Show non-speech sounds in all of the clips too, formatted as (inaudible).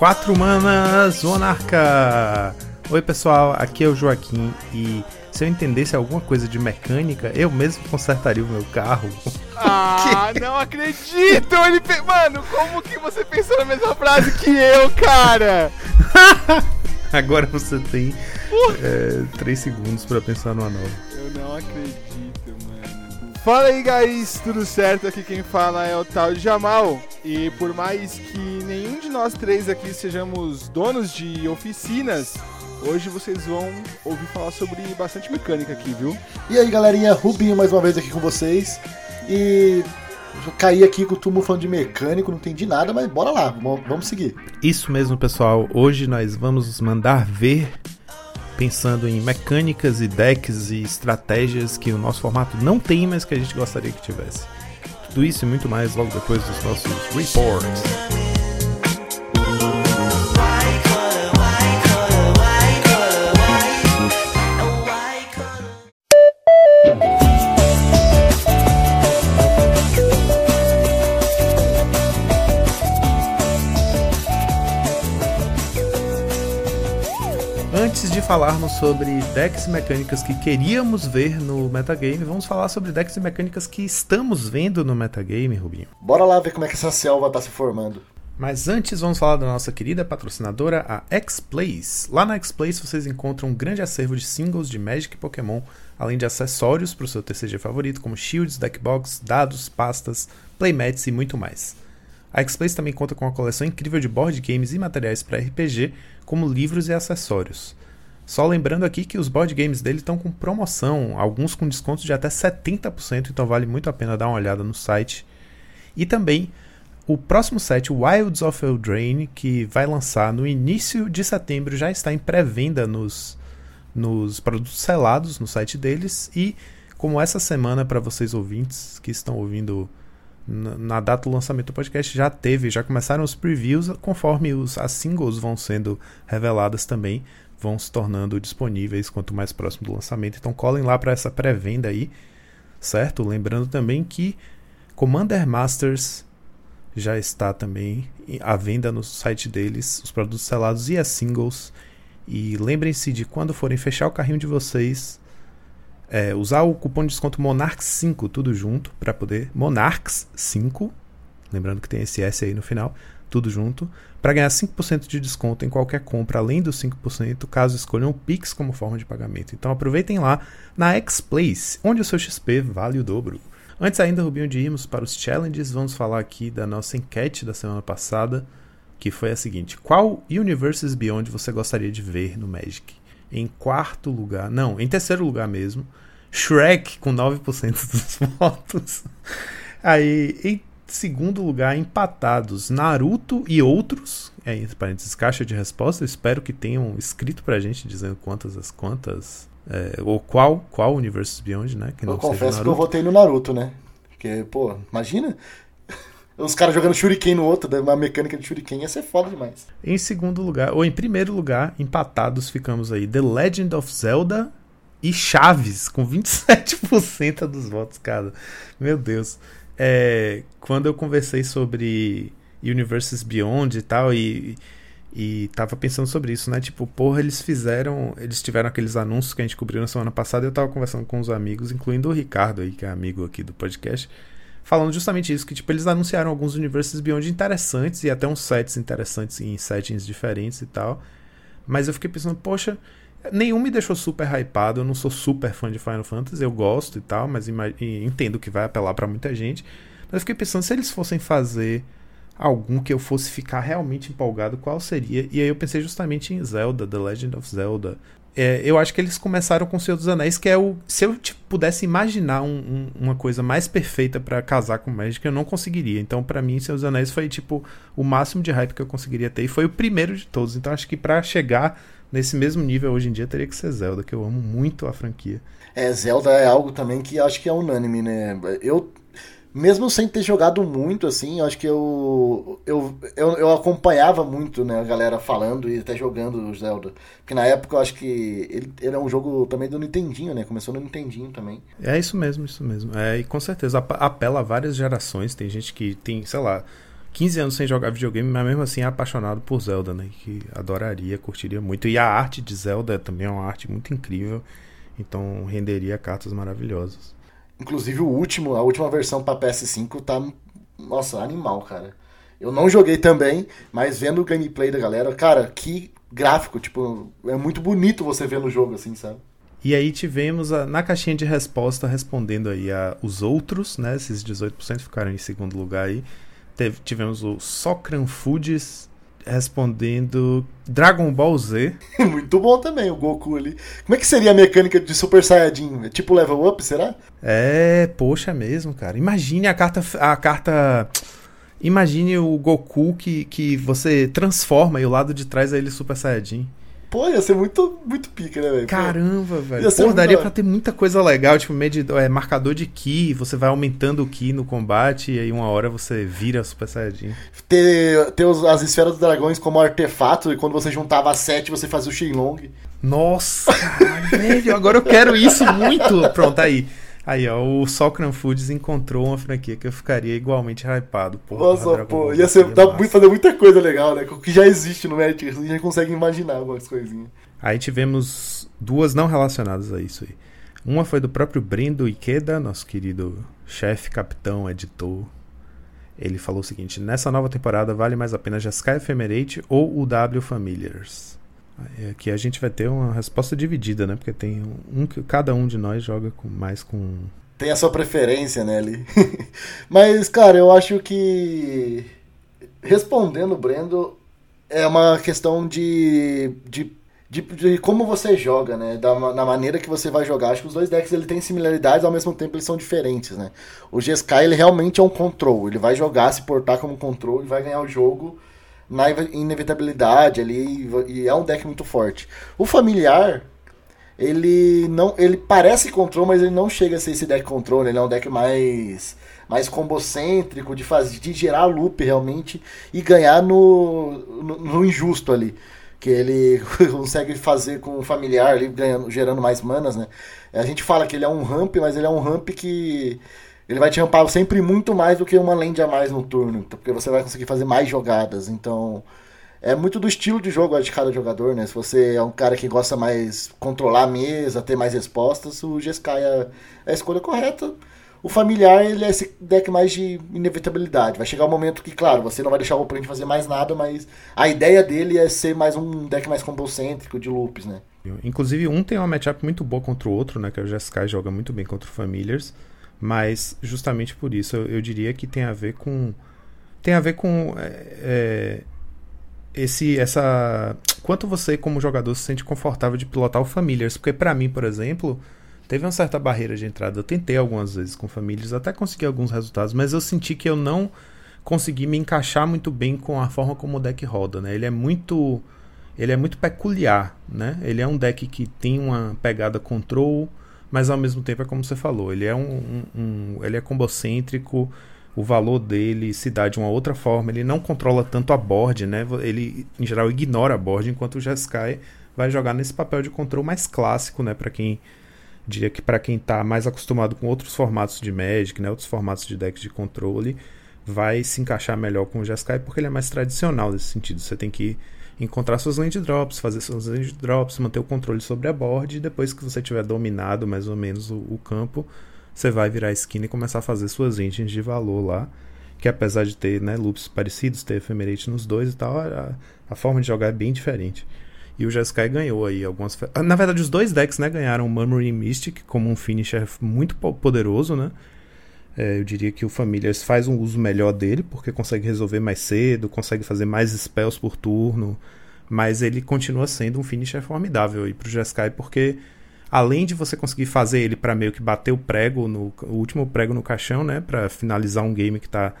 Quatro Manas Monarca! Oi pessoal, aqui é o Joaquim e se eu entendesse alguma coisa de mecânica, eu mesmo consertaria o meu carro. Ah, (laughs) não acredito! Ele pe... Mano, como que você pensou na mesma frase que eu, cara? (laughs) Agora você tem é, 3 segundos para pensar numa nova. Eu não acredito, mano. Fala aí, guys, tudo certo? Aqui quem fala é o tal Jamal. E por mais que nós três aqui sejamos donos de oficinas, Hoje vocês vão ouvir falar sobre bastante mecânica aqui, viu? E aí, galerinha, Rubinho mais uma vez aqui com vocês. E eu caí aqui com o túmulo falando de mecânico, não entendi nada, mas bora lá, vamos seguir. Isso mesmo, pessoal. Hoje nós vamos mandar ver pensando em mecânicas e decks e estratégias que o nosso formato não tem, mas que a gente gostaria que tivesse. Tudo isso e muito mais logo depois dos nossos reports. Falarmos sobre decks e mecânicas que queríamos ver no metagame, vamos falar sobre decks e mecânicas que estamos vendo no metagame, Rubinho. Bora lá ver como é que essa selva está se formando. Mas antes vamos falar da nossa querida patrocinadora, a X-Plays. Lá na X-Plays vocês encontram um grande acervo de singles de Magic e Pokémon, além de acessórios para o seu TCG favorito, como shields, deckbox, dados, pastas, playmats e muito mais. A X-Plays também conta com uma coleção incrível de board games e materiais para RPG, como livros e acessórios. Só lembrando aqui que os board games dele estão com promoção, alguns com descontos de até 70%, então vale muito a pena dar uma olhada no site. E também o próximo set, Wilds of Eldraine, que vai lançar no início de setembro, já está em pré-venda nos, nos produtos selados no site deles. E como essa semana, para vocês ouvintes que estão ouvindo na, na, data do lançamento do podcast, já teve, já começaram os previews, conforme os, as singles vão sendo reveladas também vão se tornando disponíveis quanto mais próximo do lançamento. Então colhem lá para essa pré-venda aí, certo? Lembrando também que Commander Masters já está também à venda no site deles, os produtos selados e as singles. E lembrem-se de quando forem fechar o carrinho de vocês, é, usar o cupom de desconto Monarchs5, tudo junto, para poder. Monarchs5, lembrando que tem esse S aí no final, tudo junto, para ganhar 5% de desconto em qualquer compra, além dos 5%, caso escolham o Pix como forma de pagamento. Então aproveitem lá na X-Place, onde o seu XP vale o dobro. Antes ainda, Rubinho, de irmos para os challenges, vamos falar aqui da nossa enquete da semana passada, que foi a seguinte: Qual Universes Beyond você gostaria de ver no Magic? Em quarto lugar, não, em terceiro lugar mesmo, Shrek com 9% dos (laughs) votos. Aí, em segundo lugar, empatados Naruto e outros. É, entre parênteses, caixa de resposta. Eu espero que tenham escrito pra gente dizendo quantas as quantas. É, ou qual, qual Universos Beyond, né? Que eu confesso que eu votei no Naruto, né? Porque, pô, imagina. (laughs) Os caras jogando Shuriken no outro, uma mecânica de Shuriken ia ser foda demais. Em segundo lugar, ou em primeiro lugar, empatados ficamos aí The Legend of Zelda e Chaves, com 27% dos votos cada. Meu Deus é, quando eu conversei sobre Universes Beyond e tal, e, e tava pensando sobre isso, né? Tipo, porra, eles fizeram. Eles tiveram aqueles anúncios que a gente cobriu na semana passada eu tava conversando com os amigos, incluindo o Ricardo aí, que é amigo aqui do podcast, falando justamente isso, que tipo, eles anunciaram alguns Universes Beyond interessantes e até uns sets interessantes em settings diferentes e tal. Mas eu fiquei pensando, poxa, Nenhum me deixou super hypado. Eu não sou super fã de Final Fantasy, eu gosto e tal, mas entendo que vai apelar para muita gente. Mas eu fiquei pensando, se eles fossem fazer algum que eu fosse ficar realmente empolgado, qual seria? E aí eu pensei justamente em Zelda, The Legend of Zelda. É, eu acho que eles começaram com o Senhor dos Anéis, que é o. Se eu tipo, pudesse imaginar um, um, uma coisa mais perfeita para casar com Magic, eu não conseguiria. Então, para mim, Senhor dos Anéis foi tipo o máximo de hype que eu conseguiria ter. E foi o primeiro de todos. Então, acho que para chegar nesse mesmo nível hoje em dia teria que ser Zelda, que eu amo muito a franquia. É, Zelda é algo também que acho que é unânime, né? Eu, mesmo sem ter jogado muito, assim, acho que eu, eu, eu, eu, acompanhava muito, né, a galera falando e até jogando o Zelda. Porque na época eu acho que ele, ele é um jogo também do Nintendinho, né? Começou no Nintendinho também. É isso mesmo, isso mesmo. É, e com certeza apela a várias gerações. Tem gente que tem, sei lá, 15 anos sem jogar videogame, mas mesmo assim é apaixonado por Zelda, né? Que adoraria, curtiria muito. E a arte de Zelda também é uma arte muito incrível. Então renderia cartas maravilhosas. Inclusive o último, a última versão para PS5 tá nossa, animal, cara. Eu não joguei também, mas vendo o gameplay da galera, cara, que gráfico, tipo, é muito bonito você ver no jogo assim, sabe? E aí tivemos a, na caixinha de resposta respondendo aí a, os outros, né? Esses 18% ficaram em segundo lugar aí. Teve, tivemos o Socran Foods respondendo Dragon Ball Z. (laughs) Muito bom também o Goku ali. Como é que seria a mecânica de Super Saiyajin? É tipo level up, será? É, poxa mesmo, cara. Imagine a carta a carta Imagine o Goku que, que você transforma e o lado de trás é ele Super Saiyajin. Pô, ia ser muito, muito pica, né, velho? Caramba, velho. Pô, daria pra ter muita coisa legal, tipo, medidor, é, marcador de Ki, você vai aumentando o Ki no combate e aí uma hora você vira Super Saiyajin. Ter, ter os, as esferas dos dragões como artefato e quando você juntava as sete você fazia o Shenlong. Nossa, caralho, velho, agora eu quero isso muito. Pronto, aí. Aí, ó, o Socran Foods encontrou uma franquia que eu ficaria igualmente hypado. Porra, Nossa, pô, ia ser, dá pra fazer muita coisa legal, né? Que já existe no Magic, a gente consegue imaginar algumas coisinhas. Aí tivemos duas não relacionadas a isso aí. Uma foi do próprio Brendo Ikeda, nosso querido chefe, capitão, editor. Ele falou o seguinte: nessa nova temporada vale mais a pena Jeskai Ephemerate ou o W Familiars. Aqui a gente vai ter uma resposta dividida, né? Porque tem um que cada um de nós joga com, mais com. Tem a sua preferência, né, ali. (laughs) Mas, cara, eu acho que. Respondendo, Brendo, é uma questão de, de, de, de, como você joga, né? Da, na maneira que você vai jogar. Acho que os dois decks ele têm similaridades, ao mesmo tempo eles são diferentes, né? O GSK ele realmente é um control. Ele vai jogar, se portar como control e vai ganhar o jogo na inevitabilidade ali e é um deck muito forte. O familiar, ele não, ele parece control, mas ele não chega a ser esse deck control, ele é um deck mais mais combocêntrico de fazer de gerar loop realmente e ganhar no, no, no injusto ali que ele (laughs) consegue fazer com o familiar ali ganhando, gerando mais manas, né? A gente fala que ele é um ramp, mas ele é um ramp que ele vai te rampar sempre muito mais do que uma land a mais no turno, então, porque você vai conseguir fazer mais jogadas. Então, é muito do estilo de jogo de cada jogador, né? Se você é um cara que gosta mais controlar a mesa, ter mais respostas, o Jeskai é, é a escolha correta. O familiar, ele é esse deck mais de inevitabilidade. Vai chegar um momento que, claro, você não vai deixar o oponente fazer mais nada, mas a ideia dele é ser mais um deck mais combocêntrico de loops, né? Inclusive, um tem uma matchup muito boa contra o outro, né? Que é o Jeskai joga muito bem contra o Familiars. Mas justamente por isso eu, eu diria que tem a ver com. Tem a ver com. É, é, esse essa quanto você como jogador se sente confortável de pilotar o Familiars, porque para mim, por exemplo, teve uma certa barreira de entrada. Eu tentei algumas vezes com Familiars, até consegui alguns resultados, mas eu senti que eu não consegui me encaixar muito bem com a forma como o deck roda, né? Ele é muito ele é muito peculiar, né? Ele é um deck que tem uma pegada control, mas ao mesmo tempo é como você falou, ele é um, um, um, ele é combocêntrico, o valor dele se dá de uma outra forma, ele não controla tanto a board, né? Ele em geral ignora a board, enquanto o Jeskai vai jogar nesse papel de controle mais clássico, né, para quem diria que para quem está mais acostumado com outros formatos de Magic, né, outros formatos de decks de controle, vai se encaixar melhor com o Jeskai porque ele é mais tradicional nesse sentido. Você tem que encontrar suas land drops, fazer suas land drops, manter o controle sobre a board e depois que você tiver dominado mais ou menos o, o campo, você vai virar a e começar a fazer suas engines de valor lá. Que apesar de ter né, loops parecidos, ter ephemerate nos dois e tal, a, a forma de jogar é bem diferente. E o Jeskai ganhou aí algumas. Na verdade, os dois decks né, ganharam o Murmuring Mystic como um finisher muito poderoso, né? É, eu diria que o Familiars faz um uso melhor dele, porque consegue resolver mais cedo, consegue fazer mais spells por turno, mas ele continua sendo um finisher formidável aí pro Jeskai, porque além de você conseguir fazer ele para meio que bater o prego, no, o último prego no caixão, né, para finalizar um game que tá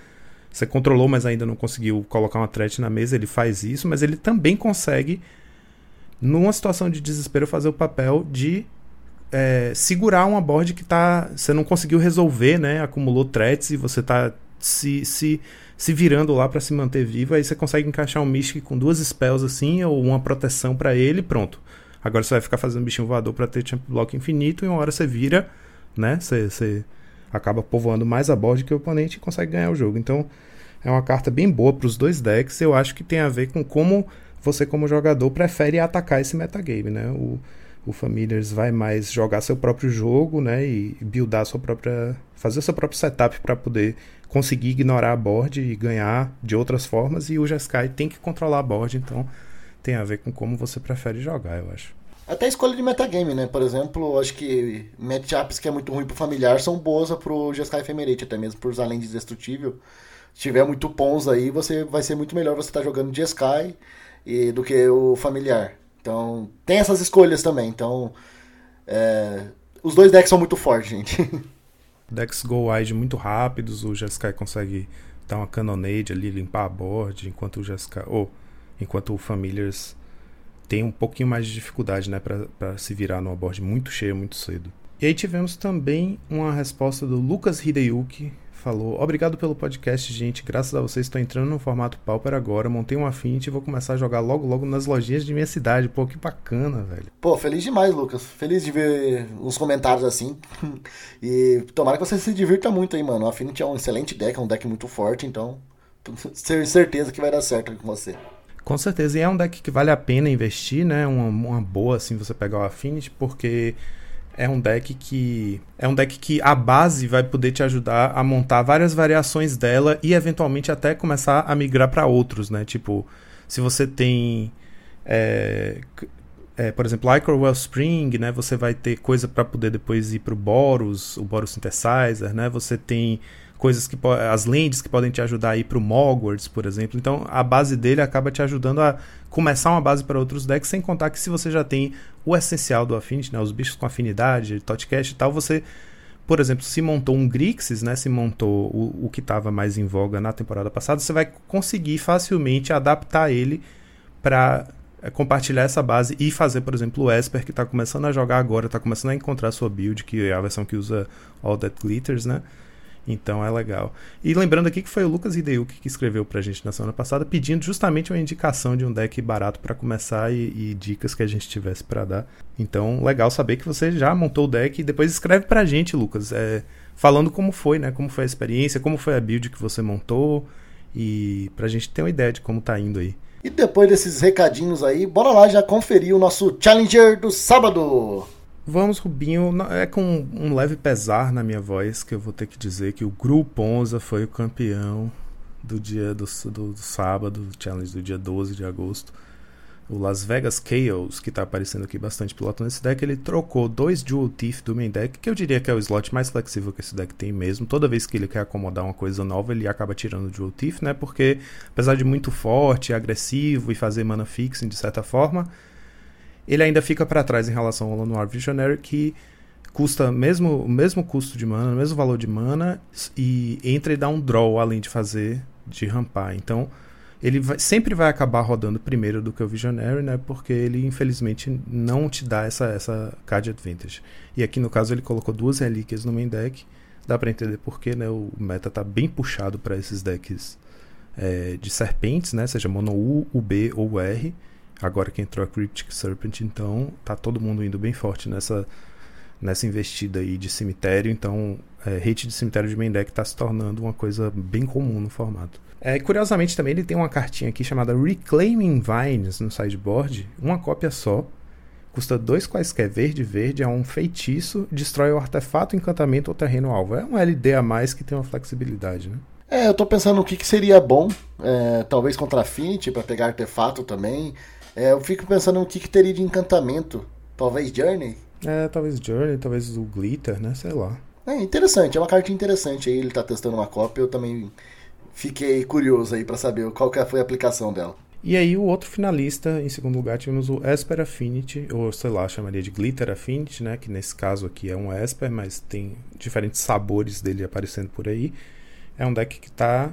você controlou, mas ainda não conseguiu colocar uma threat na mesa, ele faz isso, mas ele também consegue numa situação de desespero fazer o papel de é, segurar uma board que tá. Você não conseguiu resolver, né? Acumulou threats e você tá se, se, se virando lá para se manter vivo. Aí você consegue encaixar um Mystic com duas spells assim, ou uma proteção para ele pronto. Agora você vai ficar fazendo bichinho voador pra ter champ block infinito e uma hora você vira, né? Você, você acaba povoando mais a board que o oponente e consegue ganhar o jogo. Então, É uma carta bem boa para os dois decks. Eu acho que tem a ver com como você, como jogador, prefere atacar esse metagame, né? O, o Familiars vai mais jogar seu próprio jogo, né? E buildar sua própria. fazer seu próprio setup para poder conseguir ignorar a board e ganhar de outras formas. E o Jeskai tem que controlar a board, então tem a ver com como você prefere jogar, eu acho. Até a escolha de metagame, né? Por exemplo, acho que matchups que é muito ruim pro familiar são boas pro Jeskai Ephemerate, até mesmo usar além de destrutível. Se tiver muito pons aí, você vai ser muito melhor você estar tá jogando Jeskai e, do que o familiar. Então, tem essas escolhas também. Então, é, os dois decks são muito fortes, gente. (laughs) Decks go wide muito rápidos, o Jeskai consegue dar uma Cannonade ali, limpar a board, enquanto o Jeskai. Ou, enquanto o Familiars tem um pouquinho mais de dificuldade, né, para se virar numa board muito cheia muito cedo. E aí tivemos também uma resposta do Lucas Hideyuki, falou: Obrigado pelo podcast, gente. Graças a vocês estou entrando no formato Pauper agora. Montei um Affinity e vou começar a jogar logo logo nas lojinhas de minha cidade. Pô, que bacana, velho. Pô, feliz demais, Lucas. Feliz de ver uns comentários assim. (laughs) e tomara que você se divirta muito aí, mano. O Affinity é um excelente deck, é um deck muito forte, então. (laughs) Tenho certeza que vai dar certo com você. Com certeza, e é um deck que vale a pena investir, né? Uma, uma boa assim você pegar o Affinity, porque é um deck que é um deck que a base vai poder te ajudar a montar várias variações dela e eventualmente até começar a migrar para outros, né? Tipo, se você tem é, é, por exemplo, Lycra Wellspring, né? Você vai ter coisa para poder depois ir para o Boros, o Boros Synthesizer, né? Você tem coisas que as lentes que podem te ajudar a ir para o Mogwarts, por exemplo. Então a base dele acaba te ajudando a começar uma base para outros decks, sem contar que se você já tem o essencial do Affinity, né, os bichos com afinidade, Totcast e tal, você, por exemplo, se montou um Grixis, né, se montou o, o que estava mais em voga na temporada passada, você vai conseguir facilmente adaptar ele para é, compartilhar essa base e fazer, por exemplo, o Esper, que está começando a jogar agora, está começando a encontrar sua build, que é a versão que usa All That Glitters, né? Então é legal. E lembrando aqui que foi o Lucas Hideyuki que escreveu pra gente na semana passada, pedindo justamente uma indicação de um deck barato para começar e, e, dicas que a gente tivesse para dar. Então, legal saber que você já montou o deck e depois escreve pra gente, Lucas, é, falando como foi, né? Como foi a experiência, como foi a build que você montou e pra gente ter uma ideia de como tá indo aí. E depois desses recadinhos aí, bora lá já conferir o nosso Challenger do sábado. Vamos, Rubinho. É com um leve pesar na minha voz que eu vou ter que dizer que o Grupo Onza foi o campeão do dia do, do, do sábado, do challenge do dia 12 de agosto. O Las Vegas Chaos, que está aparecendo aqui bastante piloto nesse deck, ele trocou dois Dual Teeth do main deck, que eu diria que é o slot mais flexível que esse deck tem mesmo. Toda vez que ele quer acomodar uma coisa nova, ele acaba tirando o Dual Teeth, né? Porque, apesar de muito forte, agressivo e fazer mana fixing de certa forma, ele ainda fica para trás em relação ao Lanoir Visionary, que custa mesmo, o mesmo custo de mana, o mesmo valor de mana, e entra e dá um draw além de fazer, de rampar. Então, ele vai, sempre vai acabar rodando primeiro do que o Visionary, né? Porque ele, infelizmente, não te dá essa, essa card advantage. E aqui, no caso, ele colocou duas relíquias no main deck. Dá para entender porque, né? O meta tá bem puxado para esses decks é, de serpentes, né? Seja mono U, UB ou R. Agora que entrou a Cryptic Serpent, então tá todo mundo indo bem forte nessa, nessa investida aí de cemitério. Então, é, hate de cemitério de main deck tá se tornando uma coisa bem comum no formato. É, curiosamente também ele tem uma cartinha aqui chamada Reclaiming Vines no sideboard, uma cópia só. Custa dois quaisquer verde verde, é um feitiço, destrói o artefato, encantamento ou terreno alvo. É um LD a mais que tem uma flexibilidade, né? É, eu tô pensando o que, que seria bom, é, talvez contra Affinity, para pegar artefato também. É, eu fico pensando no que, que teria de encantamento. Talvez Journey? É, talvez Journey, talvez o Glitter, né? Sei lá. É interessante, é uma carta interessante aí. Ele tá testando uma cópia, eu também fiquei curioso aí para saber qual que foi a aplicação dela. E aí o outro finalista, em segundo lugar, tivemos o Esper Affinity, ou sei lá, chamaria de Glitter Affinity, né? Que nesse caso aqui é um Esper, mas tem diferentes sabores dele aparecendo por aí. É um deck que está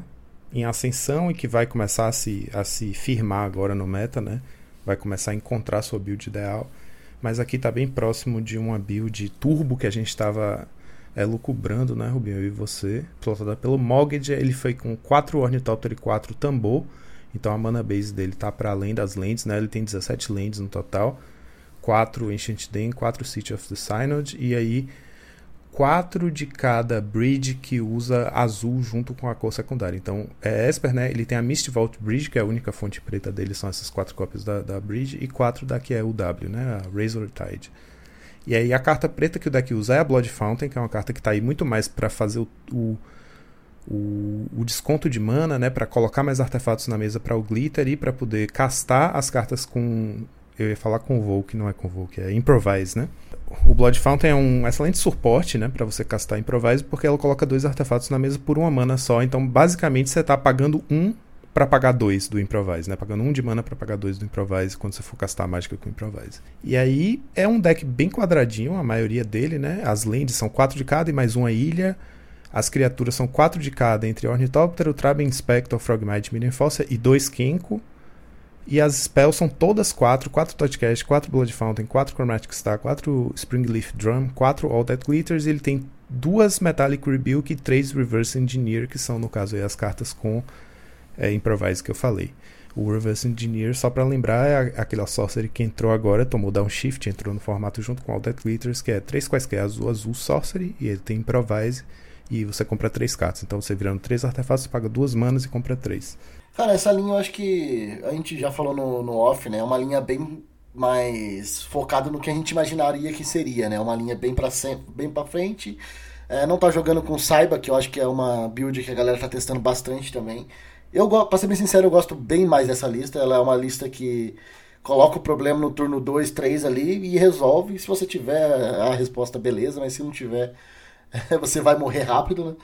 em ascensão e que vai começar a se, a se firmar agora no meta, né? Vai começar a encontrar sua build ideal. Mas aqui está bem próximo de uma build turbo que a gente estava é, lucubrando, né, Rubinho? Eu e você. Plotada pelo Moged. Ele foi com 4 Ornithopter e 4 Tambor. Então a mana base dele tá para além das lentes, né? Ele tem 17 lentes no total. 4 Ancient Den, 4 City of the Synod. E aí quatro de cada bridge que usa azul junto com a cor secundária. Então, é Esper, né? Ele tem a Mist Vault Bridge, que é a única fonte preta dele, são essas quatro cópias da, da bridge, e quatro da que é o W, né? A Razor Tide. E aí a carta preta que o deck usa é a Blood Fountain, que é uma carta que está aí muito mais para fazer o, o, o, o, desconto de mana, né? Para colocar mais artefatos na mesa para o Glitter e para poder castar as cartas com. Eu ia falar Convoke, não é Convoke, é Improvise, né? O Blood Fountain é um excelente suporte, né, para você castar Improvise, porque ela coloca dois artefatos na mesa por uma mana só. Então, basicamente, você está pagando um para pagar dois do Improvise, né? Pagando um de mana para pagar dois do Improvise quando você for castar a mágica com Improvise. E aí é um deck bem quadradinho, a maioria dele, né? As lands são quatro de cada e mais uma ilha. As criaturas são quatro de cada, entre Ornithopter, Traben Inspector, Frogmite, Minion Fossa e dois Kenko. E as spells são todas quatro, quatro Touchcast, quatro Blood Fountain, quatro Chromatic Star, quatro Springleaf Drum, quatro All That Glitters e ele tem duas Metallic Rebuke e três Reverse Engineer, que são, no caso, aí, as cartas com é, Improvise que eu falei. O Reverse Engineer, só para lembrar, é aquela Sorcery que entrou agora, tomou Downshift, entrou no formato junto com All That Glitters, que é três quaisquer azul, azul, Sorcery, e ele tem Improvise, e você compra três cartas. Então você virando três artefatos, paga duas manas e compra três. Cara, essa linha eu acho que a gente já falou no, no off, né? É uma linha bem mais focada no que a gente imaginaria que seria, né? Uma linha bem para bem para frente. É, não tá jogando com Saiba, que eu acho que é uma build que a galera tá testando bastante também. Eu, pra ser bem sincero, eu gosto bem mais dessa lista. Ela é uma lista que coloca o problema no turno 2, 3 ali e resolve. Se você tiver a resposta, beleza, mas se não tiver, (laughs) você vai morrer rápido, né?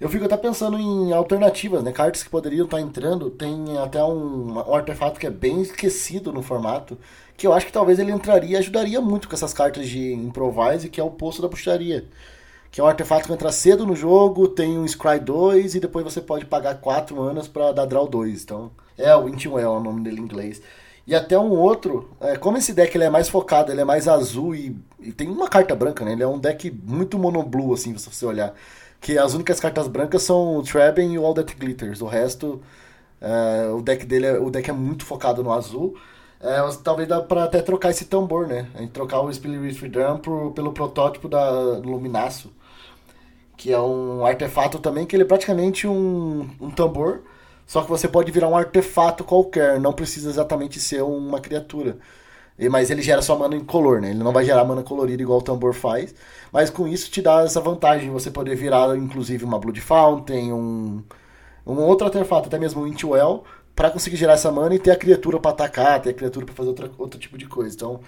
Eu fico até pensando em alternativas, né? Cartas que poderiam estar entrando. Tem até um, um, artefato que é bem esquecido no formato. Que eu acho que talvez ele entraria ajudaria muito com essas cartas de improvise, que é o Poço da Bruxaria. Que é um artefato que entra cedo no jogo, tem um Scry 2 e depois você pode pagar 4 manas para dar draw 2. Então, é o Intiwell, é o nome dele em inglês. E até um outro, é, como esse deck ele é mais focado, ele é mais azul e, e tem uma carta branca, né? Ele é um deck muito monoblue, assim, se você olhar que as únicas cartas brancas são o Treben e o All That Glitters. O resto, é, o deck dele é, o deck é muito focado no azul. É, talvez dá pra até trocar esse tambor, né? A gente trocar o Spirit Drum por, pelo protótipo da Luminaço. Que é um artefato também, que ele é praticamente um, um tambor. Só que você pode virar um artefato qualquer, não precisa exatamente ser uma criatura. Mas ele gera só mana incolor, né? Ele não vai gerar mana colorida igual o tambor faz. Mas com isso te dá essa vantagem, você poder virar inclusive uma Blood Fountain, um, um outro artefato, até mesmo um Intwell, para conseguir gerar essa mana e ter a criatura para atacar, ter a criatura para fazer outra, outro tipo de coisa. Então,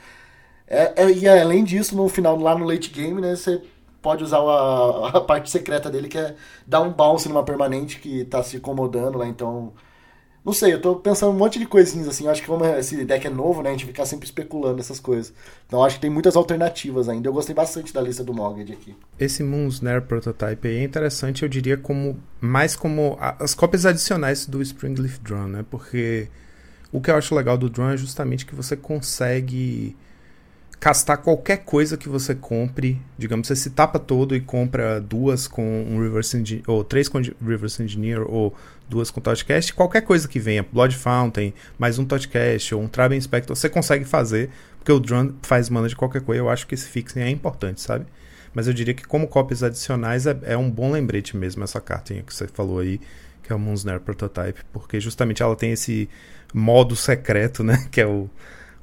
é, é, e além disso, no final, lá no late game, né, você pode usar a, a (laughs) parte secreta dele, que é dar um bounce numa permanente que tá se incomodando lá, então não sei, eu tô pensando um monte de coisinhas assim. Acho que como esse deck é novo, né? A gente fica sempre especulando essas coisas. Então acho que tem muitas alternativas ainda. Eu gostei bastante da lista do Moged aqui. Esse Moonsnare Prototype aí é interessante, eu diria, como mais como as cópias adicionais do Springleaf Drone, né? Porque o que eu acho legal do Drone é justamente que você consegue castar qualquer coisa que você compre. Digamos, você se tapa todo e compra duas com um Reverse Engineer, ou três com Reverse Engineer, ou duas com Touchcast. Qualquer coisa que venha, Blood Fountain, mais um Touchcast, ou um Traben Inspector, você consegue fazer, porque o drone faz mana de qualquer coisa. Eu acho que esse fixing é importante, sabe? Mas eu diria que como cópias adicionais é, é um bom lembrete mesmo essa cartinha que você falou aí, que é o Moonsnare Prototype, porque justamente ela tem esse modo secreto, né? (laughs) Que é o,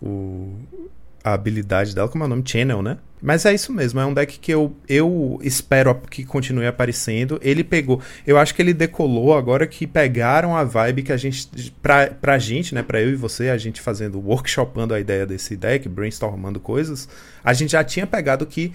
o a habilidade dela, como é o nome? Channel, né? Mas é isso mesmo, é um deck que eu, eu espero que continue aparecendo. Ele pegou, eu acho que ele decolou agora que pegaram a vibe que a gente, pra, pra gente, né, pra eu e você, a gente fazendo, workshopando a ideia desse deck, brainstormando coisas, a gente já tinha pegado que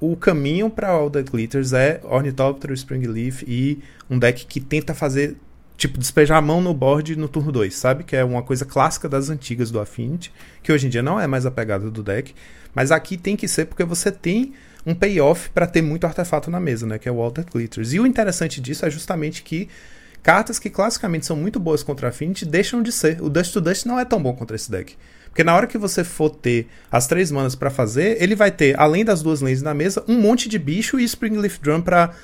o caminho para All the Glitters é Ornithopter, Springleaf e um deck que tenta fazer tipo, despejar a mão no board no turno 2, sabe? Que é uma coisa clássica das antigas do Affinity, que hoje em dia não é mais a pegada do deck, mas aqui tem que ser porque você tem um payoff para ter muito artefato na mesa, né? Que é o Walter Glitters. E o interessante disso é justamente que cartas que classicamente são muito boas contra Affinity deixam de ser. O Dust to Dust não é tão bom contra esse deck. Porque na hora que você for ter as três manas para fazer, ele vai ter, além das duas lanes na mesa, um monte de bicho e Springleaf Drum para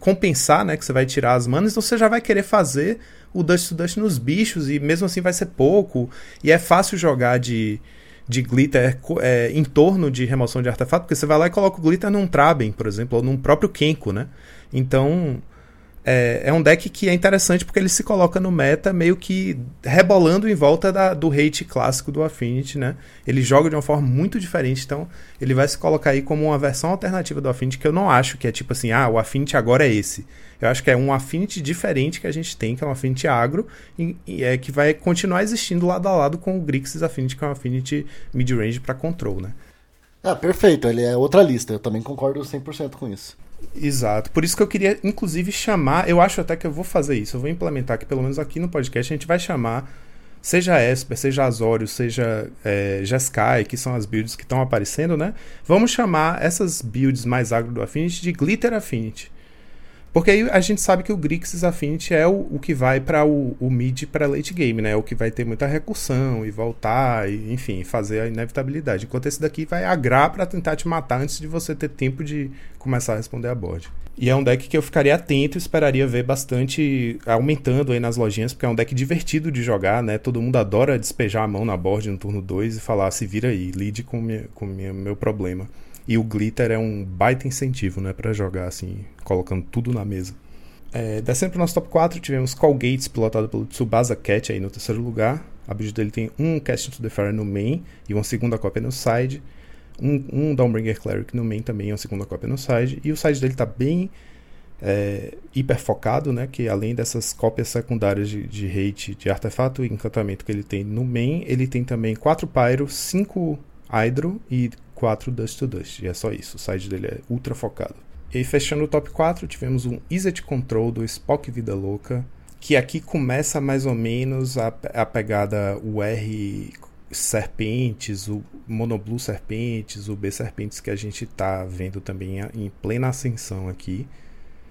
compensar, né? Que você vai tirar as manas, então você já vai querer fazer o Dust to Dust nos bichos, e mesmo assim vai ser pouco. E é fácil jogar de, de glitter é, em torno de remoção de artefato, porque você vai lá e coloca o glitter num Traben, por exemplo, ou num próprio Kenko, né? Então, é, é, um deck que é interessante porque ele se coloca no meta meio que rebolando em volta da, do hate clássico do Affinity, né? Ele joga de uma forma muito diferente, então ele vai se colocar aí como uma versão alternativa do Affinity que eu não acho que é tipo assim, ah, o Affinity agora é esse. Eu acho que é um Affinity diferente que a gente tem, que é um Affinity agro, e, e é que vai continuar existindo lado a lado com o Grixis Affinity, que é um Affinity mid-range para control, né? Ah, perfeito, ele é outra lista, eu também concordo 100% com isso. Exato. Por isso que eu queria, inclusive, chamar. Eu acho até que eu vou fazer isso. Eu vou implementar que, pelo menos aqui no podcast, a gente vai chamar. Seja Esper, seja Azorius, seja é, Jeskai, que são as builds que estão aparecendo, né? Vamos chamar essas builds mais agro do Affinity de Glitter Affinity. Porque aí a gente sabe que o Grixis Affinity é o, o que vai para o, o, mid para late game, né? É o que vai ter muita recursão e voltar, e, enfim, fazer a inevitabilidade. Enquanto esse daqui vai agrar para tentar te matar antes de você ter tempo de começar a responder a board. E é um deck que eu ficaria atento e esperaria ver bastante aumentando aí nas lojinhas, porque é um deck divertido de jogar, né? Todo mundo adora despejar a mão na board no turno 2 e falar, se vira aí, lide com, minha, com meu problema. E o glitter é um baita incentivo, né, para jogar assim, colocando tudo na mesa. É, descendo para nosso top 4, tivemos Colgates, pilotado pelo Tsubasa Cat aí no terceiro lugar. A build dele tem um Cast into the Fire no main e uma segunda cópia no side. Um, um Dawnbringer Cleric no main também e uma segunda cópia no side. E o side dele está bem é, hiper focado, né? Que além dessas cópias secundárias de, de hate, de artefato e encantamento que ele tem no main, ele tem também 4 Pyro, 5 Hydro e 4 Dust to Dust. E é só isso, o side dele é ultra focado. E fechando o top 4, tivemos um Easy Control do Spock Vida Louca, que aqui começa mais ou menos a, a pegada o R Serpentes, o Monoblue Serpentes, o B Serpentes que a gente está vendo também em plena ascensão aqui.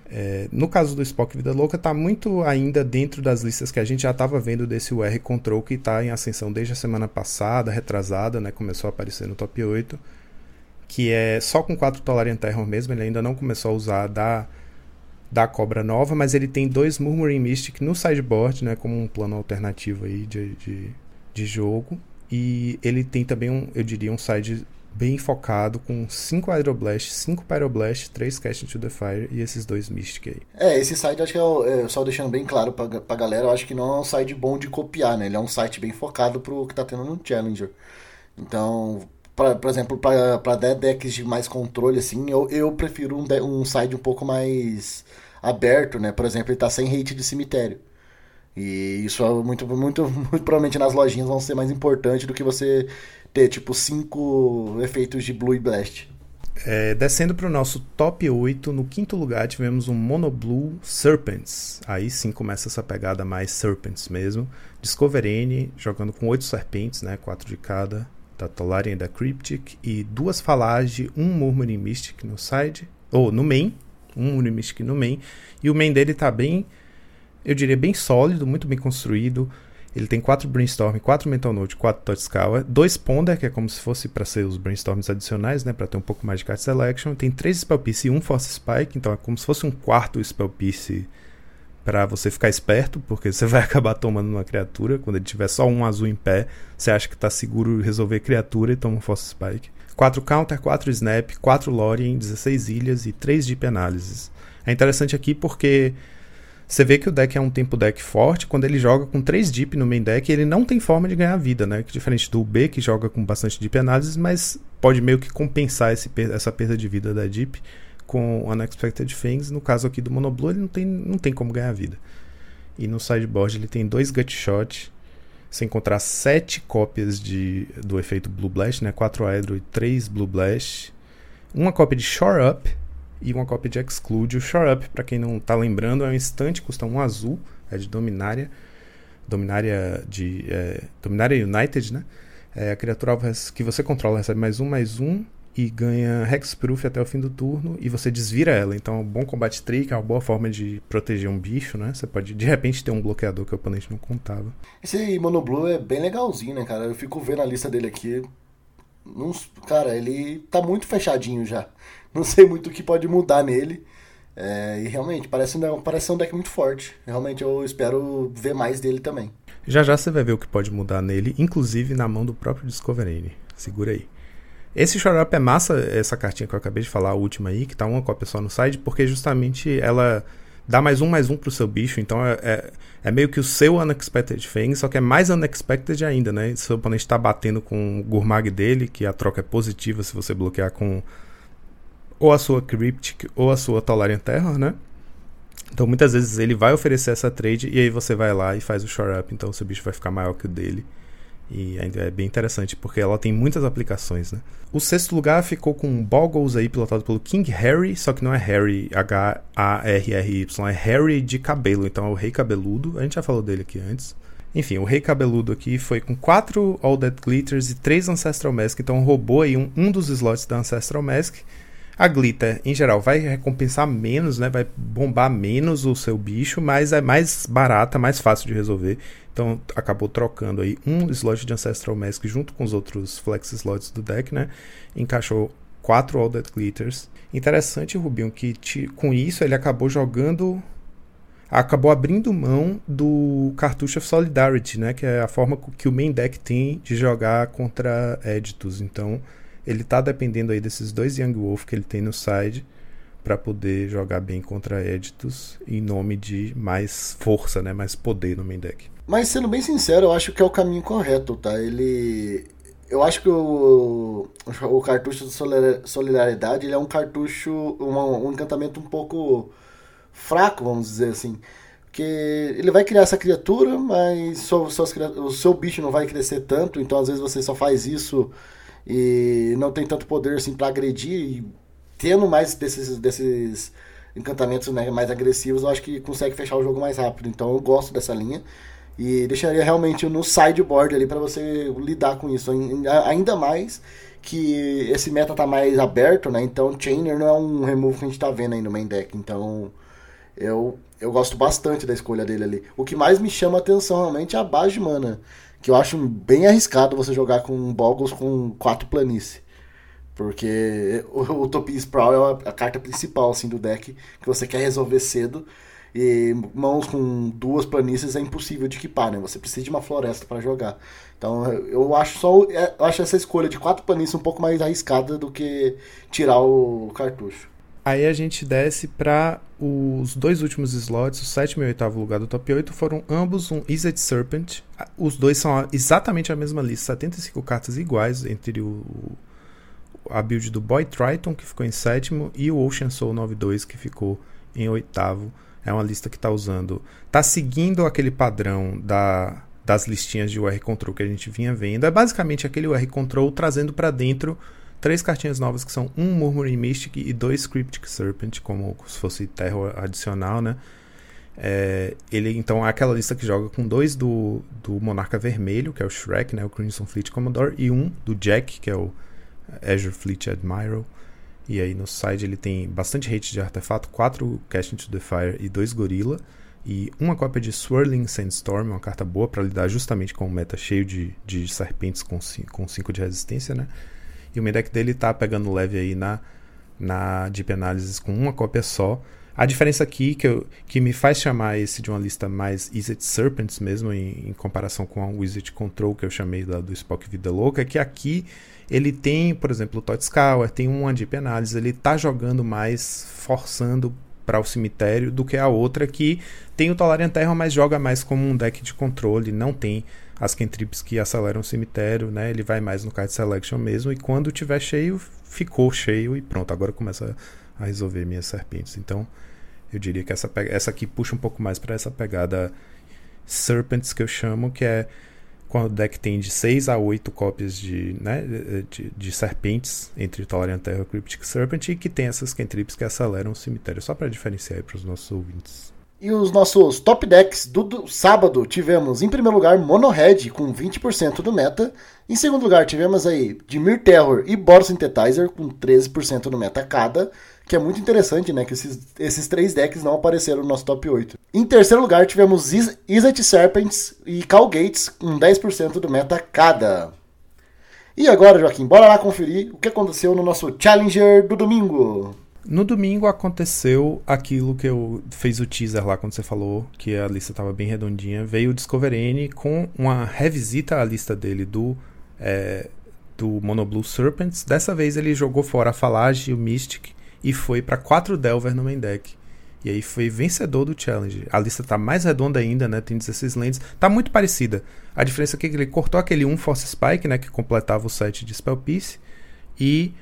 É, no caso do Spock Vida Louca, está muito ainda dentro das listas que a gente já estava vendo desse UR Control que está em ascensão desde a semana passada, retrasada, né? Começou a aparecer no top 8. Que é só com 4 Tolarian Terror mesmo, ele ainda não começou a usar da, da cobra nova, mas ele tem dois Murmuring Mystic no sideboard, né? Como um plano alternativo aí de, de, de jogo. E ele tem também um, eu diria, um side bem focado, com 5 Aeroblast, 5 Pyroblast, 3 Cast into the Fire e esses dois Mystic aí. É, esse site acho que é, é, só deixando bem claro pra, pra galera, eu acho que não é um site bom de copiar, né? Ele é um site bem focado pro que tá tendo no Challenger. Então, pra, por exemplo, para decks de mais controle, assim, eu, eu prefiro um, um site um pouco mais aberto, né? Por exemplo, ele tá sem hate de cemitério. E isso é muito, muito, (laughs) muito provavelmente nas lojinhas vão ser mais importante do que você ter tipo cinco efeitos de Blue e Blast. É, descendo para o nosso top 8, no quinto lugar tivemos um Mono Blue Serpents. Aí sim começa essa pegada mais Serpents mesmo. Discover N, jogando com oito serpentes, né, quatro de cada, e da Cryptic. E duas Falage, um Murmuring Mystic no side, ou no main, um Murmuring Mystic no main. E o main dele tá bem, eu diria bem sólido, muito bem construído. Ele tem quatro Brainstorm, quatro Mental Note, quatro Touch Scala, dois Ponder, que é como se fosse para ser os Brainstorms adicionais, né, para ter um pouco mais de card selection. Tem três Spell Piece e um Force Spike, então é como se fosse um quarto Spell Piece para você ficar esperto, porque você vai (laughs) acabar tomando uma criatura. Quando ele tiver só um azul em pé, você acha que está seguro resolver criatura e toma um Force Spike. 4 Counter, 4 Snap, 4 Lorien, 16 ilhas e 3 Deep Analysis. É interessante aqui porque você vê que o deck é um tempo deck forte quando ele joga com 3 Deep no main deck ele não tem forma de ganhar vida, né? Diferente do B, que joga com bastante Deep Analysis, mas pode meio que compensar esse, essa perda de vida da Deep com Unexpected Things. No caso aqui do Monoblue, ele não tem, não tem como ganhar vida. E no sideboard ele tem dois Gut Shot, você encontrar 7 cópias de, do efeito Blue Blast, né? 4 Hydro e 3 Blue Blast. Uma cópia de Shore Up, e uma cópia de Exclude. O Shore Up, para quem não está lembrando, é um instante, custa um azul, é de Dominária. Dominária de. É, Dominária United, né? É, a criatura que você controla recebe mais um, mais um e ganha Hexproof até o fim do turno e você desvira ela. Então é um bom combate trick, é uma boa forma de proteger um bicho, né? Você pode de repente ter um bloqueador que o oponente não contava. Esse Monoblue é bem legalzinho, né, cara? Eu fico vendo a lista dele aqui. cara, ele tá muito fechadinho já (laughs) não sei muito o que pode mudar nele. É, e realmente, parece, parece um deck muito forte. Realmente eu espero ver mais dele também. Já já você vai ver o que pode mudar nele, inclusive na mão do próprio Discovery. Segura aí. Esse Up é massa, essa cartinha que eu acabei de falar, a última aí, que tá uma cópia só no site, porque justamente ela dá mais um, mais um pro seu bicho, então é, é, é meio que o seu Unexpected Fang, só que é mais Unexpected ainda, né? Seu oponente tá batendo com o Gurmag dele, que a troca é positiva se você bloquear com ou a sua Cryptic ou a sua Tolarian Terror, né? Então muitas vezes ele vai oferecer essa trade e aí você vai lá e faz o shore up, então seu bicho vai ficar maior que o dele. E ainda é bem interessante porque ela tem muitas aplicações, né? O sexto lugar ficou com Boggles aí pilotado pelo King Harry, só que não é Harry H-A-R-R-Y, é Harry de cabelo, então é o Rei Cabeludo. A gente já falou dele aqui antes. Enfim, o Rei Cabeludo aqui foi com 4 All Dead Glitters e 3 Ancestral Mask, então roubou aí um, um dos slots da Ancestral Mask. A Glitter, em geral, vai recompensar menos, né? Vai bombar menos o seu bicho, mas é mais barata, mais fácil de resolver. Então acabou trocando aí um slot de Ancestral Mask junto com os outros flex slots do deck, né? Encaixou quatro All Dead Glitters. Interessante, Rubinho, que te, com isso ele acabou jogando. Acabou abrindo mão do cartucho of Solidarity, né? Que é a forma que o main deck tem de jogar contra Editus. Então ele tá dependendo aí desses dois Young Wolf que ele tem no side para poder jogar bem contra Editus em nome de mais força, né, mais poder no main deck. Mas sendo bem sincero, eu acho que é o caminho correto, tá? Ele eu acho que o, o cartucho de solidariedade ele é um cartucho, um, um encantamento um pouco fraco, vamos dizer assim. Porque ele vai criar essa criatura, mas o seu bicho não vai crescer tanto, então às vezes você só faz isso e não tem tanto poder assim para agredir e tendo mais desses, desses encantamentos né, mais agressivos, eu acho que consegue fechar o jogo mais rápido. Então eu gosto dessa linha e deixaria realmente no sideboard ali para você lidar com isso. Ainda mais que esse meta tá mais aberto, né? Então Chainer não é um remove que a gente tá vendo aí no main deck. Então eu, eu gosto bastante da escolha dele ali. O que mais me chama atenção realmente é a base de mana que eu acho bem arriscado você jogar com Boggles com quatro planície. Porque o, o Topi Sprawl é a, carta principal assim, do deck que você quer resolver cedo. E mãos com duas planícies é impossível de equipar, né? Você precisa de uma floresta para jogar. Então eu acho só é, eu acho essa escolha de quatro planícies um pouco mais arriscada do que tirar o cartucho. Aí a gente desce para os dois últimos slots, o sétimo e o oitavo lugar do top 8, foram ambos um Izzet Serpent. Os dois são exatamente a mesma lista, 75 cartas iguais entre o, a build do Boy Triton, que ficou em sétimo, e o Ocean Soul 92, que ficou em oitavo. É uma lista que está usando. está seguindo aquele padrão da, das listinhas de UR Control que a gente vinha vendo. É basicamente aquele UR Control trazendo para dentro três cartinhas novas que são um Murmuring Mystic e dois Cryptic Serpent, como se fosse terror adicional, né? É, ele então é aquela lista que joga com dois do, do Monarca Vermelho, que é o Shrek, né, o Crimson Fleet Commodore, e um do Jack, que é o Azure Fleet Admiral. E aí no side ele tem bastante hate de artefato, quatro Cast into the Fire e dois Gorilla. E uma cópia de Swirling Sandstorm, uma carta boa para lidar justamente com um meta cheio de, de serpentes com 5 de resistência, né? E o deck dele tá pegando leve aí na, na Deep Analysis com uma cópia só. A diferença aqui que, eu, que me faz chamar esse de uma lista mais Izzet Serpents mesmo, em, em comparação com a Wizard Control que eu chamei da, do Spock Vida Louca, é que aqui ele tem, por exemplo, o Todd Scour, tem uma Deep Analysis, ele tá jogando mais, forçando para o cemitério do que a outra que tem o Tolarian Terra, mas joga mais como um deck de controle, não tem as cantrips que aceleram o cemitério, né? Ele vai mais no card selection mesmo. E quando tiver cheio, ficou cheio e pronto. Agora começa a resolver minhas serpentes. Então, eu diria que essa, essa aqui puxa um pouco mais para essa pegada Serpents que eu chamo, que é quando o deck tem de 6 a 8 cópias de, né, de, de serpentes entre Tolarian Terra e Cryptic Serpent e que tem essas cantrips que aceleram o cemitério, só para diferenciar para os nossos ouvintes. E os nossos top decks do, do, sábado tivemos, em primeiro lugar, Monohead com 20% do meta. Em segundo lugar, tivemos aí Dimir Terror e Boro Synthetizer com 13% do meta cada. Que é muito interessante, né? Que esses, esses três decks não apareceram no nosso top 8. Em terceiro lugar, tivemos Izzet Serpents e Calgates com 10% do meta cada. E agora, Joaquim, bora lá conferir o que aconteceu no nosso Challenger do domingo. No domingo aconteceu aquilo que eu fez o teaser lá quando você falou que a lista estava bem redondinha. Veio o Discover N com uma revisita à lista dele do é, do Monoblue Serpents. Dessa vez ele jogou fora a Falage e o Mystic e foi para 4 Delver no main deck. E aí foi vencedor do challenge. A lista tá mais redonda ainda, né? Tem 16 lands. Tá muito parecida. A diferença é que ele cortou aquele 1 Force Spike, né? Que completava o set de Spell Piece. E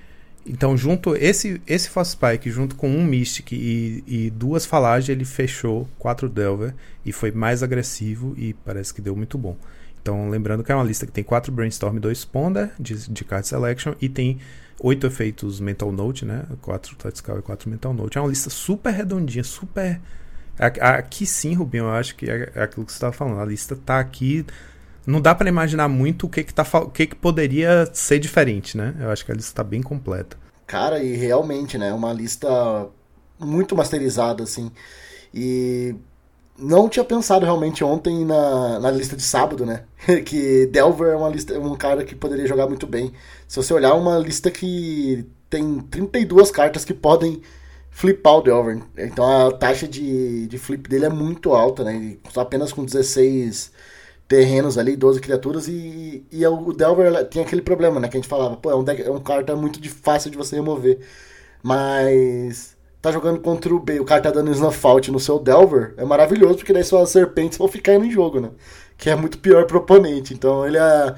então, junto esse esse Force Spike, junto com um Mystic e, e duas Falagens, ele fechou 4 Delver e foi mais agressivo e parece que deu muito bom. Então, lembrando que é uma lista que tem 4 Brainstorm 2 Ponder de, de Card Selection e tem 8 efeitos Mental Note, né? 4 Tactical e 4 Mental Note. É uma lista super redondinha, super. Aqui sim, Rubinho, eu acho que é, é aquilo que você estava falando. A lista tá aqui. Não dá para imaginar muito o que que, tá, o que que poderia ser diferente, né? Eu acho que a lista está bem completa. Cara, e realmente, né? Uma lista muito masterizada, assim. E não tinha pensado realmente ontem na, na lista de sábado, né? (laughs) que Delver é uma lista, um cara que poderia jogar muito bem. Se você olhar uma lista que tem 32 cartas que podem flipar o Delver. Então a taxa de, de flip dele é muito alta, né? apenas com 16 terrenos ali, 12 criaturas, e, e o Delver tem aquele problema, né? Que a gente falava, pô, é um, deck, é um carta muito de, fácil de você remover. Mas tá jogando contra o B, o cara tá dando snuff out no seu Delver, é maravilhoso, porque daí suas serpentes vão ficar indo em jogo, né? Que é muito pior pro oponente. Então ele é,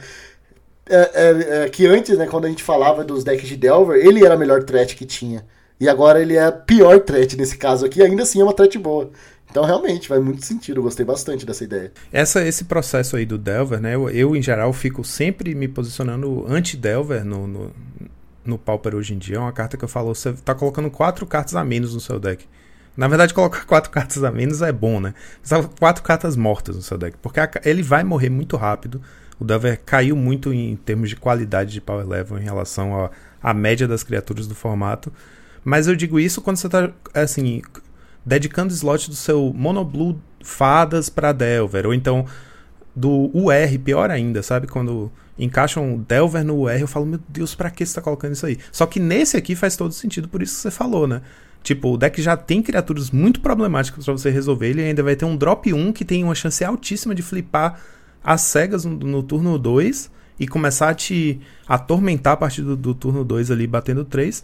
é, é, é. que antes, né, quando a gente falava dos decks de Delver, ele era a melhor threat que tinha. E agora ele é a pior threat nesse caso aqui, ainda assim é uma threat boa. Então, realmente, faz muito sentido. Eu gostei bastante dessa ideia. Essa, esse processo aí do Delver, né? Eu, eu em geral, fico sempre me posicionando anti-Delver no, no, no Pauper hoje em dia é uma carta que eu falo, você tá colocando quatro cartas a menos no seu deck. Na verdade, colocar (laughs) quatro cartas a menos é bom, né? Tá quatro cartas mortas no seu deck. Porque a, ele vai morrer muito rápido. O Delver caiu muito em termos de qualidade de power level em relação à média das criaturas do formato. Mas eu digo isso quando você tá, assim, dedicando slot do seu Monoblue Fadas para Delver. Ou então do UR, pior ainda, sabe? Quando encaixam Delver no UR, eu falo, meu Deus, pra que você tá colocando isso aí? Só que nesse aqui faz todo sentido, por isso que você falou, né? Tipo, o deck já tem criaturas muito problemáticas para você resolver, ele ainda vai ter um drop 1 que tem uma chance altíssima de flipar as cegas no, no turno 2 e começar a te atormentar a partir do, do turno 2 ali, batendo 3.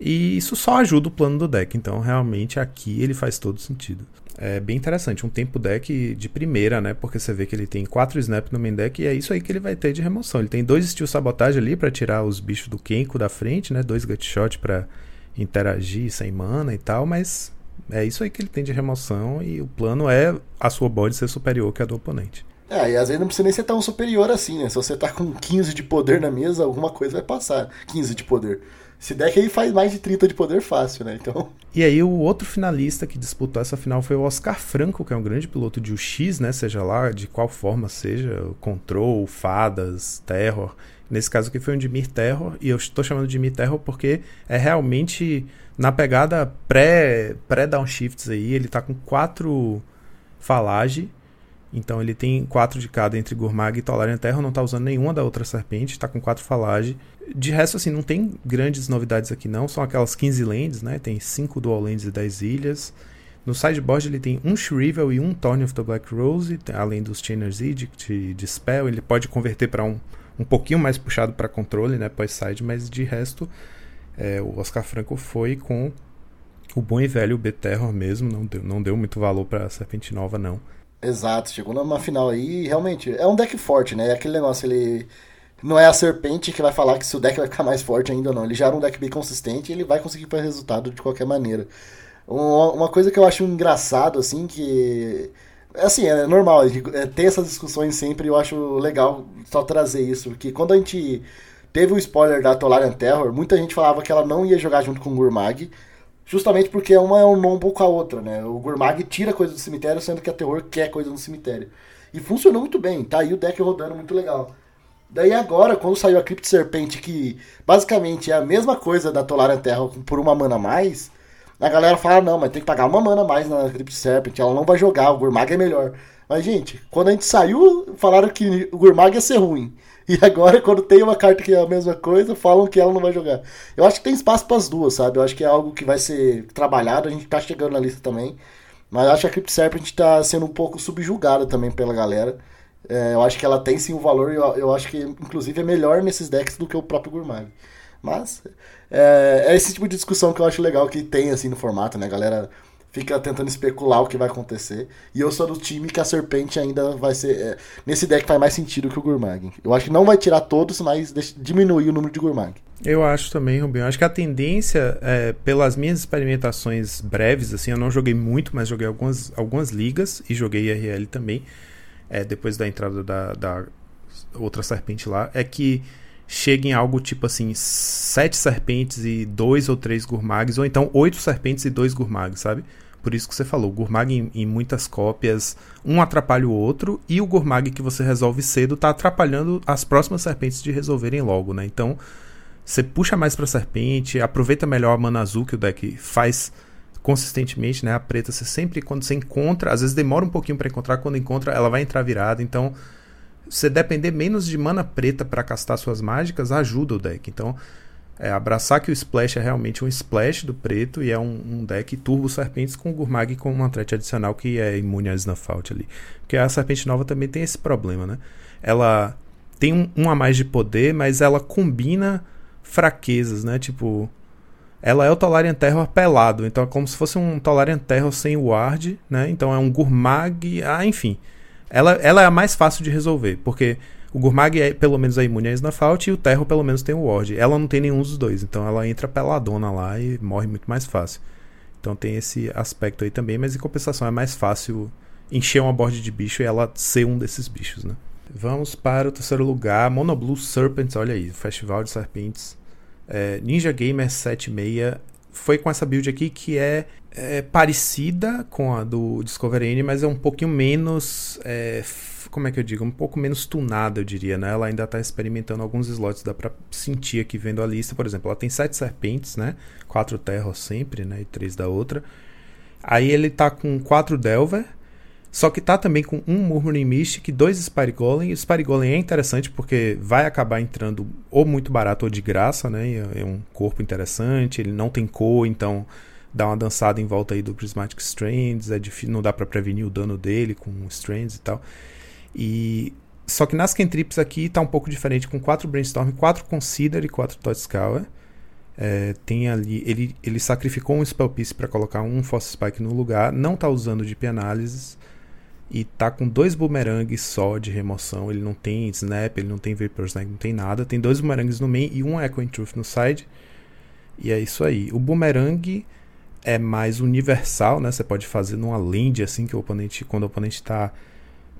E isso só ajuda o plano do deck. Então, realmente, aqui ele faz todo sentido é bem interessante. Um tempo deck de primeira, né? Porque você vê que ele tem quatro snap no main deck e é isso aí que ele vai ter de remoção. Ele tem dois steel sabotagem ali para tirar os bichos do Kenko da frente, né? Dois gutshot para interagir sem mana e tal, mas é isso aí que ele tem de remoção e o plano é a sua body ser superior que a do oponente. É, e às vezes não precisa nem ser tão superior assim, né? Se você tá com 15 de poder na mesa, alguma coisa vai passar. 15 de poder. Esse deck aí faz mais de 30 de poder fácil, né? Então. (laughs) E aí, o outro finalista que disputou essa final foi o Oscar Franco, que é um grande piloto de UX, né? Seja lá de qual forma seja, Control, Fadas, Terror. Nesse caso aqui foi um Dimir Terror, e eu estou chamando de Dimir Terror porque é realmente na pegada pré-downshifts pré aí. Ele tá com quatro Falage então ele tem quatro de cada entre Gurmag e Tolarian Terra, não tá usando nenhuma da outra serpente, tá com quatro falage. De resto, assim, não tem grandes novidades aqui não, são aquelas 15 lands, né? Tem 5 dual lands e 10 ilhas. No sideboard ele tem um Shrivel e um Thorn of the Black Rose, além dos Chainer's Edict e Dispel. Ele pode converter para um, um pouquinho mais puxado para controle, né? Pós-side, mas de resto, é, o Oscar Franco foi com o bom e velho B-Terror mesmo, não deu, não deu muito valor para Serpente Nova, não. Exato, chegou numa final aí realmente é um deck forte, né? Aquele negócio, ele não é a serpente que vai falar que se o deck vai ficar mais forte ainda ou não. Ele já era um deck bem consistente e ele vai conseguir fazer resultado de qualquer maneira. Uma coisa que eu acho engraçado, assim, que. Assim, é normal, é, ter essas discussões sempre, eu acho legal só trazer isso. Porque quando a gente teve o spoiler da Tolarian Terror, muita gente falava que ela não ia jogar junto com o Gurmag justamente porque uma é um não com a outra, né? O Gurmag tira coisa do cemitério, sendo que a Terror quer coisa no cemitério. E funcionou muito bem, tá aí o deck rodando muito legal. Daí agora, quando saiu a Crypt Serpente, que basicamente é a mesma coisa da Tolarian Terra por uma mana a mais, a galera fala, não, mas tem que pagar uma mana a mais na Crypt Serpent, ela não vai jogar, o Gurmag é melhor. Mas, gente, quando a gente saiu, falaram que o Gurmag ia ser ruim. E agora, (laughs) quando tem uma carta que é a mesma coisa, falam que ela não vai jogar. Eu acho que tem espaço para as duas, sabe? Eu acho que é algo que vai ser trabalhado. A gente tá chegando na lista também. Mas acho que a Crypt Serpent tá sendo um pouco subjugada também pela galera. É, eu acho que ela tem sim um valor eu, eu, acho que, inclusive, é melhor nesses decks do que o próprio Gourmag. Mas é, é, esse tipo de discussão que eu acho legal que tem assim no formato, né? A galera fica tentando especular o que vai acontecer. E eu sou do time que a Serpente ainda vai ser. É, nesse deck faz mais sentido que o Gourmag. Eu acho que não vai tirar todos, mas diminuir o número de Gourmag. Eu acho também, Rubinho. Acho que a tendência, é, pelas minhas experimentações breves, assim, eu não joguei muito, mas joguei algumas, algumas ligas e joguei IRL também, é, depois da entrada da, da outra serpente lá, é que chega em algo tipo assim, sete serpentes e dois ou três gurmags, ou então oito serpentes e dois gurmags, sabe? Por isso que você falou, Gurmag em, em, muitas cópias, um atrapalha o outro, e o Gurmag que você resolve cedo tá atrapalhando as próximas serpentes de resolverem logo, né? Então, você puxa mais pra serpente, aproveita melhor a mana azul que o deck faz consistentemente, né? A preta você sempre, quando você encontra, às vezes demora um pouquinho para encontrar, quando encontra, ela vai entrar virada, então você depender menos de mana preta para castar suas mágicas ajuda o deck. Então, é, abraçar que o Splash é realmente um Splash do preto e é um, um deck Turbo Serpentes com Gurmag com uma threat adicional que é imune a Snuff Out ali. Porque a Serpente Nova também tem esse problema, né? Ela tem um, um a mais de poder, mas ela combina fraquezas, né? Tipo, ela é o Tolarian Terror pelado, então é como se fosse um Tolarian Terror sem ward, né? Então é um Gurmag, ah, enfim. Ela, ela é a mais fácil de resolver, porque o Gurmag é, pelo menos é imune a Snafault e o Terror pelo menos tem o Ward. Ela não tem nenhum dos dois, então ela entra peladona lá e morre muito mais fácil. Então tem esse aspecto aí também, mas em compensação é mais fácil encher uma board de bicho e ela ser um desses bichos, né? Vamos para o terceiro lugar, Monoblue Serpents, olha aí, Festival de Serpentes. É, Ninja Gamer 76 foi com essa build aqui que é, é, parecida com a do Discover N, mas é um pouquinho menos. É, como é que eu digo? Um pouco menos tunada, eu diria, né? Ela ainda está experimentando alguns slots, dá para sentir aqui vendo a lista. Por exemplo, ela tem sete serpentes, né? Quatro terros sempre, né? E três da outra. Aí ele tá com quatro Delver. Só que tá também com um Murmuring Mystic, dois Spire Golem. O Spire Golem é interessante porque vai acabar entrando ou muito barato ou de graça, né? É um corpo interessante, ele não tem cor, então dá uma dançada em volta aí do Prismatic Strands, é difícil, não dá para prevenir o dano dele com Strands e tal. E só que nas Kentrips aqui tá um pouco diferente, com quatro Brainstorm, quatro Consider e quatro Totscour. É, tem ali, ele, ele sacrificou um Spell Piece para colocar um Force Spike no lugar, não tá usando de Análises e tá com dois boomerangues só de remoção. Ele não tem snap, ele não tem vapor snap, não tem nada. Tem dois boomerangues no main e um echo truth no side. E é isso aí. O boomerang é mais universal, né? Você pode fazer numa land assim que o oponente, quando o oponente está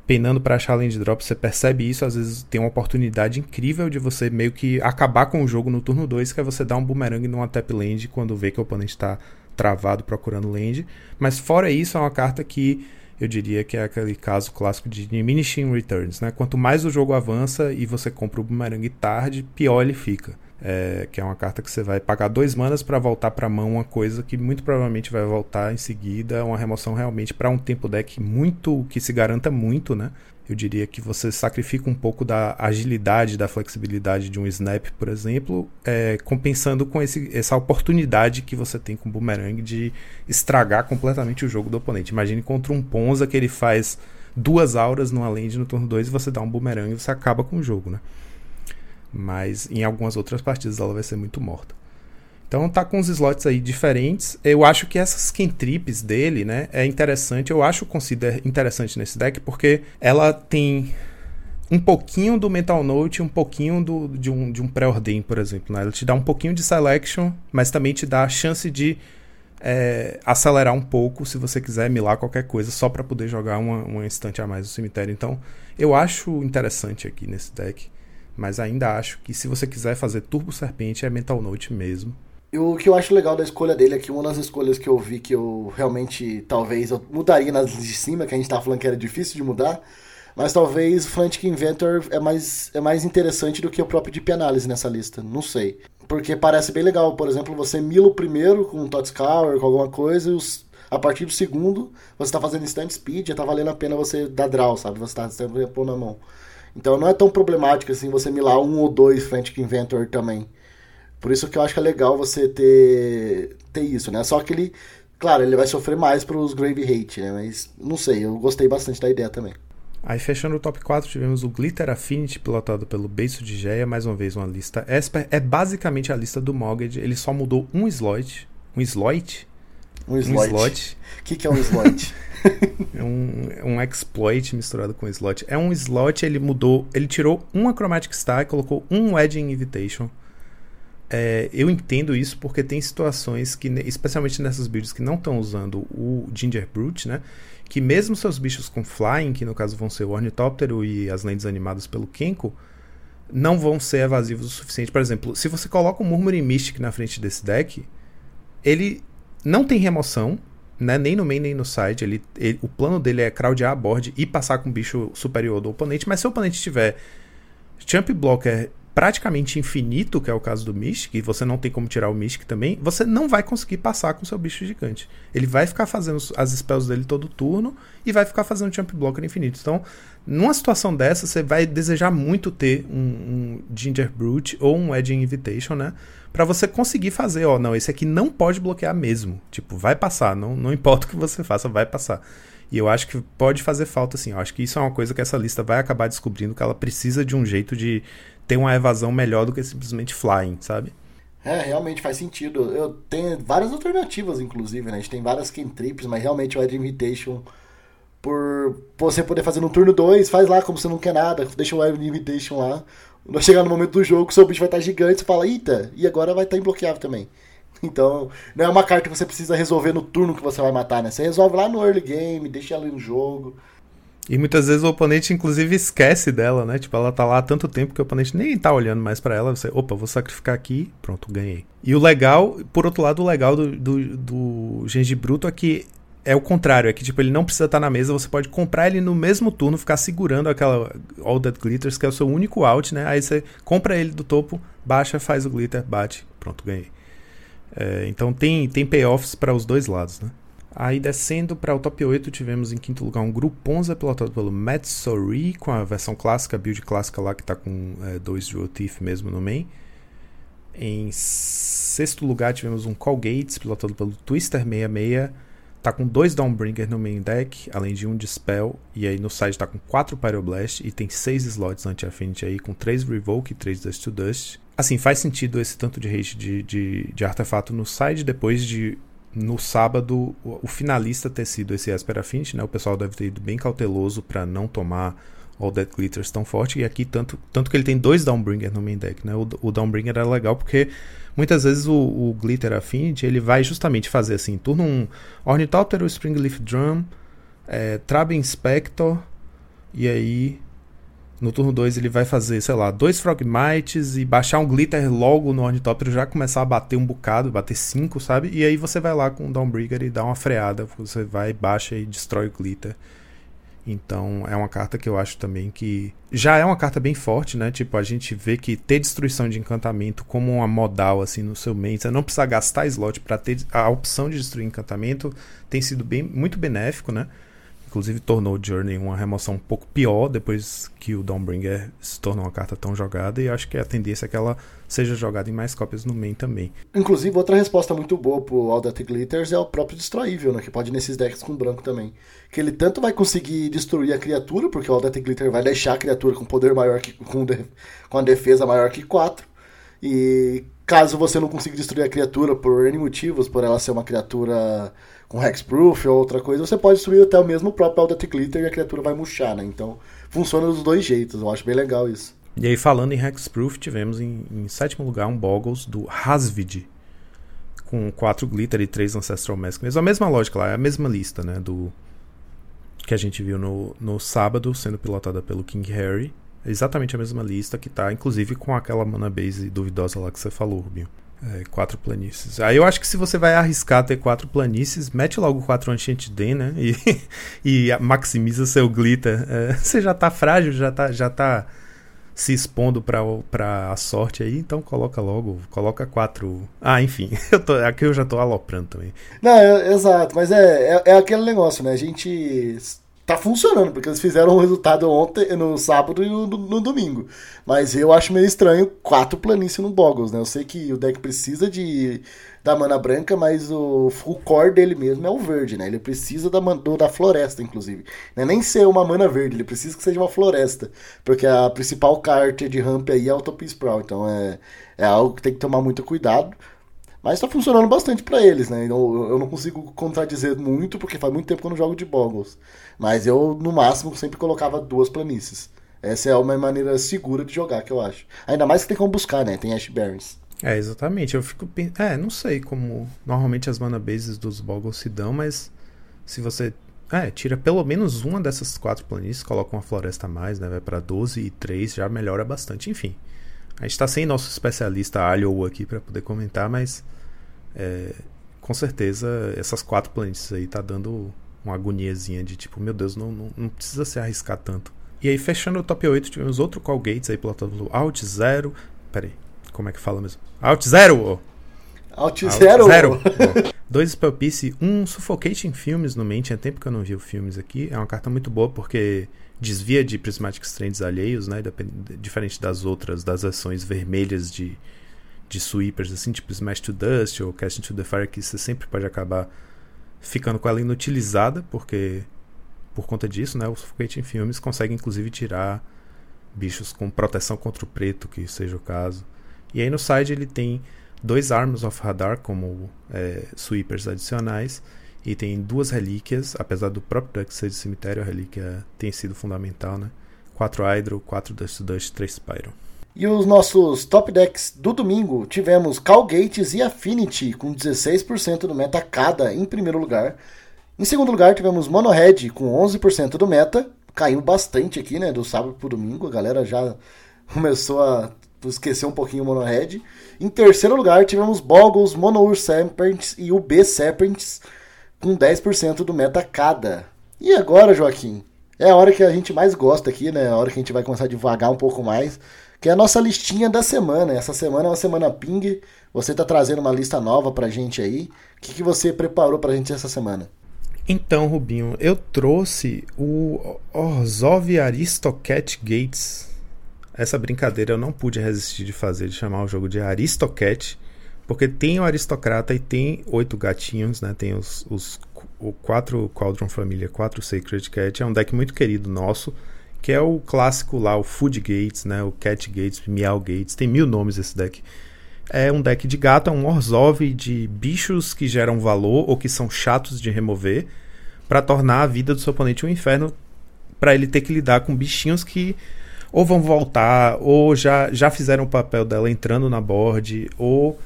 penando para achar land drop, você percebe isso, às vezes tem uma oportunidade incrível de você meio que acabar com o jogo no turno 2, que é você dar um boomerang numa tap land quando vê que o oponente está travado procurando land. Mas fora isso, é uma carta que eu diria que é aquele caso clássico de diminishing returns, né? Quanto mais o jogo avança e você compra o boomerang tarde, pior ele fica. É, que é uma carta que você vai pagar dois manas para voltar para mão uma coisa que muito provavelmente vai voltar em seguida, uma remoção realmente para um tempo deck muito que se garanta muito, né? Eu diria que você sacrifica um pouco da agilidade, da flexibilidade de um snap, por exemplo, é, compensando com esse, essa oportunidade que você tem com o Boomerang de estragar completamente o jogo do oponente. Imagine contra um Ponza que ele faz duas auras numa land no turno 2 e você dá um Boomerang e você acaba com o jogo, né? Mas em algumas outras partidas ela vai ser muito morta. Então tá com os slots aí diferentes. Eu acho que essas cantrips dele, né, é interessante. Eu acho consider interessante nesse deck porque ela tem um pouquinho do Mental Note, um pouquinho do, de um, de um pré-ordem, por exemplo. Né? Ela te dá um pouquinho de selection, mas também te dá a chance de é, acelerar um pouco se você quiser milar qualquer coisa só para poder jogar uma, uma instante a mais no cemitério. Então eu acho interessante aqui nesse deck, mas ainda acho que se você quiser fazer Turbo Serpente é Mental Note mesmo. E o que eu acho legal da escolha dele é que uma das escolhas que eu vi que eu realmente, talvez, eu mudaria nas de cima, que a gente tava falando que era difícil de mudar, mas talvez Frantic Inventor é mais, é mais interessante do que o próprio Deep Analysis nessa lista, não sei. Porque parece bem legal, por exemplo, você mila o primeiro com um com alguma coisa, e os, a partir do segundo, você tá fazendo instant speed, já tá valendo a pena você dar draw, sabe? Você tá sempre pôr na mão. Então não é tão problemático assim você milar um ou dois Frantic Inventor também. Por isso que eu acho que é legal você ter, ter isso, né? Só que ele, claro, ele vai sofrer mais pros Grave Hate, né? Mas não sei, eu gostei bastante da ideia também. Aí fechando o top 4 tivemos o Glitter Affinity pilotado pelo Beiso de Geia, mais uma vez uma lista Esper. É basicamente a lista do Mogged, ele só mudou um slot. Um slot? Um slot. Um slot. O (laughs) que, que é um slot? (laughs) é um, um exploit misturado com slot. É um slot, ele mudou, ele tirou uma Chromatic Star e colocou um Wedding Invitation. É, eu entendo isso porque tem situações que, especialmente nessas builds que não estão usando o Ginger Brute, né? Que mesmo seus bichos com Flying, que no caso vão ser o Ornitóptero e as lentes animadas pelo Kenko, não vão ser evasivos o suficiente. Por exemplo, se você coloca o Murmuring Mystic na frente desse deck, ele não tem remoção, né, nem no main nem no side. Ele, ele, o plano dele é crowdar a board e passar com o bicho superior do oponente. Mas se o oponente tiver Champ Blocker praticamente infinito, que é o caso do Mystic, e você não tem como tirar o Mystic também, você não vai conseguir passar com seu bicho gigante. Ele vai ficar fazendo as spells dele todo turno e vai ficar fazendo Champ Blocker infinito. Então, numa situação dessa, você vai desejar muito ter um, um Ginger Brute ou um Edging Invitation, né? para você conseguir fazer, ó, não, esse aqui não pode bloquear mesmo. Tipo, vai passar, não, não importa o que você faça, vai passar. E eu acho que pode fazer falta, assim. Eu acho que isso é uma coisa que essa lista vai acabar descobrindo, que ela precisa de um jeito de ter uma evasão melhor do que simplesmente flying, sabe? É, realmente faz sentido. Eu tenho várias alternativas, inclusive, né? A gente tem várias cantrips, mas realmente o Ed Invitation, por você poder fazer no turno 2, faz lá como você não quer nada, deixa o Ed Invitation lá. Quando chegar no momento do jogo, seu bicho vai estar gigante, você fala, eita, e agora vai estar imbloqueável também. (laughs) Então, não é uma carta que você precisa resolver no turno que você vai matar, né? Você resolve lá no early game, deixa ela no jogo. E muitas vezes o oponente, inclusive, esquece dela, né? Tipo, ela tá lá há tanto tempo que o oponente nem tá olhando mais para ela. Você, opa, vou sacrificar aqui, pronto, ganhei. E o legal, por outro lado, o legal do, do, do Genji Bruto é que é o contrário, é que tipo, ele não precisa estar na mesa, você pode comprar ele no mesmo turno, ficar segurando aquela All That Glitters, que é o seu único out, né? Aí você compra ele do topo, baixa, faz o glitter, bate, pronto, ganhei. É, então tem, tem payoffs para os dois lados, né? Aí descendo para o top 8, tivemos em quinto lugar um Gruponza pilotado pelo Matt Sori, com a versão clássica, a build clássica lá que está com é, dois Dual Teeth mesmo no main. Em sexto lugar tivemos um Call Gates pilotado pelo Twister 66 tá com dois Dawnbringer no main deck, além de um Dispel, e aí no side tá com quatro Pyroblast e tem seis slots anti-affinity aí, com três Revoke e três Dust to Dust. Assim, faz sentido esse tanto de rate de, de, de artefato no side, depois de no sábado o, finalista ter sido esse Esper Affinity, né? O pessoal deve ter ido bem cauteloso para não tomar All Dead Glitters tão forte, e aqui tanto, tanto que ele tem dois Downbringer no main deck, né? O, o Downbringer era legal porque Muitas vezes o, o Glitter Affinity ele vai justamente fazer assim: turno 1, Ornithopter, Springleaf Drum, é, Inspector, e aí no turno 2 ele vai fazer, sei lá, dois Frogmites e baixar um Glitter logo no Ornithopter, já começar a bater um bocado, bater 5, sabe? E aí você vai lá com o Downbrigger e dá uma freada, você vai, baixa e destrói o Glitter. Então é uma carta que eu acho também que já é uma carta bem forte, né? Tipo, a gente vê que ter destruição de encantamento como uma modal assim no seu main, você não precisa gastar slot para ter a opção de destruir encantamento, tem sido bem muito benéfico, né? Inclusive tornou o Journey uma remoção um pouco pior depois que o Dawnbringer se tornou uma carta tão jogada e acho que a tendência é que ela seja jogada em mais cópias no main também. Inclusive, outra resposta muito boa pro All That Glitters é o próprio Destruível, né? Que pode ir nesses decks com branco também. Que ele tanto vai conseguir destruir a criatura, porque o All That Glitter vai deixar a criatura com poder maior que. com, de, com a defesa maior que 4. E caso você não consiga destruir a criatura por N motivos, por ela ser uma criatura com Hexproof ou outra coisa, você pode destruir até o mesmo próprio Aldeth Glitter e a criatura vai murchar, né? Então funciona dos dois jeitos, eu acho bem legal isso. E aí, falando em Hexproof, tivemos em, em sétimo lugar um Boggles do Hasvid, com 4 Glitter e 3 Ancestral Mask. Mas a mesma lógica lá, é a mesma lista, né? Do que a gente viu no, no sábado, sendo pilotada pelo King Harry. exatamente a mesma lista que tá, inclusive, com aquela mana base duvidosa lá que você falou, Rubinho. É, quatro planícies. Aí eu acho que se você vai arriscar ter quatro planícies, mete logo quatro Ancient Den, né? E, (laughs) e maximiza seu glitter. É, você já tá frágil, já tá, já tá se expondo para a sorte aí, então coloca logo, coloca quatro. Ah, enfim, (laughs) eu tô, aqui eu já tô aloprando também. Não, é, exato, mas é, é, é, aquele negócio, né? A gente tá funcionando, porque eles fizeram o resultado ontem, no sábado e no, no, domingo. Mas eu acho meio estranho quatro planícies no Boggles, né? Eu sei que o deck precisa de da mana branca, mas o, o core dele mesmo é o verde, né? Ele precisa da, do, da floresta, inclusive. Não é nem ser uma mana verde, ele precisa que seja uma floresta. Porque a principal carta de ramp aí é o Top Sprawl. Então é, é algo que tem que tomar muito cuidado. Mas tá funcionando bastante para eles, né? Eu, eu não consigo contradizer muito, porque faz muito tempo que eu não jogo de Boggles. Mas eu, no máximo, sempre colocava duas planícies. Essa é uma maneira segura de jogar, que eu acho. Ainda mais que tem como buscar, né? Tem Ash Barrens. É, exatamente. Eu fico É, não sei como normalmente as mana bases dos Boggles se dão, mas se você. É, tira pelo menos uma dessas quatro planícies, coloca uma floresta a mais, né? Vai pra 12 e 3, já melhora bastante. Enfim. A gente tá sem nosso especialista Alio aqui para poder comentar, mas. É, com certeza essas quatro planícies aí tá dando uma agoniazinha de tipo, meu Deus, não, não, não precisa se arriscar tanto. E aí, fechando o top 8, tivemos outro Call Gates aí tabela Alt Zero. Peraí, como é que fala mesmo? Alt Zero! Alt Zero! Zero! (laughs) Dois Spell Piece, um Suffocating Filmes no main. Tinha tempo que eu não vi o filmes aqui. É uma carta muito boa porque desvia de Prismatic Strands alheios, né? Diferente das outras, das versões vermelhas de, de sweepers, assim, tipo Smash to Dust ou Cast into the Fire, que você sempre pode acabar ficando com ela inutilizada, porque por conta disso, né, o Suffocating Filmes consegue inclusive tirar bichos com proteção contra o preto, que seja o caso. E aí no side ele tem dois Arms of Radar como é, sweepers adicionais e tem duas relíquias, apesar do próprio deck ser de cemitério, a relíquia tem sido fundamental, né? 4 Hydro, 4 Dust Dust, 3 Spyro. E os nossos top decks do domingo tivemos Calgates e Affinity com 16% do meta cada em primeiro lugar. Em segundo lugar tivemos Monohead com 11% do meta. Caiu bastante aqui, né, do sábado pro domingo. A galera já (laughs) começou a esquecer um pouquinho o Monohead. Em terceiro lugar tivemos Boggles, Monour Serpents e UB Serpents com 10% do meta cada. E agora, Joaquim? É a hora que a gente mais gosta aqui, né? A hora que a gente vai começar a devagar um pouco mais que é a nossa listinha da semana. Essa semana é uma semana ping. Você está trazendo uma lista nova pra gente aí. O que, que você preparou pra gente essa semana? Então, Rubinho, eu trouxe o Orzhov Aristocat Gates. Essa brincadeira eu não pude resistir de fazer, de chamar o jogo de Aristocat, porque tem o aristocrata e tem oito gatinhos, né? Tem os, os o quatro Cauldron Família, quatro Sacred Cat. É um deck muito querido nosso que é o clássico lá, o Food Gates, né? O Cat Gates, Meow Gates, tem mil nomes esse deck. É um deck de gato, é um Orzhov de bichos que geram valor ou que são chatos de remover para tornar a vida do seu oponente um inferno, para ele ter que lidar com bichinhos que ou vão voltar, ou já, já fizeram o papel dela entrando na board, ou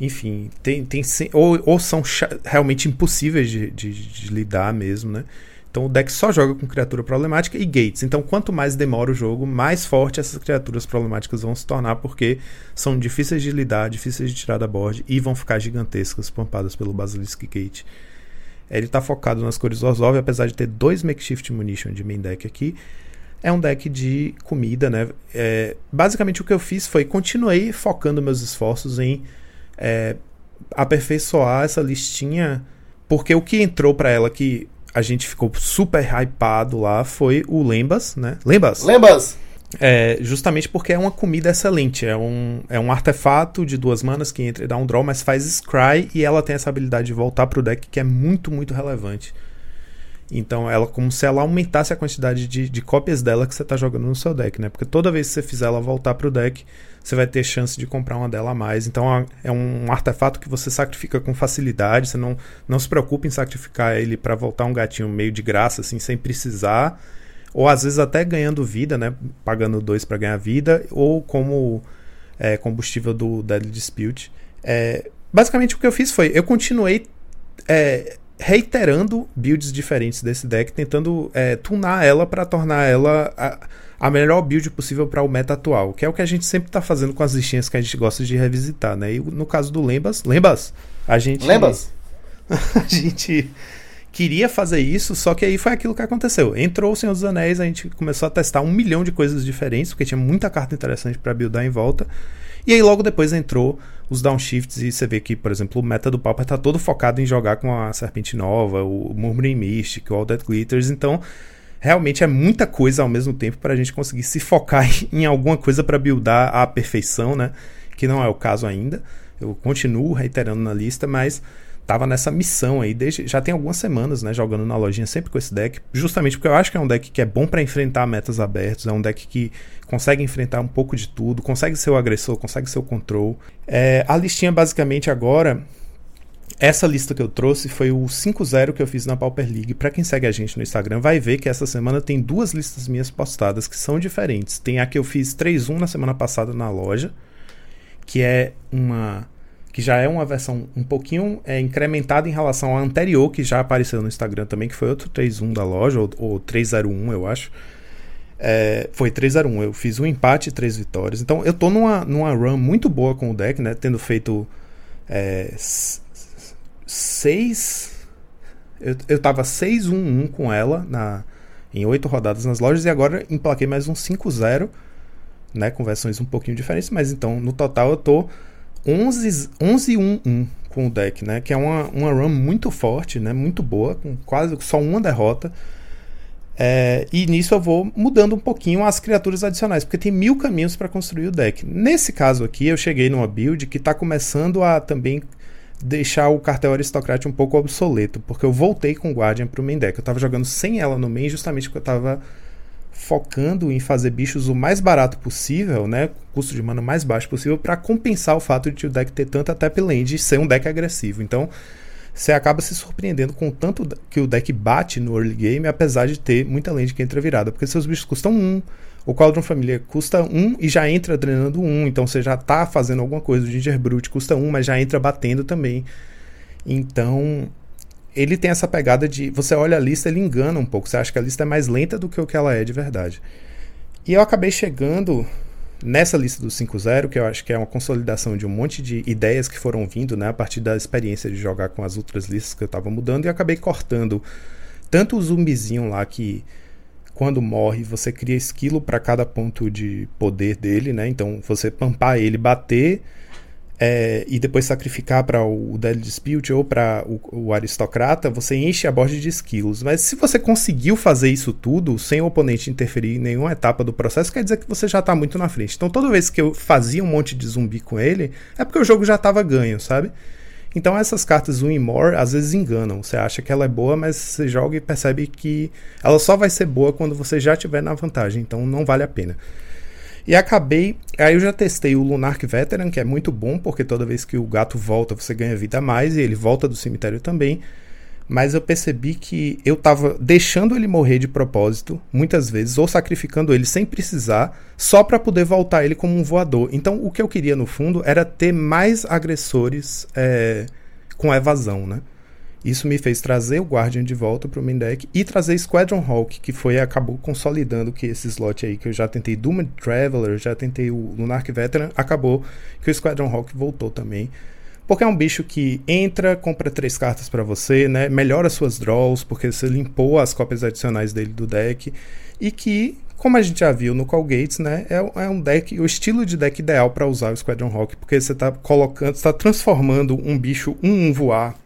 enfim, tem, tem ou, ou são realmente impossíveis de, de, de lidar mesmo, né? Então o deck só joga com criatura problemática e gates. Então quanto mais demora o jogo, mais forte essas criaturas problemáticas vão se tornar, porque são difíceis de lidar, difíceis de tirar da board e vão ficar gigantescas, pampadas pelo Basilisk Gate. Ele está focado nas cores Orzhov, apesar de ter dois Makeshift Munition de main deck aqui. É um deck de comida, né? É, basicamente o que eu fiz foi continuei focando meus esforços em é, aperfeiçoar essa listinha, porque o que entrou para ela que a gente ficou super hypado lá foi o Lembas, né? Lembas? Lembas! É, justamente porque é uma comida excelente. É um, é um artefato de duas manas que entra e dá um draw, mas faz scry e ela tem essa habilidade de voltar pro deck que é muito, muito relevante. Então ela como se ela aumentasse a quantidade de, de cópias dela que você está jogando no seu deck, né? Porque toda vez que você fizer ela voltar pro deck, você vai ter chance de comprar uma dela a mais. Então é um artefato que você sacrifica com facilidade. Você não, não se preocupe em sacrificar ele para voltar um gatinho meio de graça, assim, sem precisar. Ou às vezes até ganhando vida, né? Pagando dois para ganhar vida. Ou como é, combustível do Deadly Dispute. É, basicamente o que eu fiz foi, eu continuei é, reiterando builds diferentes desse deck, tentando é, tunar ela para tornar ela a, a, melhor build possível para o meta atual, que é o que a gente sempre está fazendo com as listinhas que a gente gosta de revisitar, né? E no caso do Lembas, Lembas, a gente Lembas, (laughs) a gente queria fazer isso, só que aí foi aquilo que aconteceu. Entrou o Senhor dos Anéis, a gente começou a testar um milhão de coisas diferentes, porque tinha muita carta interessante para buildar em volta. E aí logo depois entrou os downshifts e você vê que, por exemplo, o meta do Pauper tá todo focado em jogar com a Serpente Nova, o Murmuring Mystic, o All That Glitters, então realmente é muita coisa ao mesmo tempo para a gente conseguir se focar (laughs) em alguma coisa para buildar a perfeição, né? Que não é o caso ainda. Eu continuo reiterando na lista, mas tava nessa missão aí desde já tem algumas semanas, né, jogando na lojinha sempre com esse deck, justamente porque eu acho que é um deck que é bom para enfrentar metas abertas, é um deck que consegue enfrentar um pouco de tudo, consegue ser o agressor, consegue ser o control. É, a listinha basicamente agora essa lista que eu trouxe foi o 5-0 que eu fiz na Pauper League. Para quem segue a gente no Instagram, vai ver que essa semana tem duas listas minhas postadas que são diferentes. Tem a que eu fiz 3-1 na semana passada na loja, que é uma que já é uma versão um pouquinho é, incrementada em relação à anterior, que já apareceu no Instagram também, que foi outro 3-1 da loja, ou, ou 301, eu acho. É, foi 3-0-1. Eu fiz um empate e três vitórias. Então eu tô numa, numa run muito boa com o deck, né? Tendo feito é, seis. Eu, eu tava 6-1-1 com ela na, em oito rodadas nas lojas e agora emplaquei mais um 5-0, né? Com versões um pouquinho diferentes, mas então no total eu tô 11-1-1 com o deck, né? Que é uma, uma run muito forte, né? Muito boa, com quase só uma derrota. É, e nisso eu vou mudando um pouquinho as criaturas adicionais, porque tem mil caminhos para construir o deck. Nesse caso aqui, eu cheguei numa build que está começando a também deixar o cartel aristocrata um pouco obsoleto, porque eu voltei com Guardian pro main deck. Eu tava jogando sem ela no main justamente porque eu tava focando em fazer bichos o mais barato possível, né, custo de mana mais baixo possível para compensar o fato de o deck ter tanta tap land e ser um deck agressivo. Então, você acaba se surpreendendo com o tanto que o deck bate no early game, apesar de ter muita land que entra virada, porque seus bichos custam 1, um, o Cauldron Família custa 1 um e já entra drenando 1, um, então você já está fazendo alguma coisa. O Ginger Brute custa 1, um, mas já entra batendo também. Então, ele tem essa pegada de. Você olha a lista, ele engana um pouco. Você acha que a lista é mais lenta do que o que ela é de verdade. E eu acabei chegando nessa lista do 5.0, que eu acho que é uma consolidação de um monte de ideias que foram vindo, né, a partir da experiência de jogar com as outras listas que eu estava mudando, e eu acabei cortando tanto o zumbizinho lá que quando morre, você cria esquilo para cada ponto de poder dele, né? Então, você pampar ele, bater é, e depois sacrificar para o Deadly Dispute ou para o, o, aristocrata, você enche a borda de esquilos. Mas se você conseguiu fazer isso tudo sem o oponente interferir em nenhuma etapa do processo, quer dizer que você já está muito na frente. Então, toda vez que eu fazia um monte de zumbi com ele, é porque o jogo já estava ganho, sabe? Então essas cartas Win More às vezes enganam. Você acha que ela é boa, mas você joga e percebe que ela só vai ser boa quando você já estiver na vantagem. Então não vale a pena. E acabei. Aí eu já testei o Lunark Veteran, que é muito bom, porque toda vez que o gato volta você ganha vida a mais e ele volta do cemitério também mas eu percebi que eu estava deixando ele morrer de propósito, muitas vezes, ou sacrificando ele sem precisar, só para poder voltar ele como um voador. Então, o que eu queria no fundo era ter mais agressores é, com evasão, né? Isso me fez trazer o Guardian de volta para o main deck e trazer Squadron Hawk, que foi acabou consolidando que esse slot aí que eu já tentei Doom Traveler, já tentei o Lunark Veteran, acabou que o Squadron Hawk voltou também. Porque é um bicho que entra, compra três cartas para você, né? Melhora suas draws, porque você limpou as cópias adicionais dele do deck. E que, como a gente já viu no Call Gates, né? É, é um deck, o estilo de deck ideal para usar o Squadron Rock, porque você tá colocando, está transformando um bicho 1 um, um voar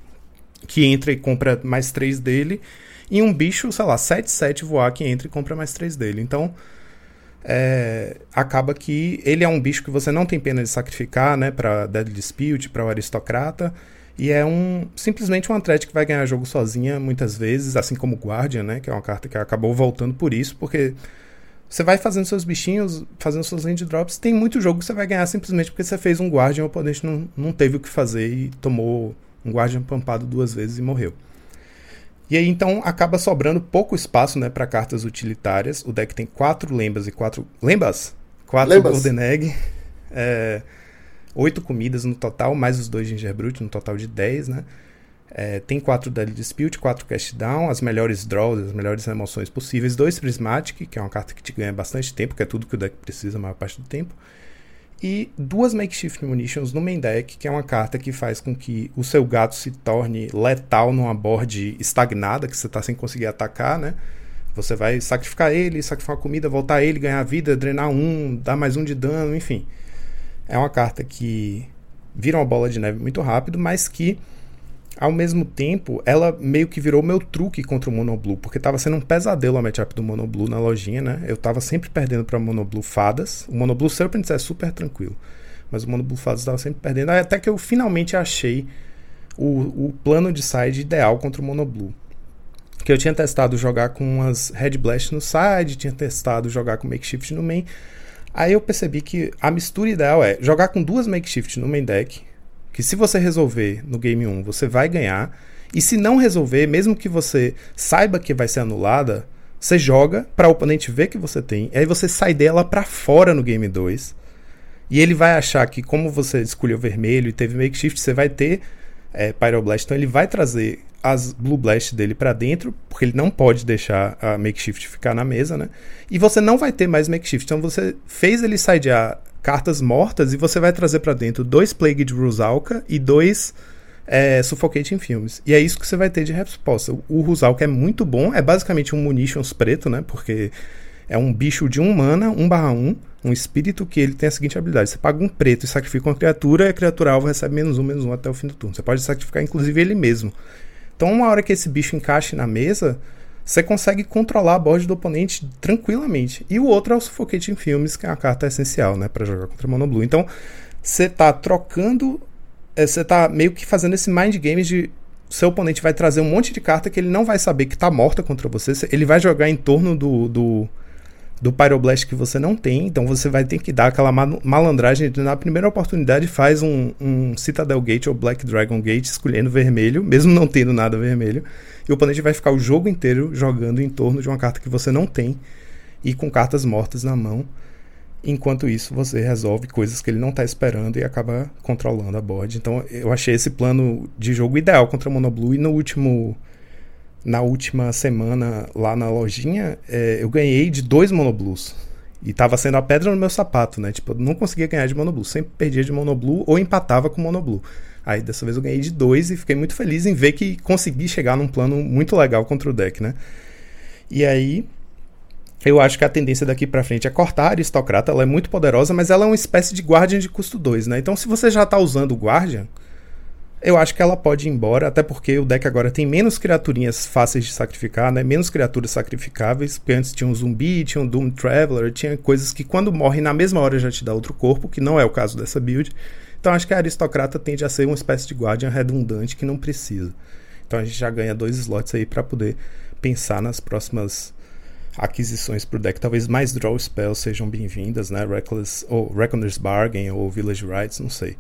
que entra e compra mais três dele, em um bicho, sei lá, 7-7 voar que entra e compra mais três dele. Então, é, acaba que ele é um bicho que você não tem pena de sacrificar, né, para Deadly Dispute, para o aristocrata, e é um simplesmente um atleta que vai ganhar jogo sozinha muitas vezes, assim como Guardian, né, que é uma carta que acabou voltando por isso, porque você vai fazendo seus bichinhos, fazendo seus land drops, tem muito jogo que você vai ganhar simplesmente porque você fez um Guardian, o oponente não, não teve o que fazer e tomou um Guardian pampado duas vezes e morreu. E aí então acaba sobrando pouco espaço né, para cartas utilitárias. O deck tem quatro lembas e quatro. Lembas? Quatro lembas. Golden Egg. É, oito comidas no total, mais os dois Ginger Brute, no total de 10, né? É, tem quatro Deadly Dispute, quatro Cast Down, as melhores draws, as melhores remoções possíveis, dois Prismatic, que é uma carta que te ganha bastante tempo, que é tudo que o deck precisa a maior parte do tempo e duas Makeshift Munitions no main deck, que é uma carta que faz com que o seu gato se torne letal numa board estagnada, que você está sem conseguir atacar, né? Você vai sacrificar ele, sacrificar a comida, voltar ele, ganhar vida, drenar um, dar mais um de dano, enfim. é uma carta que vira uma bola de neve muito rápido, mas que ao mesmo tempo, ela meio que virou meu truque contra o Monoblue, porque tava sendo um pesadelo a matchup do Monoblue na lojinha, né? Eu tava sempre perdendo para Monoblue Fadas. O Monoblue Serpents é super tranquilo, mas o Monoblue Fadas tava sempre perdendo, até que eu finalmente achei o, o plano de side ideal contra o Monoblue. Que eu tinha testado jogar com umas Red Blast no side, tinha testado jogar com Makeshift no main. Aí eu percebi que a mistura ideal é jogar com duas Makeshift no main deck, que se você resolver no game 1, você vai ganhar. E se não resolver, mesmo que você saiba que vai ser anulada, você joga para o oponente ver que você tem, aí você sai dela para fora no game 2. E ele vai achar que como você escolheu vermelho e teve makeshift, você vai ter é, Pyroblast, então ele vai trazer as Blue Blast dele para dentro, porque ele não pode deixar a makeshift ficar na mesa, né? E você não vai ter mais makeshift. Então você fez ele sidear cartas mortas e você vai trazer para dentro dois Plague de Rusalka e dois é, Suffocating Filmes. E é isso que você vai ter de resposta. O Rusalka é muito bom, é basicamente um Munitions preto, né? Porque é um bicho de 1 um mana, 1 barra 1, um espírito que ele tem a seguinte habilidade: você paga um preto e sacrifica uma criatura, e a criatura alvo recebe menos um, menos um até o fim do turno. Você pode sacrificar, inclusive, ele mesmo. Então, uma hora que esse bicho encaixe na mesa, você consegue controlar a board do oponente tranquilamente. E o outro é o Suffocating Filmes, que é uma carta essencial, né, para jogar contra Mono Blue. Então, você tá trocando, é, você tá meio que fazendo esse mind game de seu oponente vai trazer um monte de carta que ele não vai saber que tá morta contra você, ele vai jogar em torno do, do do Pyroblast que você não tem, então você vai ter que dar aquela malandragem de na primeira oportunidade faz um, um Citadel Gate ou Black Dragon Gate escolhendo vermelho, mesmo não tendo nada vermelho, e o oponente vai ficar o jogo inteiro jogando em torno de uma carta que você não tem e com cartas mortas na mão. Enquanto isso, você resolve coisas que ele não está esperando e acaba controlando a board. Então, eu achei esse plano de jogo ideal contra Mono Blue e no último na última semana lá na lojinha, é, eu ganhei de dois monoblues. E tava sendo a pedra no meu sapato, né? Tipo, eu não conseguia ganhar de monoblue. Sempre perdia de monoblue ou empatava com monoblue. Aí dessa vez eu ganhei de dois e fiquei muito feliz em ver que consegui chegar num plano muito legal contra o deck, né? E aí, eu acho que a tendência daqui para frente é cortar a aristocrata. Ela é muito poderosa, mas ela é uma espécie de guardian de custo 2, né? Então, se você já tá usando o guardian, eu acho que ela pode ir embora, até porque o deck agora tem menos criaturinhas fáceis de sacrificar, né? Menos criaturas sacrificáveis, porque antes tinha um zumbi, tinha um Doom Traveler, tinha coisas que quando morre na mesma hora já te dá outro corpo, que não é o caso dessa build. Então acho que a aristocrata tende a ser uma espécie de guardian redundante que não precisa. Então a gente já ganha dois slots aí para poder pensar nas próximas aquisições para o deck. Talvez mais draw spells sejam bem-vindas, né? Reckless ou Reckoner's Bargain ou Village Rights, não sei.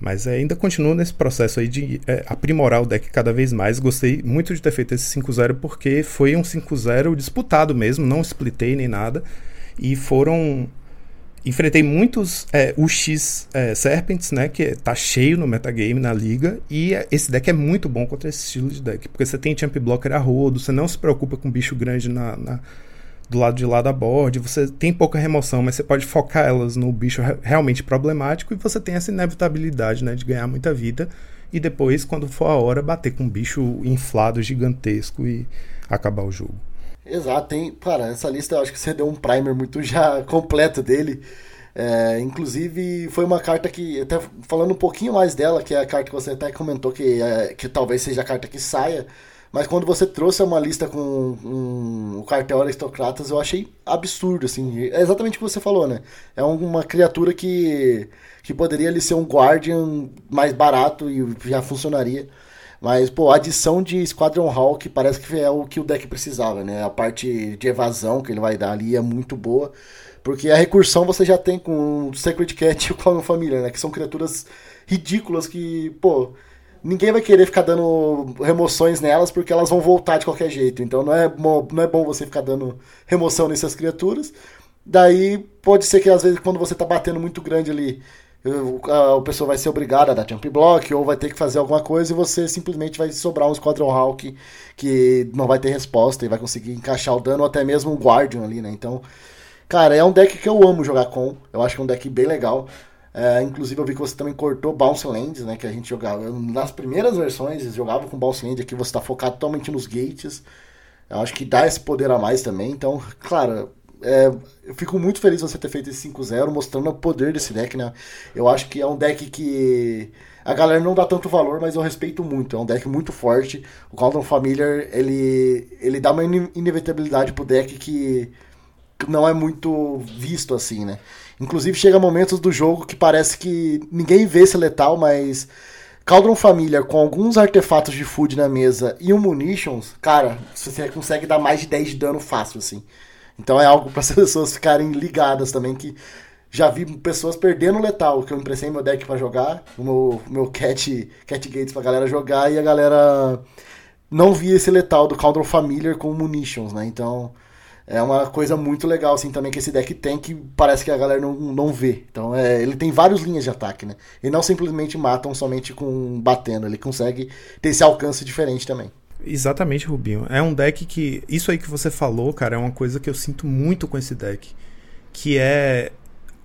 Mas é, ainda continuo nesse processo aí de é, aprimorar o deck cada vez mais. Gostei muito de ter feito esse 5-0 porque foi um 5-0 disputado mesmo, não splitei nem nada. E foram. Enfrentei muitos é, UX é, Serpents, né? Que tá cheio no metagame, na liga. E esse deck é muito bom contra esse estilo de deck. Porque você tem Champ Blocker a rodo, você não se preocupa com bicho grande na, na do lado de lá da board, você tem pouca remoção, mas você pode focar elas no bicho realmente problemático e você tem essa inevitabilidade né, de ganhar muita vida e depois, quando for a hora, bater com um bicho inflado gigantesco e acabar o jogo. Exato, tem. Cara, essa lista eu acho que você deu um primer muito (laughs) já completo dele. É, inclusive, foi uma carta que, até falando um pouquinho mais dela, que é a carta que você até comentou que, é, que talvez seja a carta que saia mas quando você trouxe uma lista com um, o cartel aristocratas, eu achei absurdo, assim. É exatamente o que você falou, né? É uma criatura que, que poderia ali ser um Guardian mais barato e já funcionaria. Mas, pô, a adição de Squadron Hawk parece que é o que o deck precisava, né? A parte de evasão que ele vai dar ali é muito boa. Porque a recursão você já tem com o Sacred Cat e o Clone Família, né? Que são criaturas ridículas que, pô, ninguém vai querer ficar dando remoções nelas porque elas vão voltar de qualquer jeito. Então não é, não é bom você ficar dando remoção nessas criaturas. Daí pode ser que às vezes quando você tá batendo muito grande ali, o pessoa vai ser obrigada a dar jump block ou vai ter que fazer alguma coisa e você simplesmente vai sobrar um Squadron Hawk que não vai ter resposta e vai conseguir encaixar o dano ou até mesmo um Guardian ali, né? Então, cara, é um deck que eu amo jogar com. Eu acho que é um deck bem legal. É, inclusive eu vi que você também cortou Bounce Lands, né? Que a gente jogava. Nas primeiras versões jogava com Bounce Land, aqui você está focado totalmente nos gates. Eu acho que dá esse poder a mais também. Então, claro, é, eu fico muito feliz você ter feito esse 5-0, mostrando o poder desse deck, né? Eu acho que é um deck que a galera não dá tanto valor, mas eu respeito muito. É um deck muito forte. O Caldron Familiar, ele, ele dá uma inevitabilidade pro deck que não é muito visto assim, né? Inclusive chega momentos do jogo que parece que ninguém vê esse letal, mas Cauldron Família com alguns artefatos de food na mesa e um munitions, cara, você consegue dar mais de 10 de dano fácil, assim. Então é algo para (laughs) as pessoas ficarem ligadas também, que já vi pessoas perdendo letal, que eu emprestei meu deck para jogar, o meu, meu cat, cat gates pra galera jogar, e a galera não via esse letal do Cauldron Familiar com munitions, né? Então é uma coisa muito legal, assim, também que esse deck tem, que parece que a galera não, não vê. Então, é, ele tem várias linhas de ataque, né? E não simplesmente matam somente com batendo, ele consegue ter esse alcance diferente também. Exatamente, Rubinho. É um deck que. Isso aí que você falou, cara, é uma coisa que eu sinto muito com esse deck. Que é.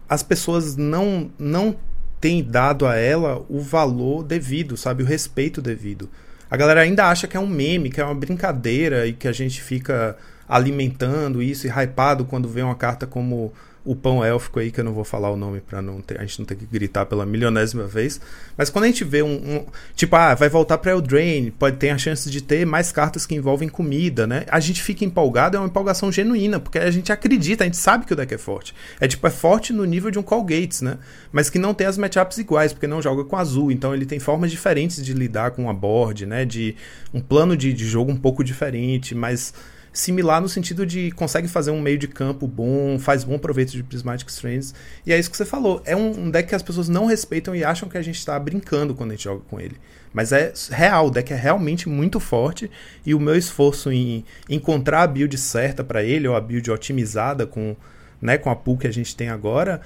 As pessoas não, não têm dado a ela o valor devido, sabe? O respeito devido. A galera ainda acha que é um meme, que é uma brincadeira e que a gente fica alimentando isso e hypado quando vê uma carta como o pão élfico aí, que eu não vou falar o nome pra não ter, a gente não ter que gritar pela milionésima vez. Mas quando a gente vê um. um tipo, ah, vai voltar pra Eldraine, pode ter a chance de ter mais cartas que envolvem comida, né? A gente fica empolgado, é uma empolgação genuína, porque a gente acredita, a gente sabe que o deck é forte. É tipo, é forte no nível de um Call Gates, né? Mas que não tem as matchups iguais, porque não joga com azul. Então ele tem formas diferentes de lidar com a board, né? De um plano de, de jogo um pouco diferente, mas similar no sentido de consegue fazer um meio de campo bom, faz bom proveito de Prismatic Strands. E é isso que você falou. É um, deck que as pessoas não respeitam e acham que a gente está brincando quando a gente joga com ele. Mas é real, o deck é realmente muito forte e o meu esforço em encontrar a build certa para ele, ou a build otimizada com, né, com a pool que a gente tem agora,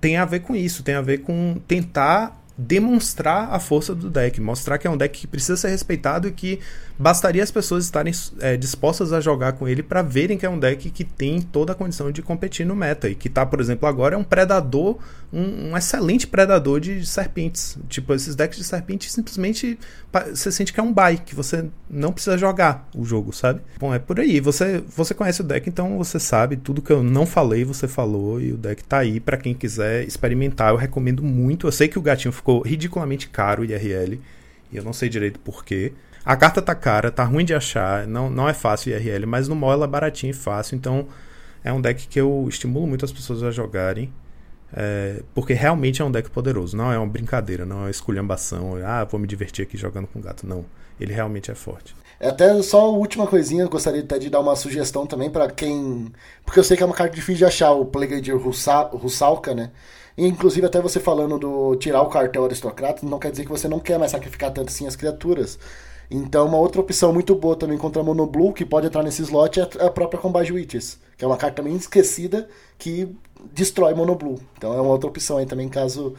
tem a ver com isso, tem a ver com tentar demonstrar a força do deck, mostrar que é um deck que precisa ser respeitado e que bastaria as pessoas estarem é, dispostas a jogar com ele para verem que é um deck que tem toda a condição de competir no meta e que tá, por exemplo, agora é um predador, um, um excelente predador de serpentes. Tipo, esses decks de serpentes simplesmente você sente que é um buy, que você não precisa jogar o jogo, sabe? Bom, é por aí. Você você conhece o deck, então você sabe tudo que eu não falei, você falou e o deck tá aí para quem quiser experimentar. Eu recomendo muito. Eu sei que o gatinho ficou ridiculamente caro IRL e eu não sei direito porquê. A carta tá cara, tá ruim de achar, não, não é fácil IRL, mas no mall ela é baratinha e fácil, então é um deck que eu estimulo muito as pessoas a jogarem. É, porque realmente é um deck poderoso, não é uma brincadeira, não é uma esculhambação, ah, vou me divertir aqui jogando com gato, não. Ele realmente é forte. É até só a última coisinha, eu gostaria até de dar uma sugestão também para quem. Porque eu sei que é uma carta difícil de achar, o Plague Russalka, né? Inclusive, até você falando do tirar o cartel aristocrata, não quer dizer que você não quer mais sacrificar tanto assim as criaturas. Então, uma outra opção muito boa também contra a Monoblue, que pode entrar nesse slot, é a própria Combate Witches, que é uma carta também esquecida que destrói Monoblue. Então, é uma outra opção aí também, caso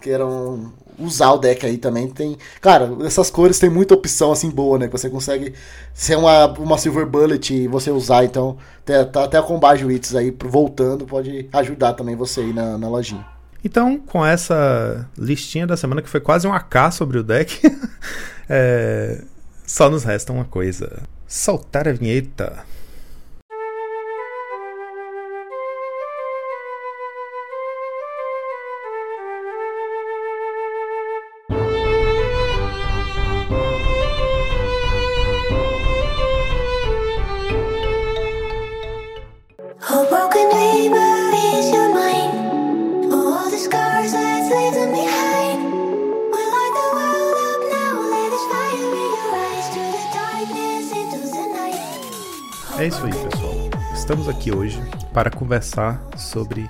queiram usar o deck aí também. Tem, cara, essas cores tem muita opção assim boa, né? Que você consegue ser uma, uma Silver Bullet e você usar. Então, até, até a Combate Witches aí voltando pode ajudar também você aí na, na lojinha. Então, com essa listinha da semana que foi quase um AK sobre o deck, (laughs) é, só nos resta uma coisa: soltar a vinheta. Aqui hoje para conversar sobre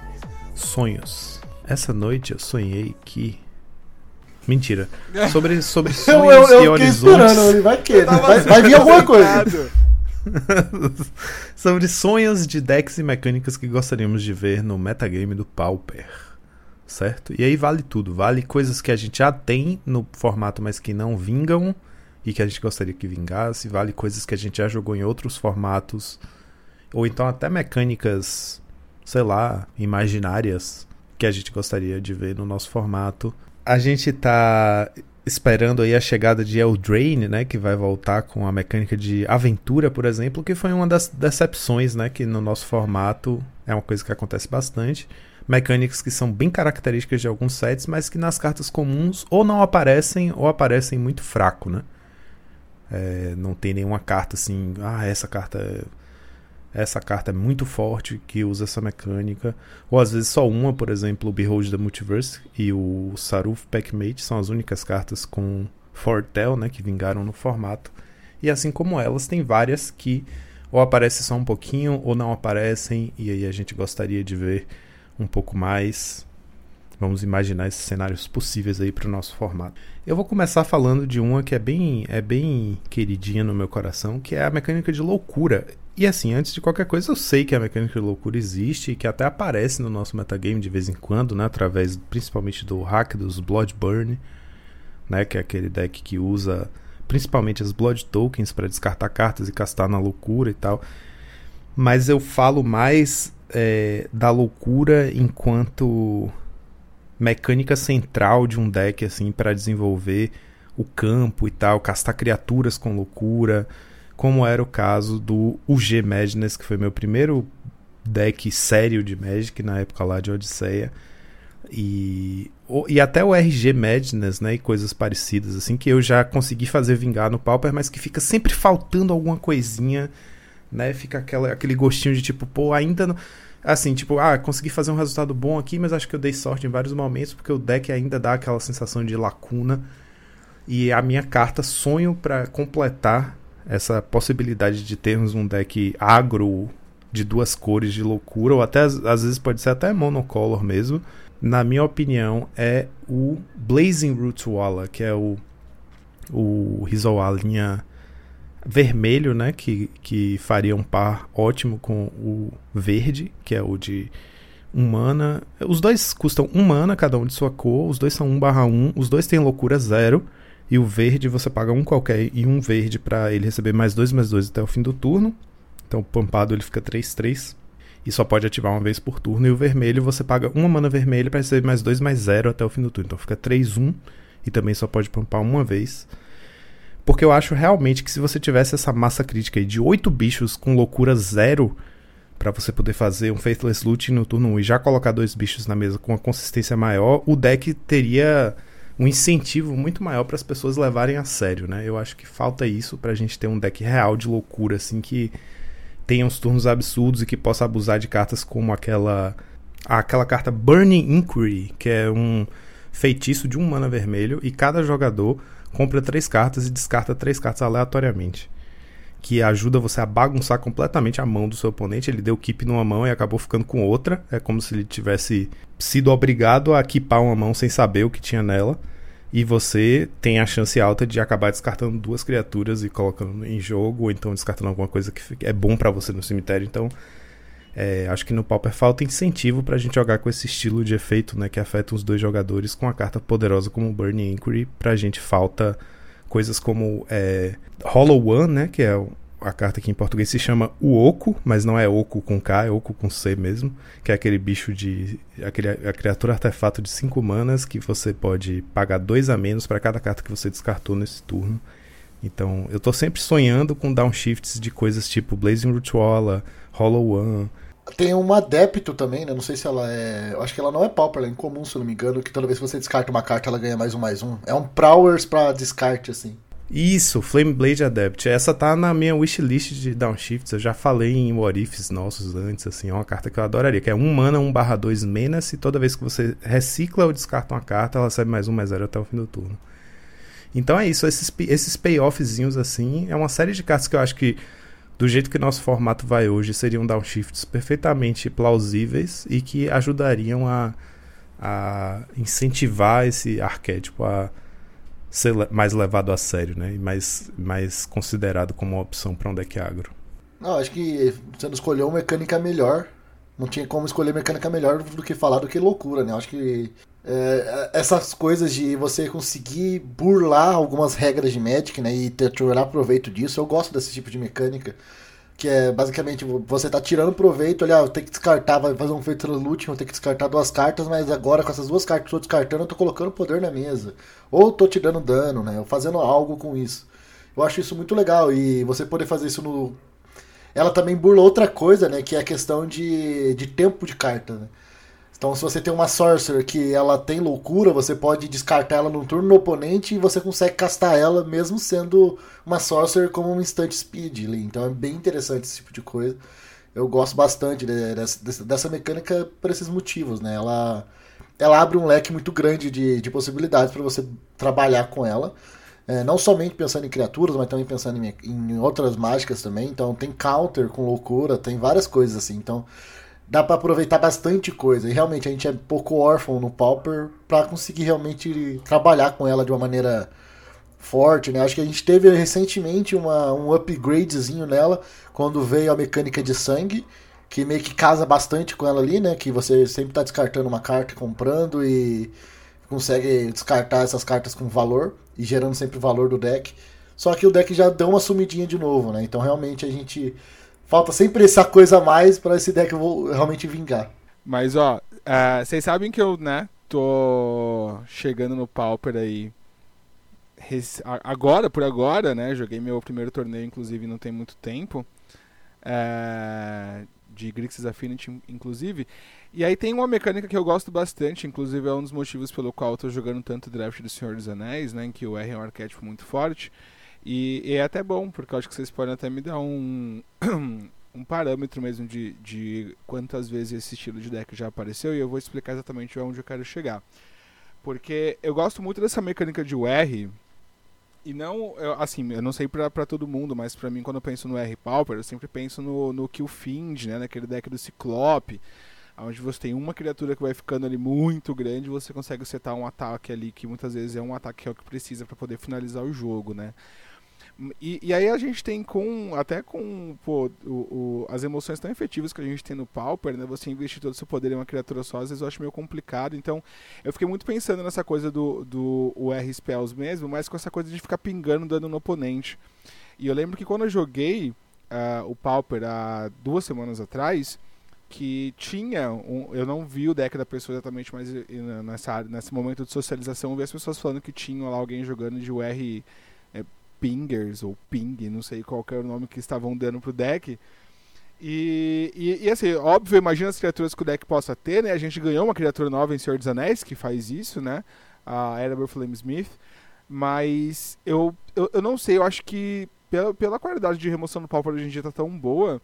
sonhos. Essa noite eu sonhei que. Mentira. Sobre, sobre (laughs) sonhos eu, eu, eu e horizontes. Vai, que, vai, vai vir alguma coisa. (laughs) sobre sonhos de decks e mecânicas que gostaríamos de ver no metagame do Pauper. Certo? E aí vale tudo. Vale coisas que a gente já tem no formato, mas que não vingam e que a gente gostaria que vingasse, vale coisas que a gente já jogou em outros formatos, ou então até mecânicas, sei lá, imaginárias que a gente gostaria de ver no nosso formato. A gente tá esperando aí a chegada de Eldraine, né, que vai voltar com a mecânica de aventura, por exemplo, que foi uma das decepções, né, que no nosso formato é uma coisa que acontece bastante. Mecânicas que são bem características de alguns sets, mas que nas cartas comuns ou não aparecem ou aparecem muito fraco, né? É, não tem nenhuma carta assim, ah, essa carta é essa carta é muito forte que usa essa mecânica. Ou às vezes só uma, por exemplo, o Behold the Multiverse e o Saruf Packmate são as únicas cartas com Fortel, né, que vingaram no formato. E assim como elas, tem várias que ou aparecem só um pouquinho ou não aparecem, e aí a gente gostaria de ver um pouco mais. Vamos imaginar esses cenários possíveis aí para o nosso formato. Eu vou começar falando de uma que é bem, é bem queridinha no meu coração, que é a mecânica de loucura. E assim, antes de qualquer coisa, eu sei que a mecânica de loucura existe e que até aparece no nosso metagame de vez em quando, né? Através principalmente do hack dos Bloodburn, né? Que é aquele deck que usa principalmente as Blood Tokens para descartar cartas e castar na loucura e tal. Mas eu falo mais é, da loucura enquanto mecânica central de um deck assim para desenvolver o campo e tal, castar criaturas com loucura como era o caso do UG Madness, que foi meu primeiro deck sério de Magic na época lá de Odisseia. E, e até o RG Madness, né, e coisas parecidas, assim, que eu já consegui fazer vingar no Pauper, mas que fica sempre faltando alguma coisinha, né, fica aquela, aquele gostinho de tipo, pô, ainda não... Assim, tipo, ah, consegui fazer um resultado bom aqui, mas acho que eu dei sorte em vários momentos, porque o deck ainda dá aquela sensação de lacuna. E a minha carta sonho para completar essa possibilidade de termos um deck agro de duas cores de loucura, ou até às vezes pode ser até monocolor mesmo, na minha opinião, é o Blazing Root Walla, que é o, o Rizoa linha vermelho, né? Que, que faria um par ótimo com o verde, que é o de 1 mana. Os dois custam 1 mana, cada um de sua cor, os dois são 1 barra 1, os dois têm loucura zero. E o verde você paga um qualquer e um verde para ele receber mais dois mais dois até o fim do turno. Então o pampado ele fica 3-3 e só pode ativar uma vez por turno. E o vermelho você paga uma mana vermelha para receber mais dois mais zero até o fim do turno. Então fica 3-1 e também só pode pampar uma vez. Porque eu acho realmente que se você tivesse essa massa crítica aí de oito bichos com loucura zero para você poder fazer um Faithless Loot no turno 1 e já colocar dois bichos na mesa com uma consistência maior, o deck teria um incentivo muito maior para as pessoas levarem a sério, né? Eu acho que falta isso para a gente ter um deck real de loucura, assim, que tenha uns turnos absurdos e que possa abusar de cartas como aquela aquela carta Burning Inquiry, que é um feitiço de um mana vermelho e cada jogador compra três cartas e descarta três cartas aleatoriamente. Que ajuda você a bagunçar completamente a mão do seu oponente. Ele deu keep numa mão e acabou ficando com outra. É como se ele tivesse sido obrigado a equipar uma mão sem saber o que tinha nela. E você tem a chance alta de acabar descartando duas criaturas e colocando em jogo, ou então descartando alguma coisa que é bom para você no cemitério. Então, é, acho que no Pauper falta incentivo pra gente jogar com esse estilo de efeito, né, que afeta os dois jogadores com a carta poderosa como Burning Inquiry. Pra gente falta coisas como é, Hollow One, né, que é a carta que em português se chama o Oco, mas não é Oco com K, é Oco com C mesmo, que é aquele bicho de. Aquele, a criatura artefato de 5 manas que você pode pagar 2 a menos para cada carta que você descartou nesse turno. Então, eu tô sempre sonhando com downshifts de coisas tipo Blazing Rituala, Hollow One. Tem uma Adepto também, né? Não sei se ela é. Eu acho que ela não é pauper, ela é incomum, se eu não me engano, que toda vez que você descarta uma carta, ela ganha mais um mais um. É um Prowers pra descarte, assim. Isso, Flame Blade Adept. Essa tá na minha wishlist de downshifts. Eu já falei em What Ifs nossos antes, assim, é uma carta que eu adoraria, que é 1 mana, 1 barra 2 Menace, e toda vez que você recicla ou descarta uma carta, ela recebe mais um, mais zero até o fim do turno. Então é isso, esses, esses payoffzinhos assim, é uma série de cartas que eu acho que, do jeito que nosso formato vai hoje, seriam downshifts perfeitamente plausíveis e que ajudariam a, a incentivar esse arquétipo a ser mais levado a sério, né? E mais, mais considerado como uma opção para um deck agro. Não, acho que você não escolheu uma mecânica melhor. Não tinha como escolher mecânica melhor do que falar do que loucura, né? Acho que é, essas coisas de você conseguir burlar algumas regras de Magic, né? E tirar proveito disso, eu gosto desse tipo de mecânica. que é basicamente você tá tirando proveito, olha, eu tenho que descartar, vai fazer um feito loot, eu tenho que descartar duas cartas, mas agora com essas duas cartas que eu tô descartando, eu tô colocando poder na mesa. Ou tô te dando dano, né? Ou fazendo algo com isso. Eu acho isso muito legal e você poder fazer isso no. Ela também burla outra coisa, né? Que é a questão de, de tempo de carta, né? Então, se você tem uma Sorcerer que ela tem loucura, você pode descartar ela no turno do oponente e você consegue castar ela, mesmo sendo uma Sorcerer como um Instant Speed. Então, é bem interessante esse tipo de coisa. Eu gosto bastante dessa, dessa mecânica por esses motivos, né? Ela, ela abre um leque muito grande de, de possibilidades para você trabalhar com ela. É, não somente pensando em criaturas, mas também pensando em, em outras mágicas também. Então, tem counter com loucura, tem várias coisas assim. Então, dá para aproveitar bastante coisa. E realmente a gente é pouco órfão no Pauper para conseguir realmente trabalhar com ela de uma maneira forte, né? Acho que a gente teve recentemente uma, um upgradezinho nela quando veio a mecânica de sangue, que meio que casa bastante com ela ali, né? Que você sempre tá descartando uma carta, comprando e consegue descartar essas cartas com valor e gerando sempre valor do deck. Só que o deck já deu uma sumidinha de novo, né? Então realmente a gente Falta sempre essa coisa a mais para esse deck realmente vingar. Mas, ó, uh, vocês sabem que eu, né, tô chegando no Pauper aí. Agora, por agora, né? Joguei meu primeiro torneio, inclusive, não tem muito tempo. Uh, de Grixis Affinity, inclusive. E aí tem uma mecânica que eu gosto bastante, inclusive é um dos motivos pelo qual eu tô jogando tanto draft do Senhor dos Anéis, né? Em que o R é um arquétipo muito forte. E, e, é até bom, porque eu acho que vocês podem até me dar um, (clears throat) um parâmetro mesmo de, de quantas vezes esse estilo de deck já apareceu e eu vou explicar exatamente onde eu quero chegar. Porque eu gosto muito dessa mecânica de UR, e não, eu, assim, eu não sei pra, pra todo mundo, mas pra mim quando eu penso no R Pauper, eu sempre penso no, no Kill Fiend, né, naquele deck do Ciclope, onde você tem uma criatura que vai ficando ali muito grande, você consegue setar um ataque ali que muitas vezes é um ataque que é o que precisa para poder finalizar o jogo, né? E, e, aí a gente tem com, até com pô, o, o, as emoções tão efetivas que a gente tem no Pauper, né? Você investir todo o seu poder em uma criatura só, às vezes eu acho meio complicado. Então, eu fiquei muito pensando nessa coisa do, do UR Spells mesmo, mas com essa coisa de ficar pingando dano no oponente. E eu lembro que quando eu joguei uh, o Pauper há duas semanas atrás, que tinha um, eu não vi o deck da pessoa exatamente, mas nessa, nesse momento de socialização eu vi as pessoas falando que tinha lá alguém jogando de UR pingers ou ping, não sei qual era o nome que estavam dando pro deck. E, e, e, assim, óbvio, imagina as criaturas que o deck possa ter, né? A gente ganhou uma criatura nova em Senhor dos Anéis que faz isso, né? A Erebor Flamesmith. Mas eu, eu, eu, não sei, eu acho que pela, pela qualidade de remoção do Pauper hoje em dia tá tão boa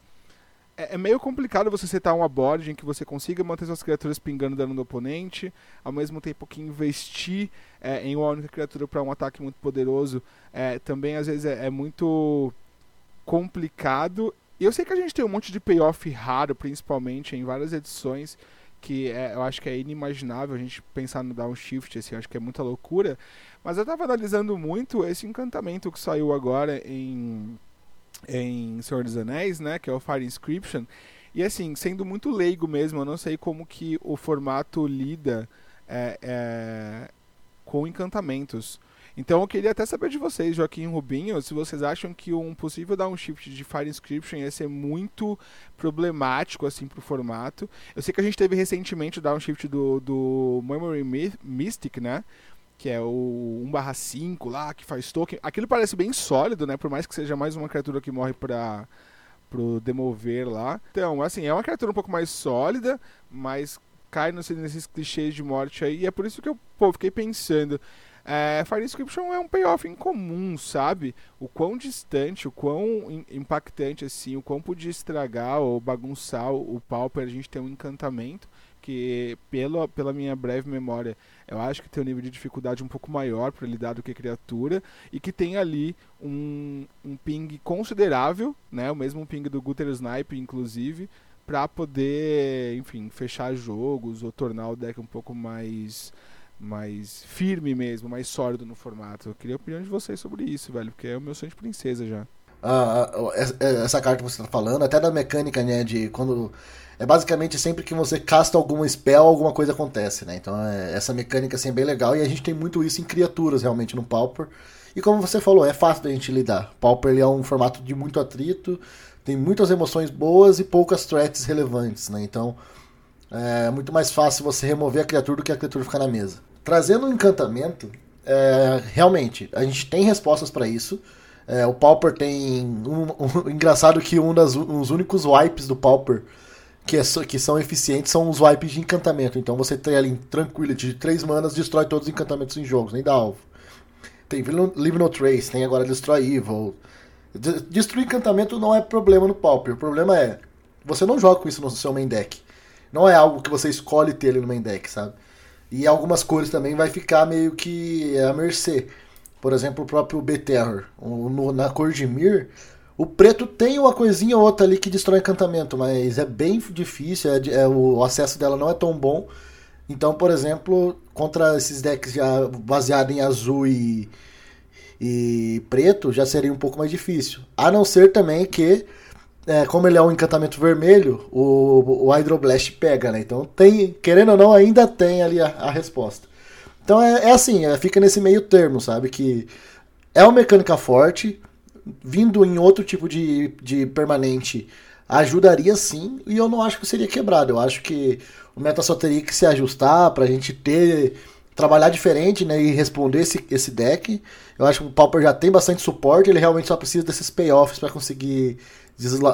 é, é, meio complicado você setar uma board em que você consiga manter suas criaturas pingando dano no oponente, ao mesmo tempo que investir é, em uma única criatura para um ataque muito poderoso é, também às vezes é, é muito complicado. E eu sei que a gente tem um monte de payoff raro, principalmente em várias edições, que é, eu acho que é inimaginável a gente pensar no downshift, assim, acho que é muita loucura. Mas eu estava analisando muito esse encantamento que saiu agora em em Senhor dos Anéis, né, que é o Fire Inscription. E assim, sendo muito leigo mesmo, eu não sei como que o formato lida é, é, com encantamentos. Então eu queria até saber de vocês, Joaquim e Rubinho, se vocês acham que um possível downshift de Fire Inscription ia ser muito problemático assim pro formato. Eu sei que a gente teve recentemente o downshift do, do Memory Mystic, né? Que é o 1/5 lá, que faz token. Aquilo parece bem sólido, né? Por mais que seja mais uma criatura que morre pra, pro demover lá. Então, assim, é uma criatura um pouco mais sólida, mas cai nesses clichês de morte aí. E é por isso que eu pô, fiquei pensando. É, Fire Inscription é um payoff incomum, sabe? O quão distante, o quão impactante, assim, o quão podia estragar ou bagunçar o Pauper a gente ter um encantamento que, pelo, pela minha breve memória, eu acho que tem um nível de dificuldade um pouco maior para lidar do que criatura e que tem ali um, um ping considerável, né? O mesmo ping do Gutter Snipe, inclusive, para poder, enfim, fechar jogos ou tornar o deck um pouco mais mais firme mesmo, mais sólido no formato. Eu queria a opinião de vocês sobre isso, velho, porque é o meu sonho de princesa já. Ah, essa carta que você está falando, até da mecânica, né, de quando é basicamente sempre que você casta alguma spell, alguma coisa acontece, né? Então é, essa mecânica assim, é bem legal e a gente tem muito isso em criaturas realmente no Pauper. E como você falou, é fácil da gente lidar. Pauper ele é um formato de muito atrito, tem muitas emoções boas e poucas threats relevantes, né? Então é muito mais fácil você remover a criatura do que a criatura ficar na mesa. Trazendo um encantamento, é, realmente, a gente tem respostas para isso. É, o Pauper tem. Um, um, (laughs) engraçado que um dos únicos wipes do Pauper que, é, que são eficientes são os wipes de encantamento. Então você tem ali Tranquility de 3 manas, destrói todos os encantamentos em jogos, nem dá alvo. Tem Live No Trace, tem agora Destroy Evil. Destruir encantamento não é problema no Pauper. O problema é. Você não joga com isso no seu main deck. Não é algo que você escolhe ter ali no main deck, sabe? E algumas cores também vai ficar meio que à mercê. Por exemplo, o próprio B-Terror. Na cor de Mir, o preto tem uma coisinha ou outra ali que destrói encantamento, mas é bem difícil, é, é, o acesso dela não é tão bom. Então, por exemplo, contra esses decks já baseados em azul e, e preto, já seria um pouco mais difícil. A não ser também que, é, como ele é um encantamento vermelho, o, o Hydroblast pega, né? Então, tem, querendo ou não, ainda tem ali a, a resposta. Então, é, é assim, é, fica nesse meio termo, sabe? Que é uma mecânica forte, vindo em outro tipo de, de permanente ajudaria sim, e eu não acho que seria quebrado. Eu acho que o meta só teria que se ajustar pra gente ter. trabalhar diferente né, e responder esse, esse deck. Eu acho que o Pauper já tem bastante suporte, ele realmente só precisa desses payoffs para conseguir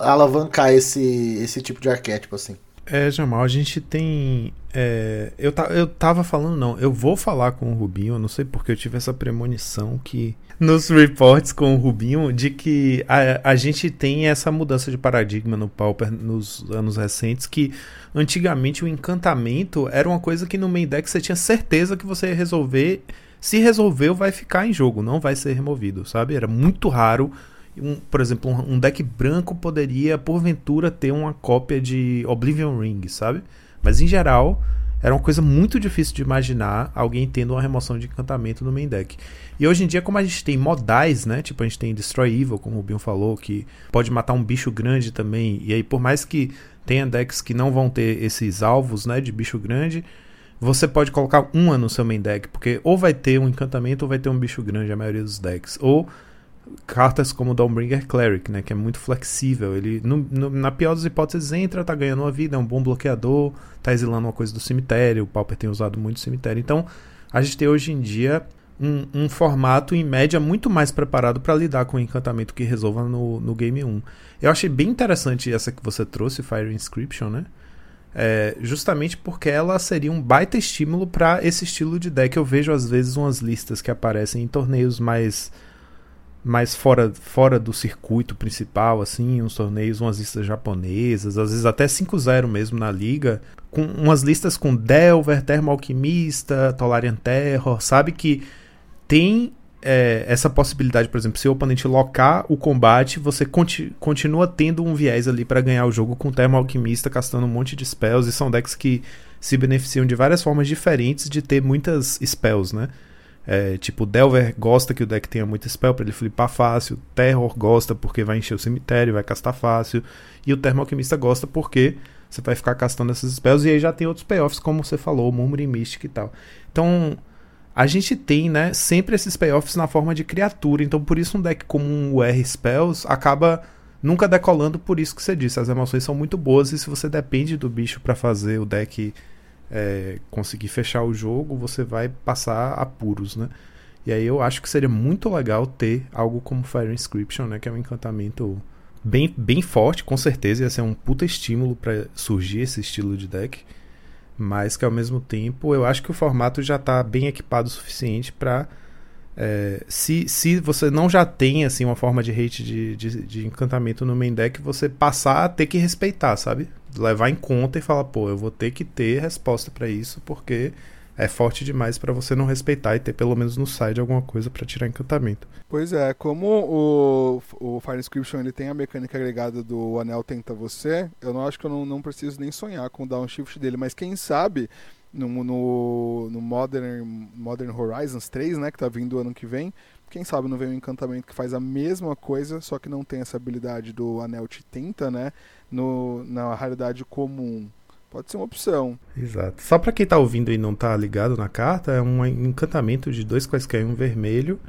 alavancar esse, esse tipo de arquétipo assim. É, Jamal, a gente tem. É, eu, ta, eu tava falando, não, eu vou falar com o Rubinho, eu não sei porque eu tive essa premonição que nos reports com o Rubinho de que a, a gente tem essa mudança de paradigma no Pauper nos anos recentes, que antigamente o encantamento era uma coisa que no main deck você tinha certeza que você ia resolver. Se resolveu, vai ficar em jogo, não vai ser removido, sabe? Era muito raro. Um, por exemplo, um, um deck branco poderia, porventura, ter uma cópia de Oblivion Ring, sabe? Mas em geral, era uma coisa muito difícil de imaginar alguém tendo uma remoção de encantamento no main deck. E hoje em dia, como a gente tem modais, né? Tipo, a gente tem Destroy Evil, como o Bion falou, que pode matar um bicho grande também. E aí, por mais que tenha decks que não vão ter esses alvos, né? De bicho grande, você pode colocar uma no seu main deck, porque ou vai ter um encantamento ou vai ter um bicho grande, a maioria dos decks. Ou cartas como o Dawnbringer Cleric, né, que é muito flexível. Ele, no, no, na pior das hipóteses, entra, tá ganhando uma vida, é um bom bloqueador, tá exilando uma coisa do cemitério. O Pauper tem usado muito cemitério. Então, a gente tem hoje em dia um, um formato, em média, muito mais preparado para lidar com o encantamento que resolva no, no Game 1. Eu achei bem interessante essa que você trouxe, Fire Inscription, né? É, justamente porque ela seria um baita estímulo para esse estilo de deck. Eu vejo às vezes umas listas que aparecem em torneios mais mais fora, fora do circuito principal, assim, uns torneios, umas listas japonesas, às vezes até 5-0 mesmo na liga, com umas listas com Delver, Termo Alquimista, Tolarian Terror, sabe que tem é, essa possibilidade, por exemplo, se o oponente locar o combate, você conti continua tendo um viés ali para ganhar o jogo com Termo Alquimista, castando um monte de spells, e são decks que se beneficiam de várias formas diferentes de ter muitas spells, né? É, tipo, Delver gosta que o deck tenha muito spell para ele flipar fácil. Terror gosta porque vai encher o cemitério, vai castar fácil. E o Termo Alquimista gosta porque você vai ficar castando esses spells. E aí já tem outros payoffs, como você falou, Murmuring Mystic e tal. Então, a gente tem, né, sempre esses payoffs na forma de criatura. Então, por isso um deck como o R Spells acaba nunca decolando por isso que você disse. As emoções são muito boas e se você depende do bicho para fazer o deck é, conseguir fechar o jogo, você vai passar apuros, né? E aí eu acho que seria muito legal ter algo como Fire Inscription, né? Que é um encantamento bem, bem forte, com certeza ia ser um puta estímulo para surgir esse estilo de deck. Mas que ao mesmo tempo eu acho que o formato já está bem equipado o suficiente para é, se, se você não já tem assim uma forma de hate de, de, de, encantamento no main deck, você passar a ter que respeitar, sabe? Levar em conta e falar, pô, eu vou ter que ter resposta para isso, porque é forte demais para você não respeitar e ter pelo menos no side alguma coisa para tirar encantamento. Pois é, como o, o Fire Inscription ele tem a mecânica agregada do Anel Tenta Você, eu não acho que eu não, não preciso nem sonhar com o downshift dele, mas quem sabe no, no, no, Modern, Modern Horizons 3, né, que tá vindo ano que vem. Quem sabe não vem um encantamento que faz a mesma coisa, só que não tem essa habilidade do Anel te tenta, né, no, na raridade comum. Pode ser uma opção. Exato. Só para quem tá ouvindo e não tá ligado na carta, é um encantamento de dois quaisquer um vermelho.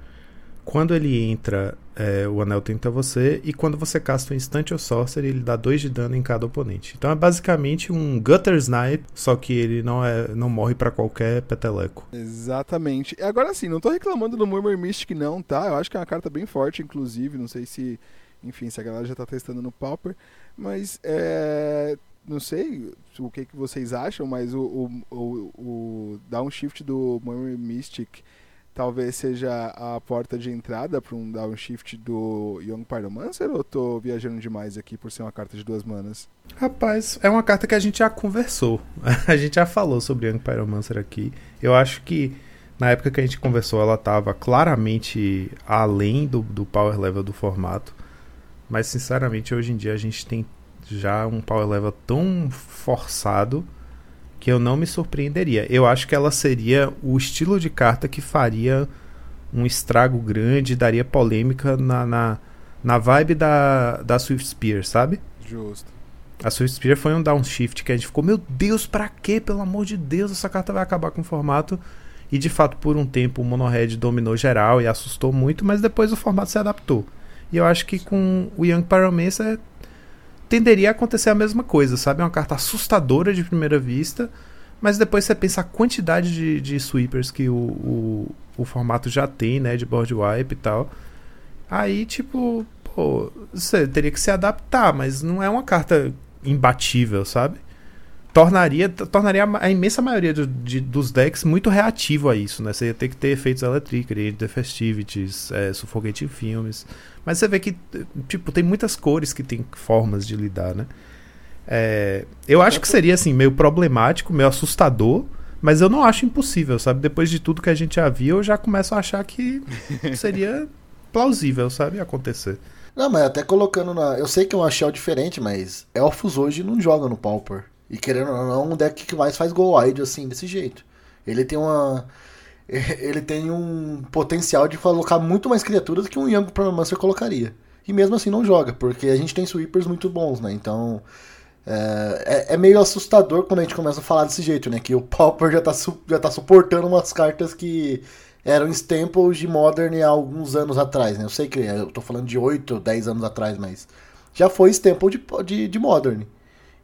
Quando ele entra, é, o anel tenta você, e quando você casta um Instant ou Sorcery, ele dá 2 de dano em cada oponente. Então é basicamente um Gutter Snipe, só que ele não, é, não morre para qualquer peteleco. Exatamente. E agora sim, não tô reclamando do Murmur Mystic não, tá? Eu acho que é uma carta bem forte, inclusive, não sei se, enfim, se a galera já tá testando no Pauper, mas é, não sei o que, que vocês acham, mas o, o, o, o downshift do Murmur Mystic talvez seja a porta de entrada para um downshift do Young Pyromancer ou tô viajando demais aqui por ser uma carta de duas manas? Rapaz, é uma carta que a gente já conversou. (laughs) a gente já falou sobre Young Pyromancer aqui. Eu acho que na época que a gente conversou ela estava claramente além do, do power level do formato. Mas sinceramente hoje em dia a gente tem já um power level tão forçado que eu não me surpreenderia. Eu acho que ela seria o estilo de carta que faria um estrago grande, daria polêmica na, na, na vibe da, da Swift Spear, sabe? Justo. A Swift Spear foi um downshift que a gente ficou, meu Deus, pra quê? Pelo amor de Deus, essa carta vai acabar com o formato. E de fato, por um tempo, o Monohead dominou geral e assustou muito, mas depois o formato se adaptou. E eu acho que com o Young Pyromancer tenderia a acontecer a mesma coisa, sabe? É uma carta assustadora de primeira vista, mas depois você pensa a quantidade de, de sweepers que o, o, o, formato já tem, né? De board wipe e tal. Aí, tipo, pô, você teria que se adaptar, mas não é uma carta imbatível, sabe? Tornaria, tornaria a imensa maioria do, de, dos decks muito reativo a isso, né? Você ia ter que ter efeitos Electric, The Festivities, é, Suffocating Filmes. Mas você vê que, tipo, tem muitas cores que tem formas de lidar, né? É, eu acho que seria, assim, meio problemático, meio assustador, mas eu não acho impossível, sabe? Depois de tudo que a gente já viu, eu já começo a achar que (laughs) seria plausível, sabe? Acontecer. Não, mas até colocando na. Eu sei que é uma shell diferente, mas Elfos hoje não joga no Pauper. E querendo ou não, é um deck que mais faz go wide assim, desse jeito. Ele tem uma (laughs) ele tem um potencial de colocar muito mais criaturas que um Young Pyromancer colocaria. E mesmo assim não joga, porque a gente tem sweepers muito bons, né? Então é, é, é, meio assustador quando a gente começa a falar desse jeito, né? Que o (laughs) Pauper já tá, já tá suportando umas cartas que eram staples de Modern há alguns anos atrás, né? Eu sei que eu tô falando de 8, 10 anos atrás, mas já foi staple de, de, de Modern.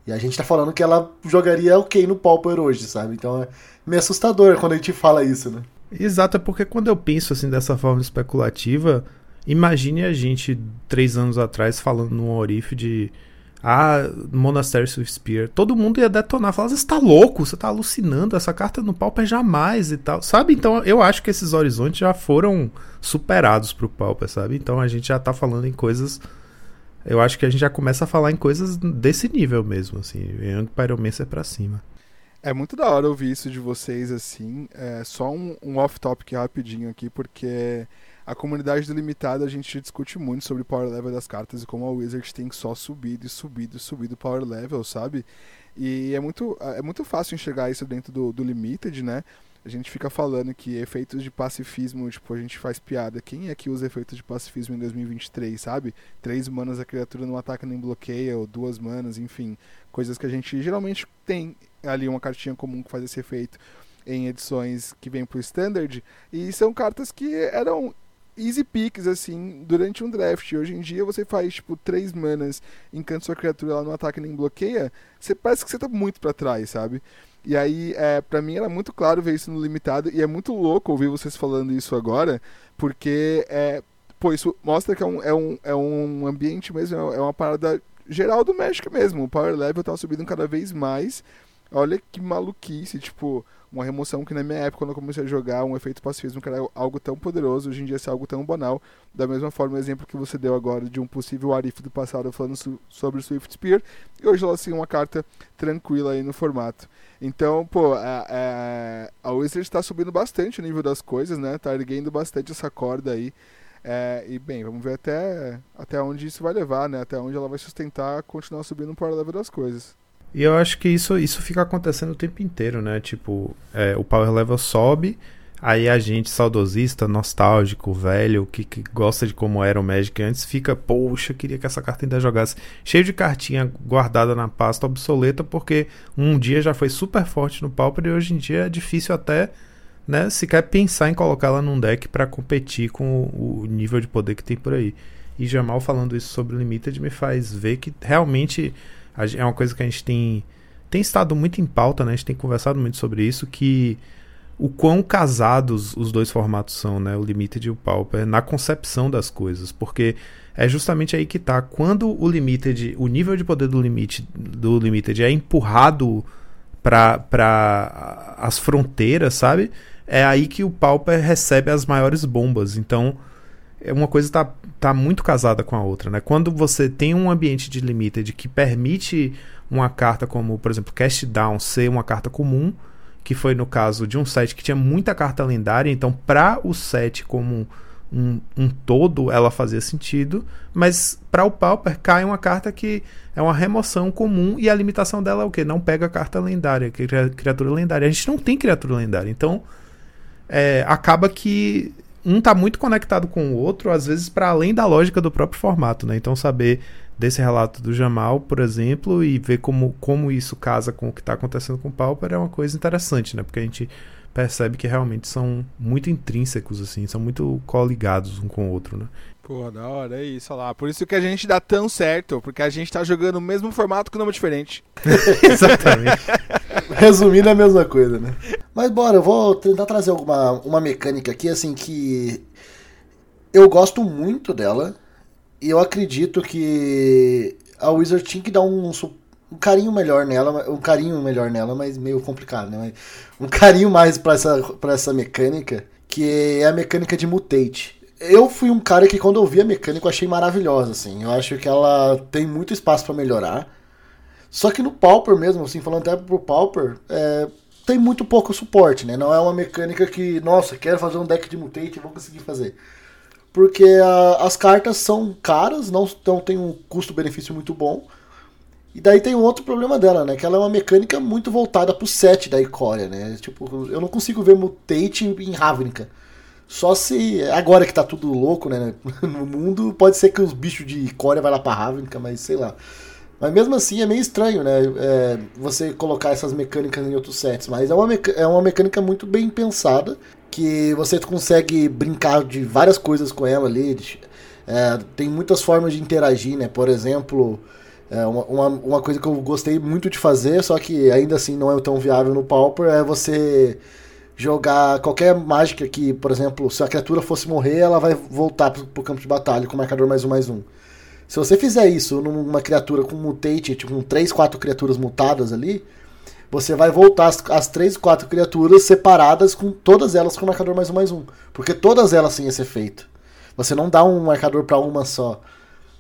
E a gente tá falando que ela jogaria ok no Pauper hoje, sabe? Então é meio assustador quando a gente fala isso, né? Exato, é porque quando eu penso assim dessa forma especulativa, imagine a gente três anos atrás falando no Orif de ah, Monastery Spear. Todo mundo ia detonar, falar, você está louco, você está alucinando, essa carta no Pauper jamais e tal. Sabe? Então eu acho que esses horizontes já foram superados pro Pauper, sabe? Então a gente já tá falando em coisas. Eu acho que a gente já começa a falar em coisas desse nível mesmo, assim. Young Pyromancer pra cima. É muito da hora ouvir isso de vocês, assim. É só um, um off-topic rapidinho aqui, porque a comunidade delimitada a gente discute muito sobre o power level das cartas e como a Wizard tem só subido e subido e subido o power level, sabe? E é muito, é muito fácil enxergar isso dentro do, do Limited, né? A gente fica falando que efeitos de pacifismo, tipo, a gente faz piada. Quem é que usa efeitos de pacifismo em 2023, sabe? Três manas a criatura não ataca nem bloqueia, ou duas manas, enfim. Coisas que a gente geralmente tem ali uma cartinha comum que faz esse efeito em edições que vem pro standard e são cartas que eram easy picks assim durante um draft. Hoje em dia você faz tipo três manas, encanta sua criatura, ela não ataca nem bloqueia, você parece que você tá muito para trás, sabe? E aí, é, para mim era muito claro ver isso no limitado e é muito louco ouvir vocês falando isso agora, porque é, pô, isso mostra que é um, é um, é um ambiente mesmo, é uma parada geral do Magic mesmo. O power level tá subindo cada vez mais Olha que maluquice, tipo, uma remoção que na minha época, quando eu comecei a jogar, um efeito pacifismo que era algo tão poderoso, hoje em dia é algo tão banal. Da mesma forma, o exemplo que você deu agora de um possível Arif do passado falando sobre Swift Spear, e hoje ela assim uma carta tranquila aí no formato. Então, pô, a, a, a Wizard está subindo bastante o nível das coisas, né? Tá erguendo bastante essa corda aí. É, e bem, vamos ver até, até onde isso vai levar, né? Até onde ela vai sustentar continuar subindo o power level das coisas. E eu acho que isso, isso fica acontecendo o tempo inteiro, né? Tipo, é, o power level sobe, aí a gente, saudosista, nostálgico, velho, que, que gosta de como era o Magic antes, fica, poxa, queria que essa carta ainda jogasse. Cheio de cartinha guardada na pasta obsoleta, porque um dia já foi super forte no Pauper e hoje em dia é difícil até né, sequer pensar em colocar ela num deck para competir com o, nível de poder que tem por aí. E Jamal falando isso sobre o Limited me faz ver que realmente é uma coisa que a gente tem, tem estado muito em pauta, né? A gente tem conversado muito sobre isso, que o quão casados os dois formatos são, né? O Limited e o Pauper, na concepção das coisas. Porque é justamente aí que tá. Quando o Limited, o nível de poder do Limited, do Limited é empurrado para as fronteiras, sabe? É aí que o Pauper recebe as maiores bombas. Então, é uma coisa tá, tá muito casada com a outra, né? Quando você tem um ambiente de limited que permite uma carta como, por exemplo, Cast Down ser uma carta comum, que foi no caso de um set que tinha muita carta lendária, então para o set como um, um, todo ela fazia sentido, mas para o Pauper cai uma carta que é uma remoção comum e a limitação dela é o que? Não pega carta lendária, criatura lendária. A gente não tem criatura lendária, então é, acaba que um tá muito conectado com o outro, às vezes para além da lógica do próprio formato, né? Então saber desse relato do Jamal, por exemplo, e ver como, como isso casa com o que está acontecendo com o Pauper é uma coisa interessante, né? Porque a gente percebe que realmente são muito intrínsecos, assim, são muito coligados um com o outro, né? Pô, da hora, é isso, olha lá. Por isso que a gente dá tão certo, porque a gente tá jogando o mesmo formato com nome diferente. (laughs) Exatamente. (laughs) Resumindo a mesma coisa, né? Mas bora, eu vou tentar trazer alguma uma mecânica aqui, assim, que eu gosto muito dela, eu acredito que a Wizard tinha que dar um, um carinho melhor nela, um carinho melhor nela, mas meio complicado, né? Um carinho mais para essa, pra essa mecânica, que é a mecânica de mutate. Eu fui um cara que quando eu vi a mecânica eu achei maravilhosa, assim. Eu acho que ela tem muito espaço para melhorar. Só que no Pauper mesmo, assim, falando até pro Pauper, é, tem muito pouco suporte, né? Não é uma mecânica que, nossa, quero fazer um deck de mutate e vou conseguir fazer porque a, as cartas são caras, não, não tem um custo-benefício muito bom. E daí tem um outro problema dela, né? Que ela é uma mecânica muito voltada pro set da Icória, né? Tipo, eu não consigo ver Mutate em Ravnica. Só se. Agora que tá tudo louco, né? (laughs) No mundo, pode ser que os bichos de Icória vai lá pra Ravnica, mas sei lá. Mas mesmo assim é meio estranho, né? É, você colocar essas mecânicas em outros sets. Mas é uma, é uma mecânica muito bem pensada que você consegue brincar de várias coisas com ela ali. É, tem muitas formas de interagir, né? Por exemplo, é, uma, uma coisa que eu gostei muito de fazer, só que ainda assim não é tão viável no Pauper, é você jogar qualquer mágica que, por exemplo, se a criatura fosse morrer, ela vai voltar pro, pro campo de batalha com marcador mais um mais um. Se você fizer isso numa criatura com mutate, tipo com 3, 4 criaturas mutadas ali, você vai voltar as, as três, quatro criaturas separadas com todas elas com marcador mais um mais um. Porque todas elas têm esse efeito. Você não dá um marcador para uma só.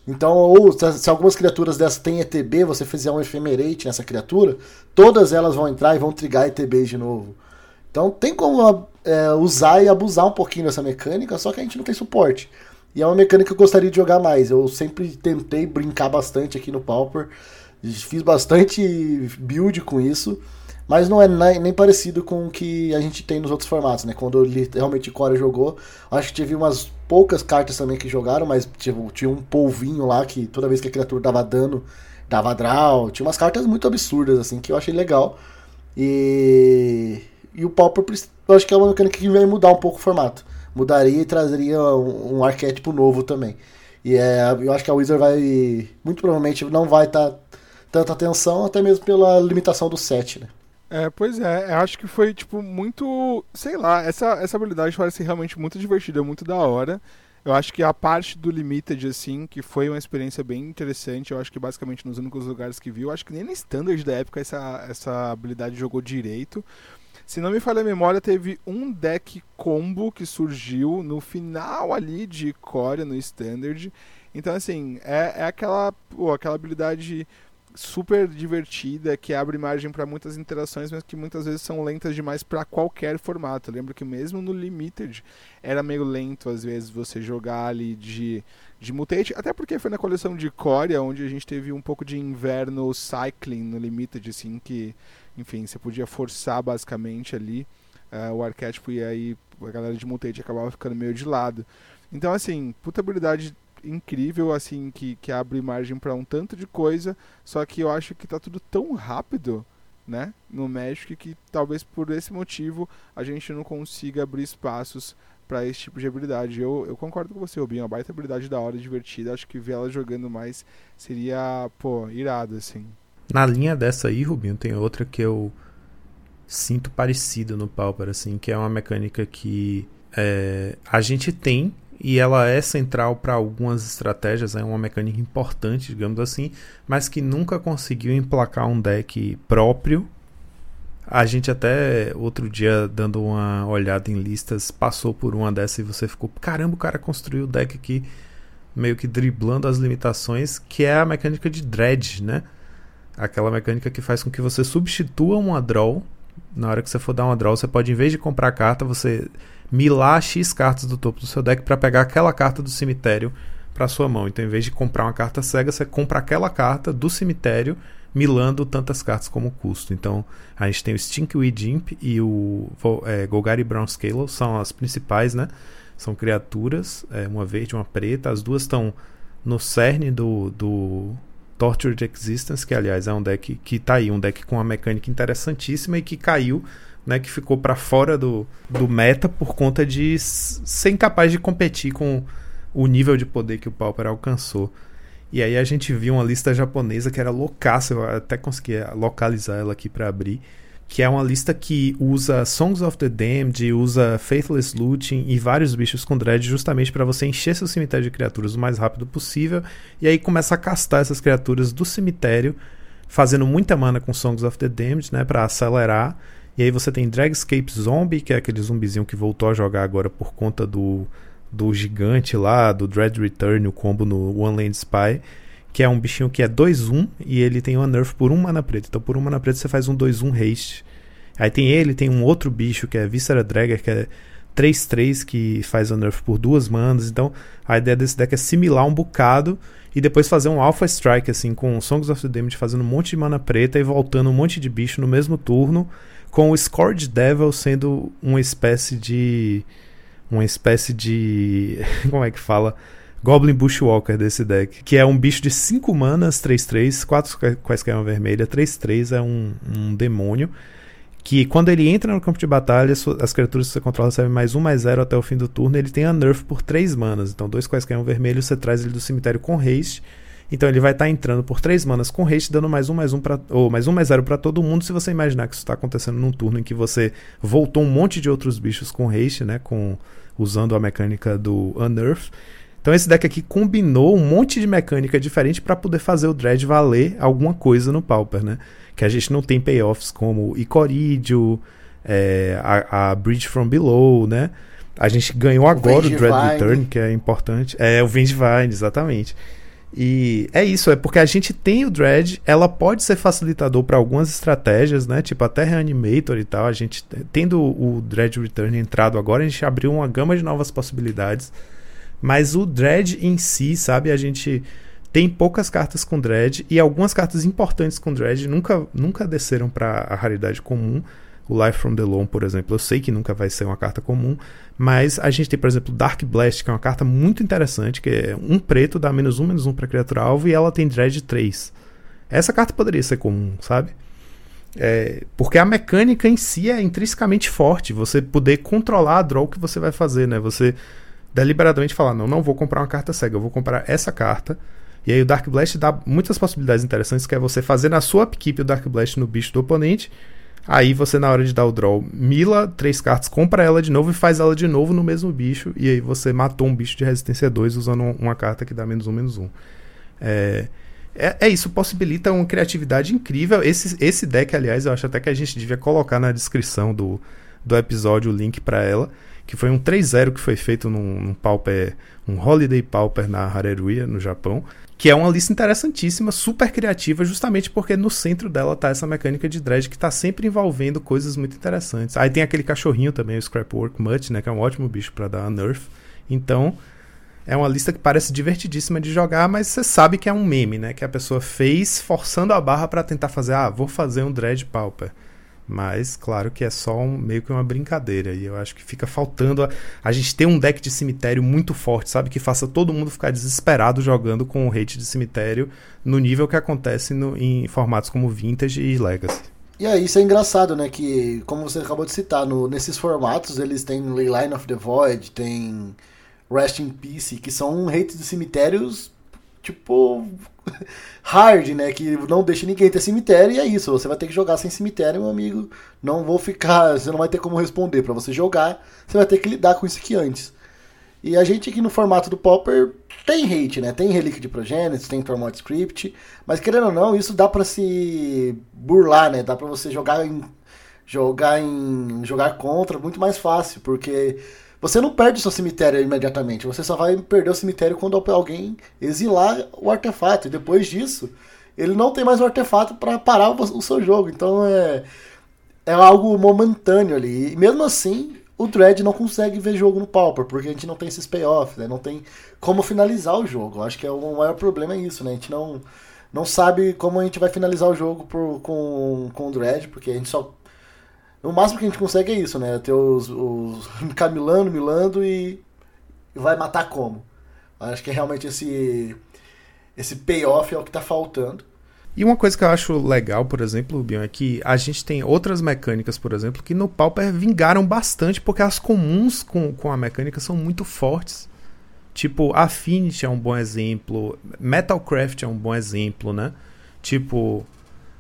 Então, ou se algumas criaturas dessas têm ETB, você fizer um Ephemerate nessa criatura, todas elas vão entrar e vão trigar ETB de novo. Então tem como é, usar e abusar um pouquinho dessa mecânica, só que a gente não tem suporte. E é uma mecânica que eu gostaria de jogar mais. Eu sempre tentei brincar bastante aqui no Pauper. Fiz bastante build com isso, mas não é nem parecido com o que a gente tem nos outros formatos, né? Quando realmente Core jogou, acho que tive umas poucas cartas também que jogaram, mas tipo, tinha um polvinho lá que toda vez que a criatura dava dano, dava draw. Tinha umas cartas muito absurdas, assim, que eu achei legal. E, e o Pauper, eu acho que é uma mecânica que vai mudar um pouco o formato. Mudaria e trazeria um, um arquétipo novo também. E é, eu acho que a Wizard vai. Muito provavelmente não vai estar tá tanta atenção, até mesmo pela limitação do set, né? É, pois é, eu acho que foi, tipo, muito. Sei lá, essa, essa habilidade parece realmente muito divertida, muito da hora. Eu acho que a parte do Limited, assim, que foi uma experiência bem interessante, eu acho que basicamente nos únicos lugares que viu, acho que nem na Standard da época essa, essa habilidade jogou direito. Se não me falha a memória, teve um deck combo que surgiu no final ali de Core no Standard. Então, assim, é, é aquela, pô, aquela habilidade super divertida, que abre margem para muitas interações, mas que muitas vezes são lentas demais para qualquer formato. Eu lembro que mesmo no Limited era meio lento às vezes você jogar ali de, de Mutate, até porque foi na coleção de Corea onde a gente teve um pouco de inverno cycling no Limited, assim, que, enfim, você podia forçar basicamente ali uh, o arquétipo e aí a galera de Mutate acabava ficando meio de lado. Então, assim, puta habilidade incrível, assim, que, que abre margem para um tanto de coisa, só que eu acho que tá tudo tão rápido né, no Magic que talvez por esse motivo a gente não consiga abrir espaços para esse tipo de habilidade. Eu, eu concordo com você, Rubinho, uma baita habilidade da hora, divertida. Acho que ver ela jogando mais seria, pô, irado, assim. Na linha dessa aí, Rubinho, tem outra que eu sinto parecido no Pauper, assim, que é uma mecânica que é, a gente tem e ela é central para algumas estratégias, é uma mecânica importante, digamos assim, mas que nunca conseguiu emplacar um deck próprio. A gente até outro dia dando uma olhada em listas passou por uma dessa e você ficou, caramba, o cara construiu o deck aqui meio que driblando as limitações, que é a mecânica de dredge, né? Aquela mecânica que faz com que você substitua uma draw. Na hora que você for dar uma draw, você pode, em vez de comprar carta, você milar X cartas do topo do seu deck para pegar aquela carta do cemitério para sua mão. Então, em vez de comprar uma carta cega, você compra aquela carta do cemitério, milando tantas cartas como custo. Então, a gente tem o Stinkweed Imp e o é, Golgari Brown Scalo, são as principais, né? São criaturas, é, uma verde e uma preta. As duas estão no cerne do, do Tortured Existence, que aliás é um deck que tá aí, um deck com uma mecânica interessantíssima e que caiu né, que ficou para fora do, do meta por conta de ser incapaz de competir com o nível de poder que o Pauper alcançou. E aí a gente viu uma lista japonesa que era loucaça, eu até consegui localizar ela aqui para abrir, que é uma lista que usa Songs of the Damned, usa Faithless Looting e vários bichos com dread justamente para você encher seu cemitério de criaturas o mais rápido possível. E aí começa a castar essas criaturas do cemitério, fazendo muita mana com Songs of the Damned, né, para acelerar. E aí você tem Dragscape Zombie, que é aquele zumbizinho que voltou a jogar agora por conta do, do gigante lá, do Dread Return, o combo no One Land Spy, que é um bichinho que é 2-1 e ele tem uma nerf por 1 mana preta. Então por 1 mana preta você faz um 2-1 haste. Aí tem ele, tem um outro bicho que é Viscera Dragger, que é 3-3 que faz a nerf por duas manas. Então a ideia desse deck é similar um bocado e depois fazer um Alpha Strike assim com Songs of the Damage fazendo um monte de mana preta e voltando um monte de bicho no mesmo turno com o Scourge Devil sendo uma espécie de. Uma espécie de. (laughs) Como é que fala? Goblin Bushwalker desse deck. Que é um bicho de 5 manas, 3-3, 4 quaisquer uma vermelha, 3-3 é um, um demônio. Que quando ele entra no campo de batalha, as criaturas que você controla recebem mais 1 mais 0 até o fim do turno. Ele tem a nerf por 3 manas. Então, dois quaisquer um vermelho, você traz ele do cemitério com haste então ele vai estar tá entrando por 3 manas com haste, dando mais um, mais um pra, ou mais um, mais zero para todo mundo. Se você imaginar que isso está acontecendo num turno em que você voltou um monte de outros bichos com haste, né? Com, usando a mecânica do Unearth. Então esse deck aqui combinou um monte de mecânica diferente para poder fazer o Dread valer alguma coisa no Pauper, né? Que a gente não tem payoffs como Icoridio, é, a, a Bridge from Below, né? A gente ganhou agora o, o Dread Return, que é importante. É, o Vengevine, exatamente. E é isso, é porque a gente tem o Dread, ela pode ser facilitador para algumas estratégias, né? Tipo até Reanimator e tal. A gente tendo o Dread Return entrado agora, a gente abriu uma gama de novas possibilidades. Mas o Dread em si, sabe, a gente tem poucas cartas com Dread e algumas cartas importantes com Dread nunca, nunca desceram para a raridade comum. O Life from the Loam, por exemplo, eu sei que nunca vai ser uma carta comum, mas a gente tem, por exemplo, Dark Blast, que é uma carta muito interessante, que é um preto, dá menos um, menos um pra criatura alvo, e ela tem Dread 3. Essa carta poderia ser comum, sabe? É, porque a mecânica em si é intrinsecamente forte. Você poder controlar a draw que você vai fazer, né? Você deliberadamente falar, não, não vou comprar uma carta cega, eu vou comprar essa carta. E aí o Dark Blast dá muitas possibilidades interessantes, que é você fazer na sua upkeep o Dark Blast no bicho do oponente, Aí você, na hora de dar o draw, mila três cartas, compra ela de novo e faz ela de novo no mesmo bicho. E aí você matou um bicho de resistência 2 usando uma carta que dá menos um, menos um. É, é, é, isso, possibilita uma criatividade incrível. Esse, esse deck, aliás, eu acho até que a gente devia colocar na descrição do, do episódio o link para ela. Que foi um 3-0 que foi feito num, num Pauper, um Holiday Pauper na Hareruya, no Japão que é uma lista interessantíssima, super criativa, justamente porque no centro dela tá essa mecânica de dread que tá sempre envolvendo coisas muito interessantes. Aí tem aquele cachorrinho também, o Scrapwork Mutt, né, que é um ótimo bicho para dar nerf. Então, é uma lista que parece divertidíssima de jogar, mas você sabe que é um meme, né, que a pessoa fez forçando a barra para tentar fazer, ah, vou fazer um dread pauper. Mas, claro que é só um, meio que uma brincadeira. E eu acho que fica faltando a, a gente ter um deck de cemitério muito forte, sabe? Que faça todo mundo ficar desesperado jogando com o hate de cemitério no nível que acontece no, em formatos como Vintage e Legacy. E aí isso é engraçado, né? Que, como você acabou de citar, no, nesses formatos eles têm Line of the Void, tem Rest in Peace, que são hates de cemitérios, tipo, hard, né? Que não deixa ninguém ter cemitério e é isso. Você vai ter que jogar sem cemitério, meu amigo. Não vou ficar. (laughs) Você não vai ter como responder. para você jogar, você vai ter que lidar com isso aqui antes. E a gente aqui no formato do Popper tem hate, né? Tem Relic de Progenitus, tem Tormod Script, mas querendo ou não, isso dá para se burlar, né? Dá para você jogar em jogar em jogar contra muito mais fácil, porque você não perde seu cemitério imediatamente, você só vai perder o cemitério quando alguém exilar o artefato, e depois disso, ele não tem mais o artefato para parar o seu jogo. Então é é algo momentâneo ali. E mesmo assim, o Dread não consegue ver jogo no Pauper, porque a gente não tem esses payoffs, né? Não tem como finalizar o jogo. Eu acho que é o maior problema é isso, né? A gente não, não sabe como a gente vai finalizar o jogo por, com, com o Dread, porque a gente só. O máximo que a gente consegue é isso, né? Ter os, os (laughs) camilando, milando e, vai matar como. Acho que é realmente esse, esse payoff é o que tá faltando. E uma coisa que eu acho legal, por exemplo, Bion, é que a gente tem outras mecânicas, por exemplo, que no Pauper vingaram bastante, porque as comuns com, com a mecânica são muito fortes. Tipo, Affinity é um bom exemplo, Metalcraft é um bom exemplo, né? Tipo,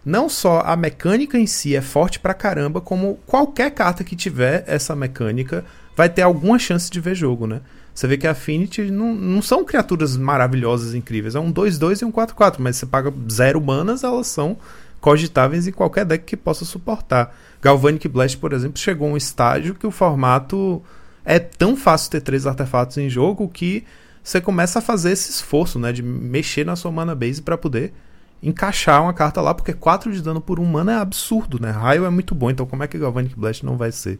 não só a mecânica em si é forte pra caramba, como qualquer carta que tiver essa mecânica vai ter alguma chance de ver jogo, né? Você vê que a Affinity não, não são criaturas maravilhosas, incríveis. É um 2-2 e um 4-4, mas você paga zero manas, elas são cogitáveis em qualquer deck que possa suportar. Galvanic Blast, por exemplo, chegou a um estágio que o formato é tão fácil ter três artefatos em jogo que você começa a fazer esse esforço, né, de mexer na sua mana base para poder encaixar uma carta lá, porque 4 de dano por um mana é absurdo, né? Raio é muito bom, então como é que Galvanic Blast não vai ser?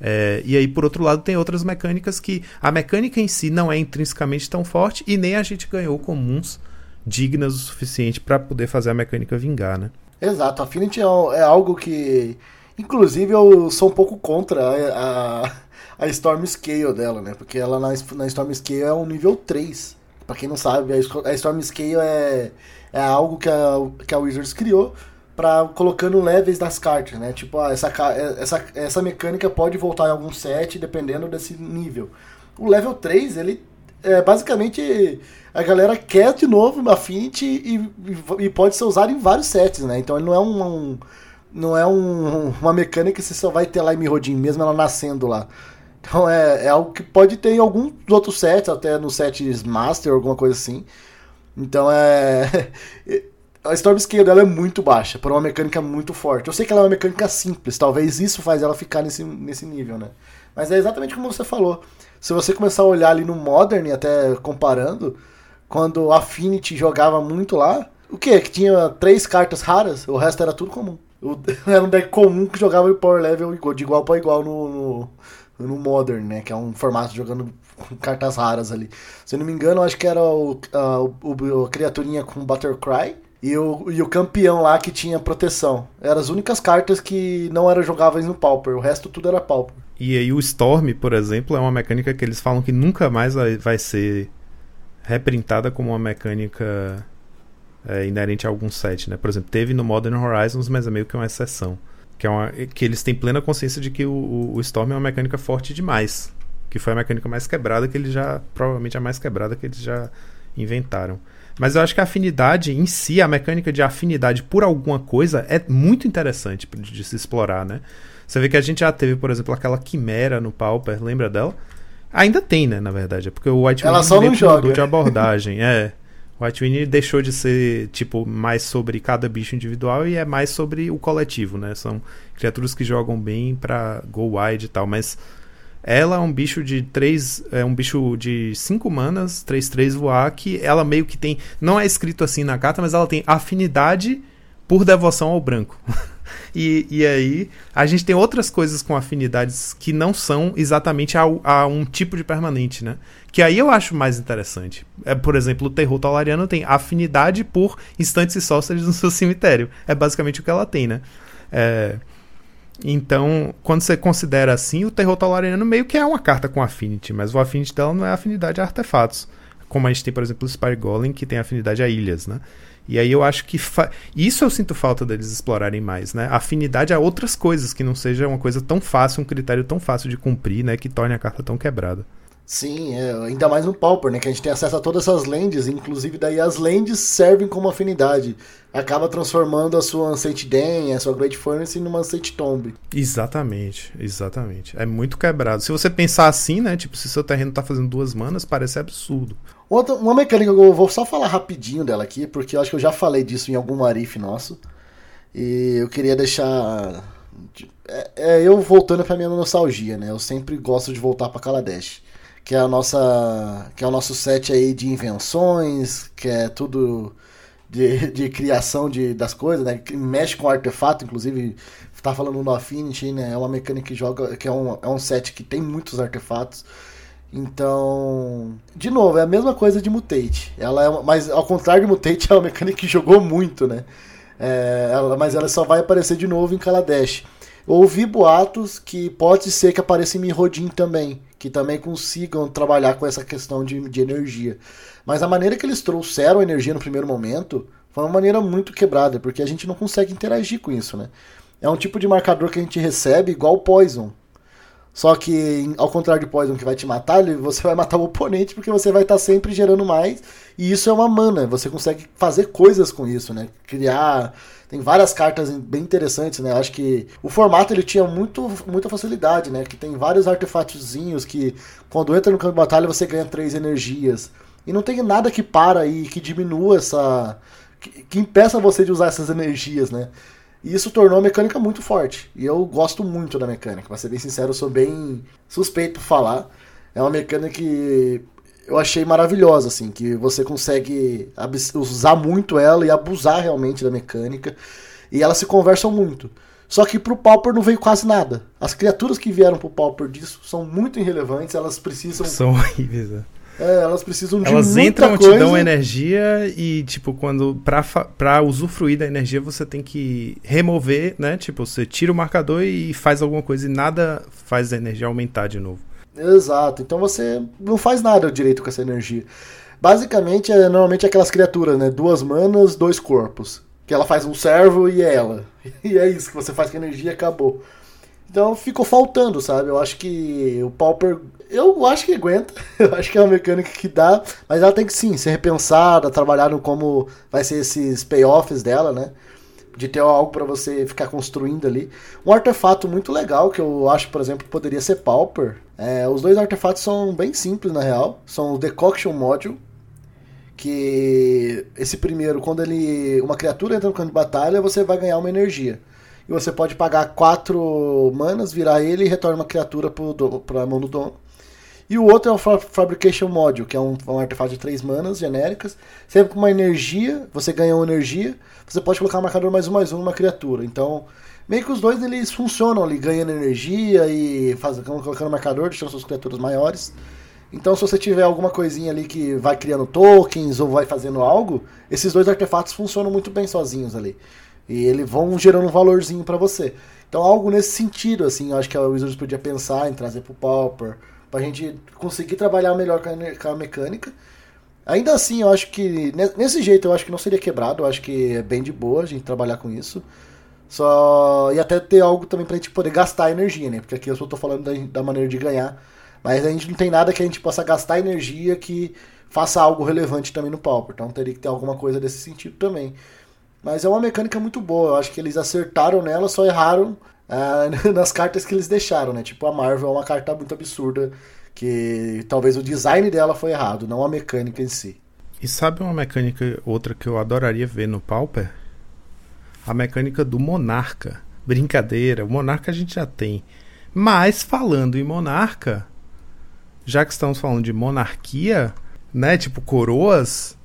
É, e aí, por outro lado, tem outras mecânicas que a mecânica em si não é intrinsecamente tão forte e nem a gente ganhou comuns dignas o suficiente para poder fazer a mecânica vingar, né? Exato, Affinity é, é, algo que, inclusive, eu sou um pouco contra a, a, a Storm Scale dela, né? Porque ela na, na Storm Scale é um nível 3. Pra quem não sabe, a, a Storm Scale é, é algo que a, que a Wizards criou para colocando levels das cartas, né? Tipo, ah, essa, essa, essa mecânica pode voltar em algum set dependendo desse nível. O level 3, ele é basicamente a galera quer de novo uma Affinity e, e, pode ser usado em vários sets, né? Então ele não é um, um não é um, uma mecânica que você só vai ter lá em Mirrodin, mesmo ela nascendo lá. Então é, é algo que pode ter em alguns outros sets, até no sets Master, alguma coisa assim. Então é. (laughs) a Storm Scale dela é muito baixa, por uma mecânica muito forte. Eu sei que ela é uma mecânica simples, talvez isso faz ela ficar nesse, nesse nível, né? Mas é exatamente como você falou. Se você começar a olhar ali no Modern, até comparando, quando Affinity jogava muito lá, o que? Que tinha três cartas raras, o resto era tudo comum. (laughs) Era um deck comum que jogava Power Level de igual para igual no, no, no, Modern, né? Que é um formato jogando cartas raras ali. Se eu não me engano, acho que era o, a, o, criaturinha com Buttercry e o, e o campeão lá que tinha proteção. Eram as únicas cartas que não eram jogáveis no Pauper, o resto tudo era Pauper. E aí o Storm, por exemplo, é uma mecânica que eles falam que nunca mais vai, vai ser reprintada como uma mecânica é, inerente a algum set, né? Por exemplo, teve no Modern Horizons, mas é meio que uma exceção. Que, é uma, que eles têm plena consciência de que o, o Storm é uma mecânica forte demais. Que foi a mecânica mais quebrada que eles já. Provavelmente a mais quebrada que eles já inventaram. Mas eu acho que a afinidade em si, a mecânica de afinidade por alguma coisa é muito interessante de se explorar, né? Você vê que a gente já teve, por exemplo, aquela quimera no Pauper, lembra dela? Ainda tem, né, na verdade. É porque o White Ela só não joga. de abordagem, é. O White Wing deixou de ser, tipo, mais sobre cada bicho individual e é mais sobre o coletivo, né? São criaturas que jogam bem pra go wide e tal, mas ela é um bicho de 3. É um bicho de 5 manas, 3-3 voar, que ela meio que tem. Não é escrito assim na carta, mas ela tem afinidade por devoção ao branco. (laughs) e, e aí, a gente tem outras coisas com afinidades que não são exatamente a, a, um tipo de permanente, né? Que aí eu acho mais interessante. É, por exemplo, o terror talariano tem afinidade por instantes e sorceries no seu cemitério. É basicamente o que ela tem, né? É, então, quando você considera assim, o terror talariano meio que é uma carta com Affinity, mas o Affinity dela não é afinidade a artefatos. como a gente tem, por exemplo, o Spire Golem, que tem afinidade a ilhas, né? E aí eu acho que. Fa... Isso eu sinto falta deles explorarem mais, né? Afinidade a outras coisas, que não seja uma coisa tão fácil, um critério tão fácil de cumprir, né? Que torne a carta tão quebrada. Sim, é, ainda mais no Pauper, né? Que a gente tem acesso a todas essas lands, inclusive daí as lands servem como afinidade. Acaba transformando a sua Ancient Den, a sua Great Furnace numa Ancient Tomb. Exatamente, exatamente. É muito quebrado. Se você pensar assim, né? Tipo, se seu terreno tá fazendo duas manas, parece absurdo. Outra, uma mecânica que eu vou só falar rapidinho dela aqui, porque eu acho que eu já falei disso em algum Arif nosso. E eu queria deixar. É, é eu voltando pra minha nostalgia, né? Eu sempre gosto de voltar pra Kaladesh que é a nossa que é o nosso set aí de invenções, que é tudo de, (laughs) de criação de, das coisas, né? Que mexe com artefato, inclusive tá falando no Affinity, né? É uma mecânica que joga, que é um, é um set que tem muitos artefatos. Então, de novo, é a mesma coisa de Mutate. Ela é, uma, mas ao contrário de Mutate, (laughs) é uma mecânica que jogou muito, né? É, ela, mas ela só vai aparecer de novo em Kaladesh. Ouvi boatos que pode ser que apareça em Mirrodin também que também consigam trabalhar com essa questão de, de energia. Mas a maneira que eles trouxeram a energia no primeiro momento foi uma maneira muito quebrada, porque a gente não consegue interagir com isso, né? É um tipo de marcador que a gente recebe igual Poison. Só que, ao contrário de Poison que vai te matar, você vai matar o oponente porque você vai estar sempre gerando mais. E isso é uma mana. Você consegue fazer coisas com isso, né? Criar tem várias cartas bem interessantes, né? Acho que o formato ele tinha muito, muita facilidade, né? Que tem vários artefatozinhos que quando entra no campo de batalha você ganha três energias. E não tem nada que para aí, que diminua essa. Que, que impeça você de usar essas energias, né? E isso tornou a mecânica muito forte. E eu gosto muito da mecânica. Pra ser bem sincero, eu sou bem suspeito por falar. É uma mecânica que eu achei maravilhosa, assim, que você consegue usar muito ela e abusar realmente da mecânica. E elas se conversam muito. Só que pro Pauper não veio quase nada. As criaturas que vieram pro Pauper disso são muito irrelevantes, elas precisam. São (laughs) horríveis, né? É, elas precisam de Elas muita entram, coisa. te dão energia e, tipo, quando. Pra, pra usufruir da energia, você tem que remover, né? Tipo, você tira o marcador e faz alguma coisa e nada faz a energia aumentar de novo. Exato. Então você não faz nada direito com essa energia. Basicamente, é normalmente aquelas criaturas, né? Duas manas, dois corpos. Que ela faz um servo e é ela. (laughs) E é isso que você faz com a energia e acabou. Então ficou faltando, sabe? Eu acho que o Pauper. Eu acho que aguenta. (laughs) Eu acho que é uma mecânica que dá. Mas ela tem que sim ser repensada, trabalhar no como vai ser esses payoffs dela, né? De ter algo para você ficar construindo ali. Um artefato muito legal que eu acho, por exemplo, que poderia ser Pauper. É, os dois artefatos são bem simples na real. São o Decoction Module. Que esse primeiro, quando ele. Uma criatura entra no campo de batalha, você vai ganhar uma energia. E você pode pagar quatro manas, virar ele e retorna uma criatura para a mão do dono. E o outro é o Fa- Fabrication Module, que é um, um artefato de três manas genéricas. Sempre com uma energia, você ganha uma energia, você pode colocar um marcador mais um mais um numa criatura. Então, meio que os dois eles funcionam ali, ganhando energia e fazendo, colocando marcador, deixando suas criaturas maiores. Então, se você tiver alguma coisinha ali que vai criando tokens ou vai fazendo algo, esses dois artefatos funcionam muito bem sozinhos ali. E eles vão gerando um valorzinho pra você. Então, algo nesse sentido, assim, eu acho que a Wizards podia pensar em trazer pro Pauper, pra gente conseguir trabalhar melhor com a, a mecânica. Ainda assim, eu acho que, ne- nesse jeito, eu acho que não seria quebrado, eu acho que é bem de boa a gente trabalhar com isso. Só. E até ter algo também pra gente poder gastar energia, né? Porque aqui eu só tô falando da, da maneira de ganhar. Mas a gente não tem nada que a gente possa gastar energia que faça algo relevante também no Pauper. Então teria que ter alguma coisa desse sentido também. Mas é uma mecânica muito boa. Eu acho que eles acertaram nela, só erraram (laughs) ah, nas cartas que eles deixaram, né? Tipo, a Marvel é uma carta muito absurda. Que talvez o design dela foi errado, não a mecânica em si. E sabe uma mecânica outra que eu adoraria ver no Pauper? A mecânica do Monarca. Brincadeira, o Monarca a gente já tem. Mas falando em Monarca, já que estamos falando de monarquia, né? Tipo coroas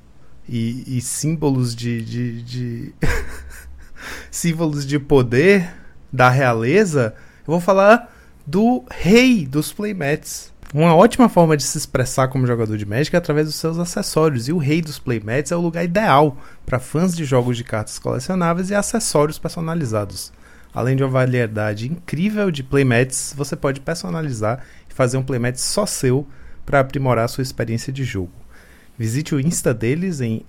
e, e símbolos de. de, de (laughs) símbolos de poder da realeza, eu vou falar do rei dos playmats. Uma ótima forma de se expressar como jogador de Magic é através dos seus acessórios, e o rei dos playmats é o lugar ideal para fãs de jogos de cartas colecionáveis e acessórios personalizados. Além de uma variedade incrível de playmats, você pode personalizar e fazer um playmat só seu para aprimorar sua experiência de jogo. Visite o Insta deles em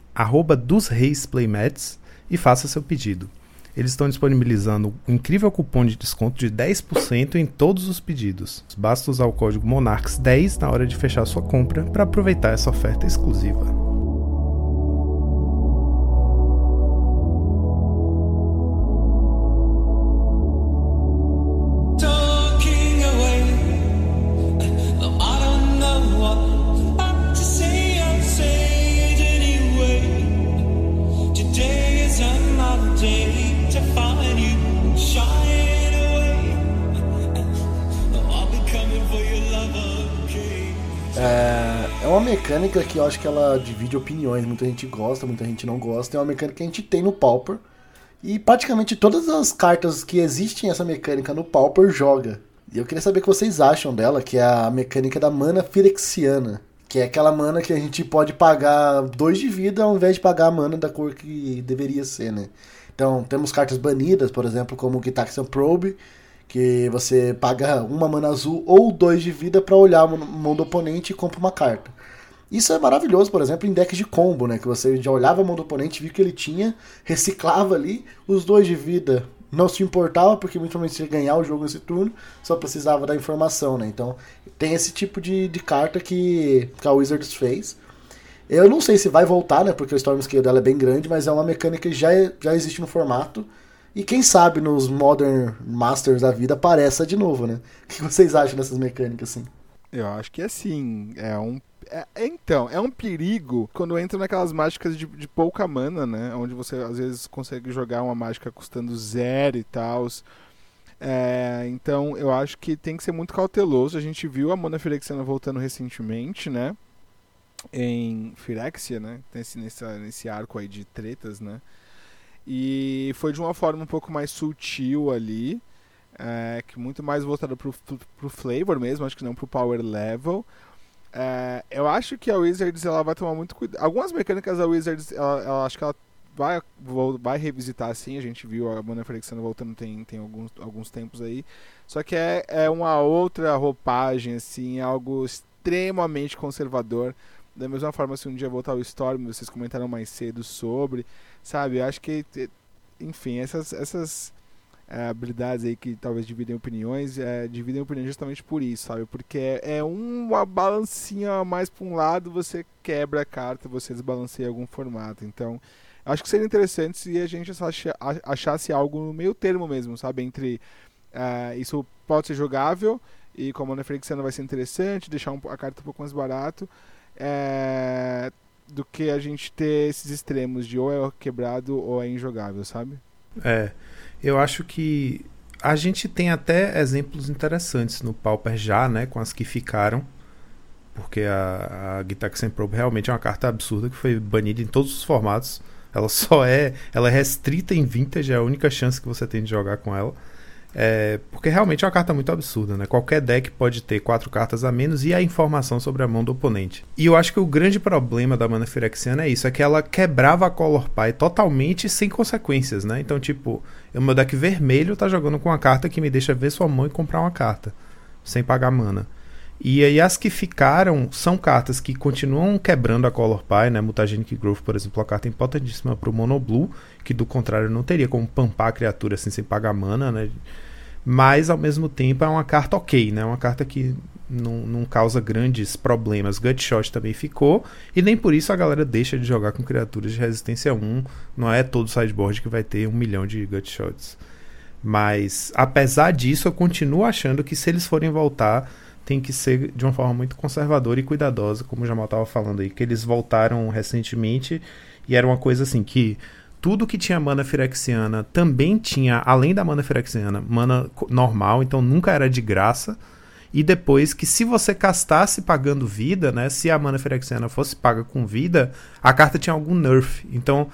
@dosreisplaymatch e faça seu pedido. Eles estão disponibilizando um incrível cupom de desconto de 10% em todos os pedidos. Basta usar o código MONARCHS10 na hora de fechar sua compra para aproveitar essa oferta exclusiva. Mecânica que eu acho que ela divide opiniões. Muita gente gosta, muita gente não gosta. É uma mecânica que a gente tem no Pauper. E praticamente todas as cartas que existem essa mecânica no Pauper joga. E eu queria saber o que vocês acham dela, que é a mecânica da mana Phyrexiana. Que é aquela mana que a gente pode pagar dois de vida ao invés de pagar a mana da cor que deveria ser, né? Então, temos cartas banidas, por exemplo, como o Gitaxian Probe, que você paga uma mana azul ou dois de vida para olhar o mão do oponente e compra uma carta. Isso é maravilhoso, por exemplo, em decks de combo, né? Que você já olhava a mão do oponente, viu que ele tinha, reciclava ali os dois de vida. Não se importava, porque muito provavelmente ia ganhar o jogo nesse turno, só precisava da informação, né? Então tem esse tipo de, de carta que, que a Wizards fez. Eu não sei se vai voltar, né? Porque o Storm Scale dela é bem grande, mas é uma mecânica que já, já existe no formato. E quem sabe nos Modern Masters da vida apareça de novo, né? O que vocês acham dessas mecânicas, assim? Eu acho que é sim. É um é, então, é um perigo quando entra naquelas mágicas de, de, pouca mana, né? Onde você às vezes consegue jogar uma mágica custando zero e tal. É, então, eu acho que tem que ser muito cauteloso. A gente viu a Mona Firexiana voltando recentemente, né? Em Firexia, né? Nesse, nesse, nesse arco aí de tretas, né? E foi de uma forma um pouco mais sutil ali. É, que muito mais voltada pro, pro, pro flavor mesmo, acho que não pro power level. É, eu acho que a Wizards ela vai tomar muito cuidado. Algumas mecânicas da Wizards, ela, ela, acho que ela vai, vai revisitar assim. A gente viu a Mana Flexando voltando tem, tem alguns, alguns tempos aí. Só que é, é uma outra roupagem, assim, algo extremamente conservador. Da mesma forma, se um dia voltar o Storm, vocês comentaram mais cedo sobre, sabe? Eu acho que, enfim, essas, essas habilidades aí que talvez dividem opiniões, é, dividem opiniões justamente por isso, sabe? Porque é, é uma balancinha mais para um lado, você quebra a carta, você desbalanceia algum formato. Então, acho que seria interessante se a gente achasse algo no meio termo mesmo, sabe? Entre é, isso pode ser jogável e como a Frexiana vai ser interessante, deixar a carta um pouco mais barato. É, do que a gente ter esses extremos de ou é quebrado ou é injogável, sabe? É eu acho que a gente tem até exemplos interessantes no Pauper já, né? Com as que ficaram. Porque a, a Gitaxian Probe realmente é uma carta absurda que foi banida em todos os formatos. Ela (laughs) só é. Ela é restrita em Vintage, é a única chance que você tem de jogar com ela. É, porque realmente é uma carta muito absurda, né? Qualquer deck pode ter quatro cartas a menos e a informação sobre a mão do oponente. E eu acho que o grande problema da Mana Phyrexiana é isso, é que ela quebrava a Color Pie totalmente sem consequências, né? Então, tipo, o meu deck vermelho tá jogando com uma carta que me deixa ver sua mão e comprar uma carta, sem pagar mana. E aí as que ficaram são cartas que continuam quebrando a Color Pie, né? Mutagenic Growth, por exemplo, uma carta importantíssima pro Mono Blue, que do contrário não teria como pampar a criatura assim sem pagar mana, né? mas ao mesmo tempo é uma carta ok, né? Uma carta que não, não causa grandes problemas. Gutshot também ficou, e nem por isso a galera deixa de jogar com criaturas de resistência 1. Não é todo sideboard que vai ter um milhão de Gutshots. Mas, apesar disso, eu continuo achando que se eles forem voltar, tem que ser de uma forma muito conservadora e cuidadosa, como o Jamal estava falando aí, que eles voltaram recentemente e era uma coisa assim que tudo que tinha mana firexiana também tinha, além da mana firexiana, mana normal, então nunca era de graça. E depois que se você castasse pagando vida, né, se a mana firexiana fosse paga com vida, a carta tinha algum nerf. Então,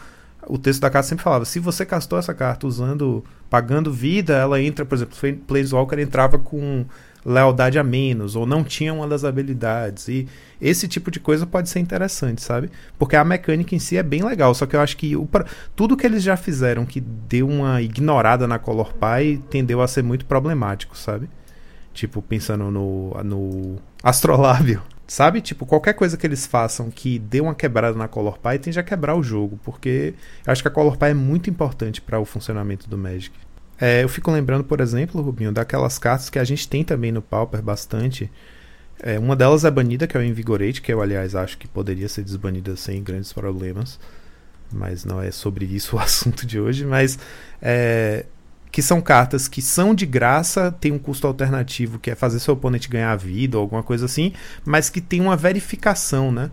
o texto da carta sempre falava, se você castou essa carta usando pagando vida, ela entra, por exemplo, Planeswalker entrava com lealdade a menos, ou não tinha uma das habilidades. E esse tipo de coisa pode ser interessante, sabe? Porque a mecânica em si é bem legal, só que eu acho que o, tudo que eles já fizeram que deu uma ignorada na Color Pie tendeu a ser muito problemático, sabe? Tipo, pensando no, no Astrolábio. (laughs) Sabe? Tipo, qualquer coisa que eles façam que dê uma quebrada na Color Pie tende a quebrar o jogo, porque eu acho que a Color Pie é muito importante para o funcionamento do Magic. É, eu fico lembrando, por exemplo, Rubinho, daquelas cartas que a gente tem também no Pauper bastante. É, uma delas é banida, que é o Invigorate, que eu, aliás, acho que poderia ser desbanida sem grandes problemas. Mas não é sobre isso o (laughs) assunto de hoje. Mas é, que são cartas que são de graça, tem um custo alternativo que é fazer seu oponente ganhar vida ou alguma coisa assim, mas que tem uma verificação, né?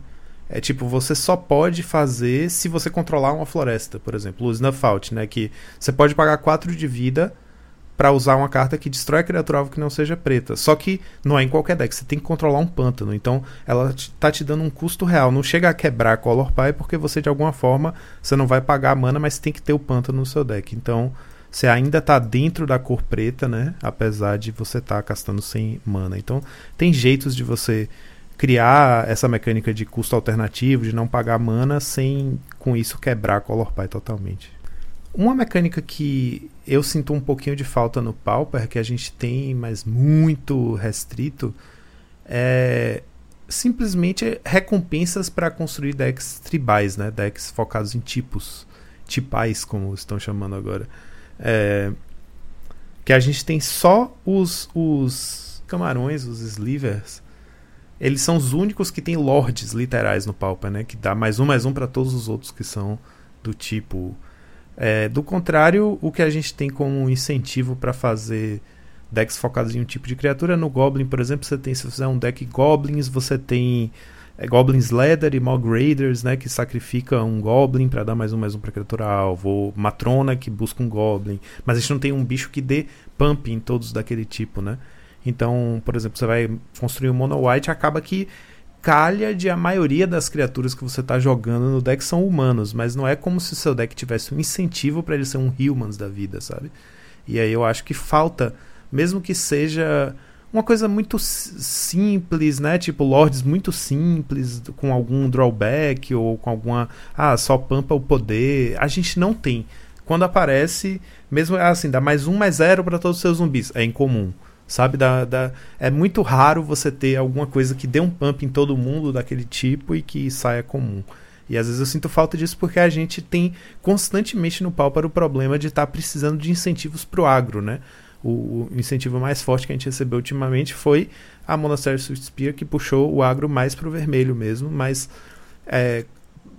É tipo, você só pode fazer se você controlar uma floresta, por exemplo, o Snuff Out, né? Que você pode pagar 4 de vida para usar uma carta que destrói a criatura alvo que não seja preta. Só que não é em qualquer deck, você tem que controlar um pântano. Então ela tá te dando um custo real. Não chega a quebrar a Color Pie porque você de alguma forma você não vai pagar a mana, mas tem que ter o pântano no seu deck. Então você ainda tá dentro da cor preta, né? Apesar de você estar tá castando sem mana. Então tem jeitos de você criar essa mecânica de custo alternativo, de não pagar mana, sem com isso quebrar Color Pie totalmente. Uma mecânica que eu sinto um pouquinho de falta no Pauper, que a gente tem, mas muito restrito, é simplesmente recompensas para construir decks tribais, né? decks focados em tipos, tipais, como estão chamando agora. É, que a gente tem só os, os camarões, os slivers, eles são os únicos que têm lords literais no Pauper, né? Que dá mais um, mais um para todos os outros que são do tipo. É, do contrário, o que a gente tem como incentivo para fazer decks focados em um tipo de criatura, no Goblin, por exemplo, você tem, se você fizer um deck Goblins, você tem é, Goblins Leather e Mog Raiders, né, que sacrifica um Goblin para dar mais um, mais um pra criatura alvo, ou Matrona que busca um Goblin, mas a gente não tem um bicho que dê pump em todos daquele tipo, né? Então, por exemplo, você vai construir um Mono White, acaba que calha de a maioria das criaturas que você está jogando no deck são humanos, mas não é como se o seu deck tivesse um incentivo para ele ser um humans da vida, sabe? E aí eu acho que falta, mesmo que seja uma coisa muito simples, né? Tipo lords muito simples, com algum drawback ou com alguma ah, só pampa o poder, a gente não tem. Quando aparece, mesmo assim, dá mais um mais zero para todos os seus zumbis, é incomum sabe? Da, da, é muito raro você ter alguma coisa que dê um pump em todo mundo daquele tipo e que saia comum. E às vezes eu sinto falta disso porque a gente tem constantemente no pau para o problema de estar tá precisando de incentivos para o agro, né? O, o, incentivo mais forte que a gente recebeu ultimamente foi a Monastery Swift Spear, que puxou o agro mais para o vermelho mesmo, mas é,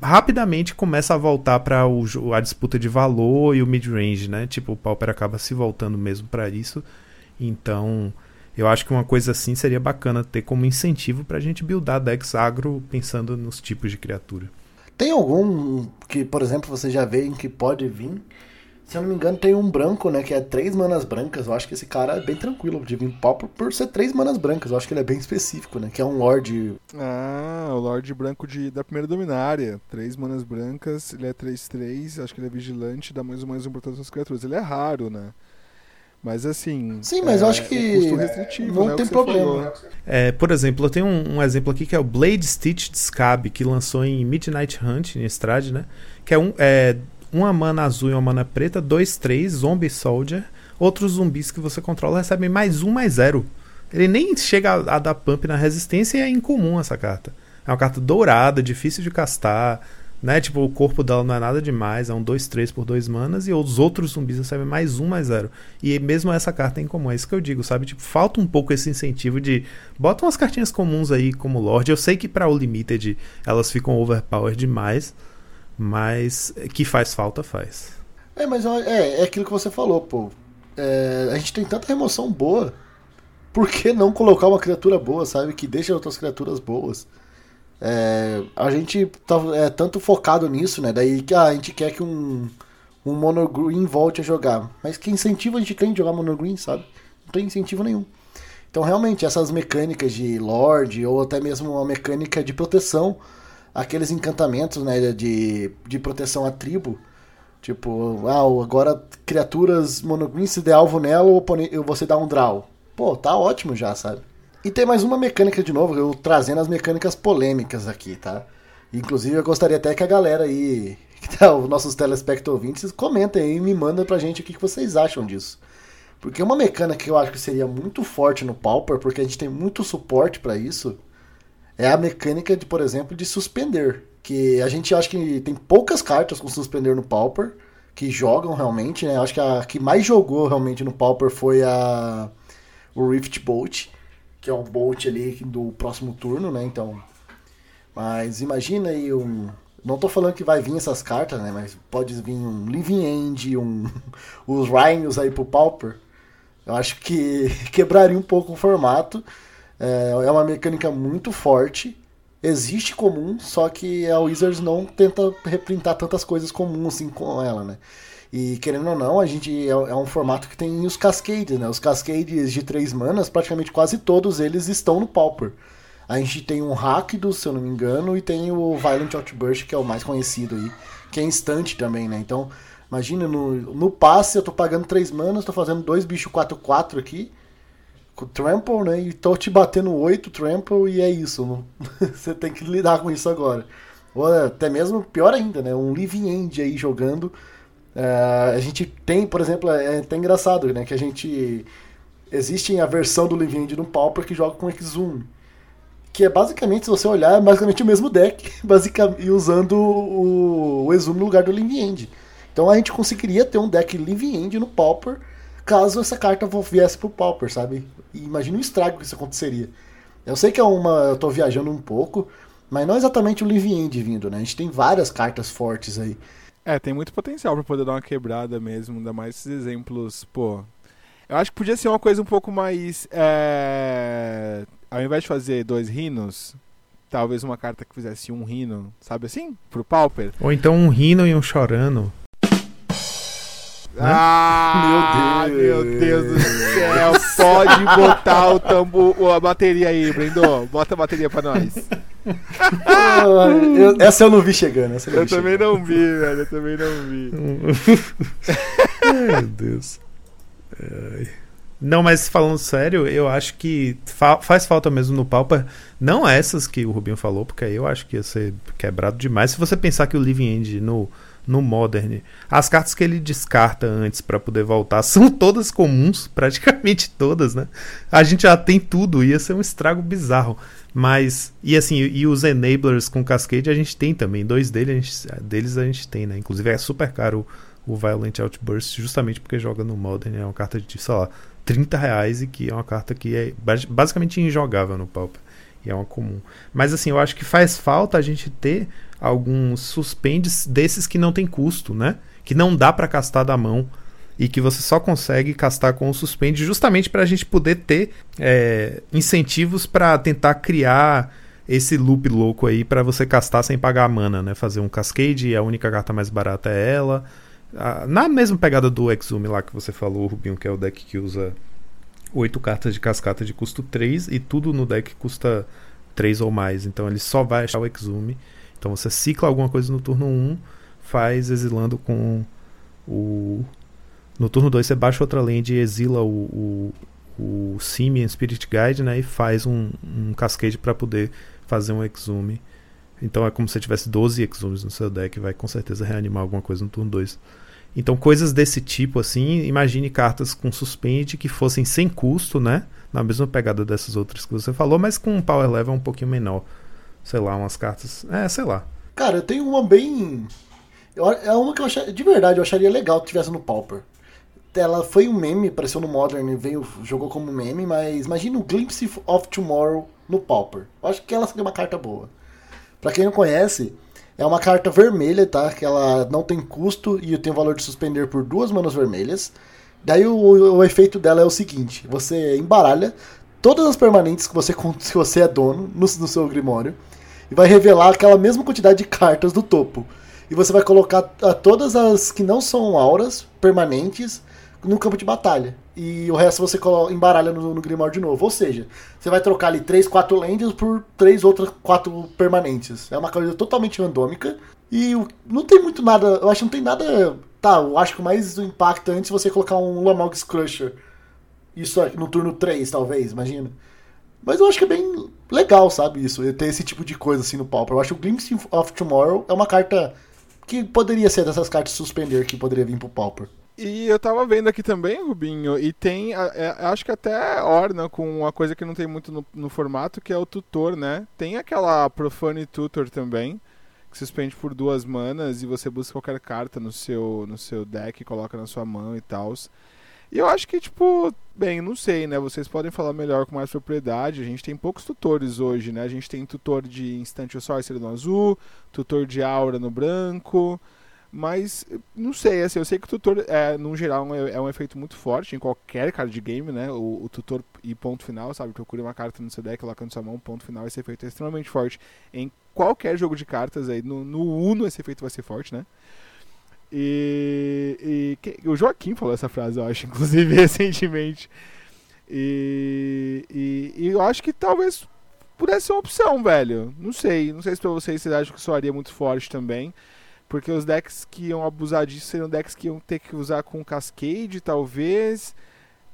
rapidamente começa a voltar para a disputa de valor e o mid-range, né? Tipo, o Pauper acaba se voltando mesmo para isso. Então, eu acho que uma coisa assim seria bacana ter como incentivo para a gente buildar decks agro pensando nos tipos de criatura. Tem algum que, por exemplo, você já vê em que pode vir? Se eu não me engano, tem um branco, né? Que é três manas brancas. Eu acho que esse cara é bem tranquilo de vir pau por, ser três manas brancas. Eu acho que ele é bem específico, né? Que é um Lorde. Ah, o Lorde branco de, da primeira dominária. Três manas brancas, ele é 3-3. Acho que ele é vigilante, dá mais um mais um as criaturas. Ele é raro, né? Mas assim. Sim, mas é, eu acho que. não né, tem problema. É, por exemplo, eu tenho um, um, exemplo aqui que é o Blade Stitch Scab, que lançou em Midnight Hunt, em Estrade, né? Que é, um, é uma mana azul e uma mana preta, dois, três, Zombie Soldier. Outros zumbis que você controla recebem mais um, mais zero. Ele nem chega a, a dar pump na resistência e é incomum essa carta. É uma carta dourada, difícil de castar né? Tipo, o corpo dela não é nada demais, é um 2-3 por 2 manas, e os outros zumbis recebem mais um, mais zero. E mesmo essa carta é incomum, é isso que eu digo, sabe? Tipo, falta um pouco esse incentivo de. Bota umas cartinhas comuns aí como Lorde. Eu sei que para o Limited elas ficam overpowered demais, mas que faz falta, faz. É, mas é, é aquilo que você falou, pô. É, a gente tem tanta remoção boa. Por que não colocar uma criatura boa, sabe? Que deixa outras criaturas boas. É, a gente tá é, tanto focado nisso, né? Daí que ah, a gente quer que um, um monogreen volte a jogar. Mas que incentivo a gente tem de jogar monogreen, sabe? Não tem incentivo nenhum. Então, realmente, essas mecânicas de Lorde, ou até mesmo uma mecânica de proteção, aqueles encantamentos né, de, de proteção à tribo. Tipo, ah, agora criaturas monogreen, se der alvo nela, você dá um draw. Pô, tá ótimo já, sabe? E tem mais uma mecânica de novo, eu trazendo as mecânicas polêmicas aqui, tá? Inclusive eu gostaria até que a galera aí, (laughs) que tá, os nossos telespectadores ouvintes, comentem aí e me mandem pra gente o que vocês acham disso. Porque uma mecânica que eu acho que seria muito forte no Pauper, porque a gente tem muito suporte para isso, é a mecânica de, por exemplo, de suspender. Que a gente acha que tem poucas cartas com suspender no Pauper que jogam realmente, né? Acho que a que mais jogou realmente no Pauper foi a o Rift Bolt, que é um Bolt ali do próximo turno, né? Então, mas imagina aí um não tô falando que vai vir essas cartas, né? Mas pode vir um Living End, um (laughs) os Rhinos aí pro Pauper. Eu acho que (laughs) quebraria um pouco o formato. É, é uma mecânica muito forte. Existe comum, só que a Wizards não tenta reprintar tantas coisas comuns assim com ela, né? E querendo ou não, a gente é, é, um formato que tem os Cascades, né? Os Cascades de três manas, praticamente quase todos eles estão no Pauper. A gente tem um Rakdos, se eu não me engano, e tem o Violent Outburst, que é o mais conhecido aí, que é instante também, né? Então, imagina, no, no passe eu tô pagando 3 manas, tô fazendo dois bichos 4-4 aqui, Trample, né? E tô te batendo 8 Trample e é isso. (laughs) Você tem que lidar com isso agora. Ou até mesmo, pior ainda, né? Um Living End aí jogando. Uh, a gente tem, por exemplo, é até engraçado, né? Que a gente. Existe a versão do Living End no Pauper que joga com Exum que é basicamente, se você olhar, é basicamente o mesmo deck, (laughs) basicamente, e usando o, o Exum no lugar do Living End. Então a gente conseguiria ter um deck Living End no Pauper, caso essa carta viesse pro Pauper, sabe? E imagina o estrago que isso aconteceria. Eu sei que é uma. Eu tô viajando um pouco, mas não exatamente o Living End vindo, né? A gente tem várias cartas fortes aí. É, tem muito potencial para poder dar uma quebrada mesmo, ainda mais esses exemplos, pô. Eu acho que podia ser uma coisa um pouco mais. É ao invés de fazer dois rinos, talvez uma carta que fizesse um rino, sabe assim? Pro Pauper. Ou então um rino e um chorando. Ah, meu Deus. meu Deus do céu. Pode botar o tambor, a bateria aí, Brendo. Bota a bateria pra nós. Eu, essa eu não vi chegando. eu, eu também chegando. não vi, velho. Eu também não vi. (laughs) meu Deus. Ai. Não, mas falando sério, eu acho que fa faz falta mesmo no Pauper. Não essas que o Rubinho falou, porque aí eu acho que ia ser quebrado demais. Se você pensar que o Living End no, no Modern, as cartas que ele descarta antes para poder voltar (laughs) são todas comuns, praticamente todas, né? A gente já tem tudo, ia ser um estrago bizarro. Mas, e assim, e os enablers com Cascade a gente tem também. Dois deles a gente, deles a gente tem, né? Inclusive é super caro o Violent Outburst, justamente porque joga no Modern. É uma carta de, sei lá 30 reais e que é uma carta que é basicamente injogável no Pauper. E é uma comum. Mas assim, eu acho que faz falta a gente ter alguns suspendes desses que não tem custo, né? Que não dá para castar da mão e que você só consegue castar com o suspende justamente para a gente poder ter é, incentivos para tentar criar esse loop louco aí para você castar sem pagar a mana, né? Fazer um cascade e a única carta mais barata é ela na mesma pegada do Exume lá que você falou, Rubinho, que é o deck que usa 8 cartas de cascata de custo 3 e tudo no deck custa 3 ou mais. Então ele só vai achar o Exume. Então você cicla alguma coisa no turno 1, faz exilando com o. No turno 2 você baixa outra land e exila o, o, o Simian Spirit Guide né, e faz um, um cascade para poder fazer um Exume. Então é como se você tivesse 12 Exumes no seu deck, vai com certeza reanimar alguma coisa no turno 2. Então, coisas desse tipo, assim, imagine cartas com suspende que fossem sem custo, né? Na mesma pegada dessas outras que você falou, mas com um power level um pouquinho menor. Sei lá, umas cartas. É, sei lá. Cara, eu tenho uma bem. É uma que eu acharia. De verdade, eu acharia legal que tivesse no Pauper. Ela foi um meme, apareceu no Modern, veio, jogou como meme, mas imagina o Glimpse of Tomorrow no Pauper. Eu acho que ela seria uma carta boa. Para quem não conhece, é uma carta vermelha, tá? Que ela não tem custo e tem o valor de suspender por duas manas vermelhas. Daí o, o, efeito dela é o seguinte: você embaralha todas as permanentes que você, (laughs) que você é dono no, no seu Grimório e vai revelar aquela mesma quantidade de cartas do topo. E você vai colocar a, todas as que não são auras permanentes no campo de batalha. E o resto você embaralha no, no Grimório de novo. Ou seja, você vai trocar ali 3, 4 lendas por 3 outras 4 permanentes. É uma coisa totalmente randômica. E não tem muito nada. Eu acho que não tem nada. Tá, eu acho que o mais impactante é você colocar um Lamog's Crusher. Isso no turno 3, talvez, imagina. Mas eu acho que é bem legal, sabe? Isso, ter esse tipo de coisa assim no Pauper. Eu acho que o Glimpse of Tomorrow é uma carta que poderia ser dessas cartas suspender que poderia vir pro Pauper. E eu tava vendo aqui também, Rubinho, e tem, é, acho que até orna com uma coisa que não tem muito no, no, formato, que é o tutor, né? Tem aquela Profane Tutor também, que suspende por duas manas e você busca qualquer carta no seu, no seu deck, coloca na sua mão e tal. E eu acho que, tipo, bem, não sei, né? Vocês podem falar melhor com mais propriedade. A gente tem poucos tutores hoje, né? A gente tem tutor de Instant Sorcery no azul, tutor de Aura no branco. Mas, não sei, assim, eu sei que o tutor, é, no geral, é, é um efeito muito forte em qualquer card game, né? O, o, tutor e ponto final, sabe? Procure uma carta no seu deck, coloca na sua mão, ponto final, esse efeito é extremamente forte em qualquer jogo de cartas aí. No, no Uno esse efeito vai ser forte, né? E, e o Joaquim falou essa frase, eu acho, (laughs) inclusive, recentemente. E, e, e, eu acho que talvez pudesse ser uma opção, velho. Não sei. Não sei se pra vocês vocês acham que soaria muito forte também. Porque os decks que iam abusar disso seriam decks que iam ter que usar com Cascade, talvez.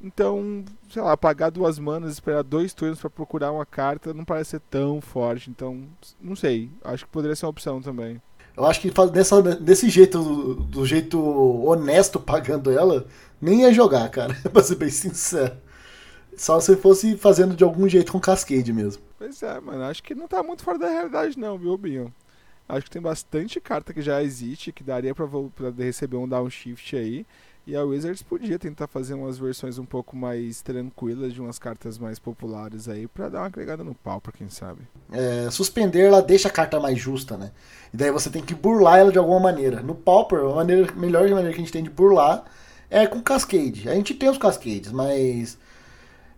Então, sei lá, pagar duas manas, esperar dois turnos para procurar uma carta não parece ser tão forte. Então, não sei. Acho que poderia ser uma opção também. Eu acho que dessa, desse jeito, do, jeito honesto pagando ela, nem ia jogar, cara, (laughs) pra ser bem sincero. Só se fosse fazendo de algum jeito com Cascade mesmo. Pois é, mano, acho que não tá muito fora da realidade não, viu, Binho? Acho que tem bastante carta que já existe, que daria pra, pra receber um downshift aí. E a Wizards podia tentar fazer umas versões um pouco mais tranquilas de umas cartas mais populares aí para dar uma agregada no pau, pra quem sabe. É, suspender ela deixa a carta mais justa, né? E daí você tem que burlar ela de alguma maneira. No Pauper, a maneira, melhor maneira que a gente tem de burlar é com Cascade. A gente tem os Cascades, mas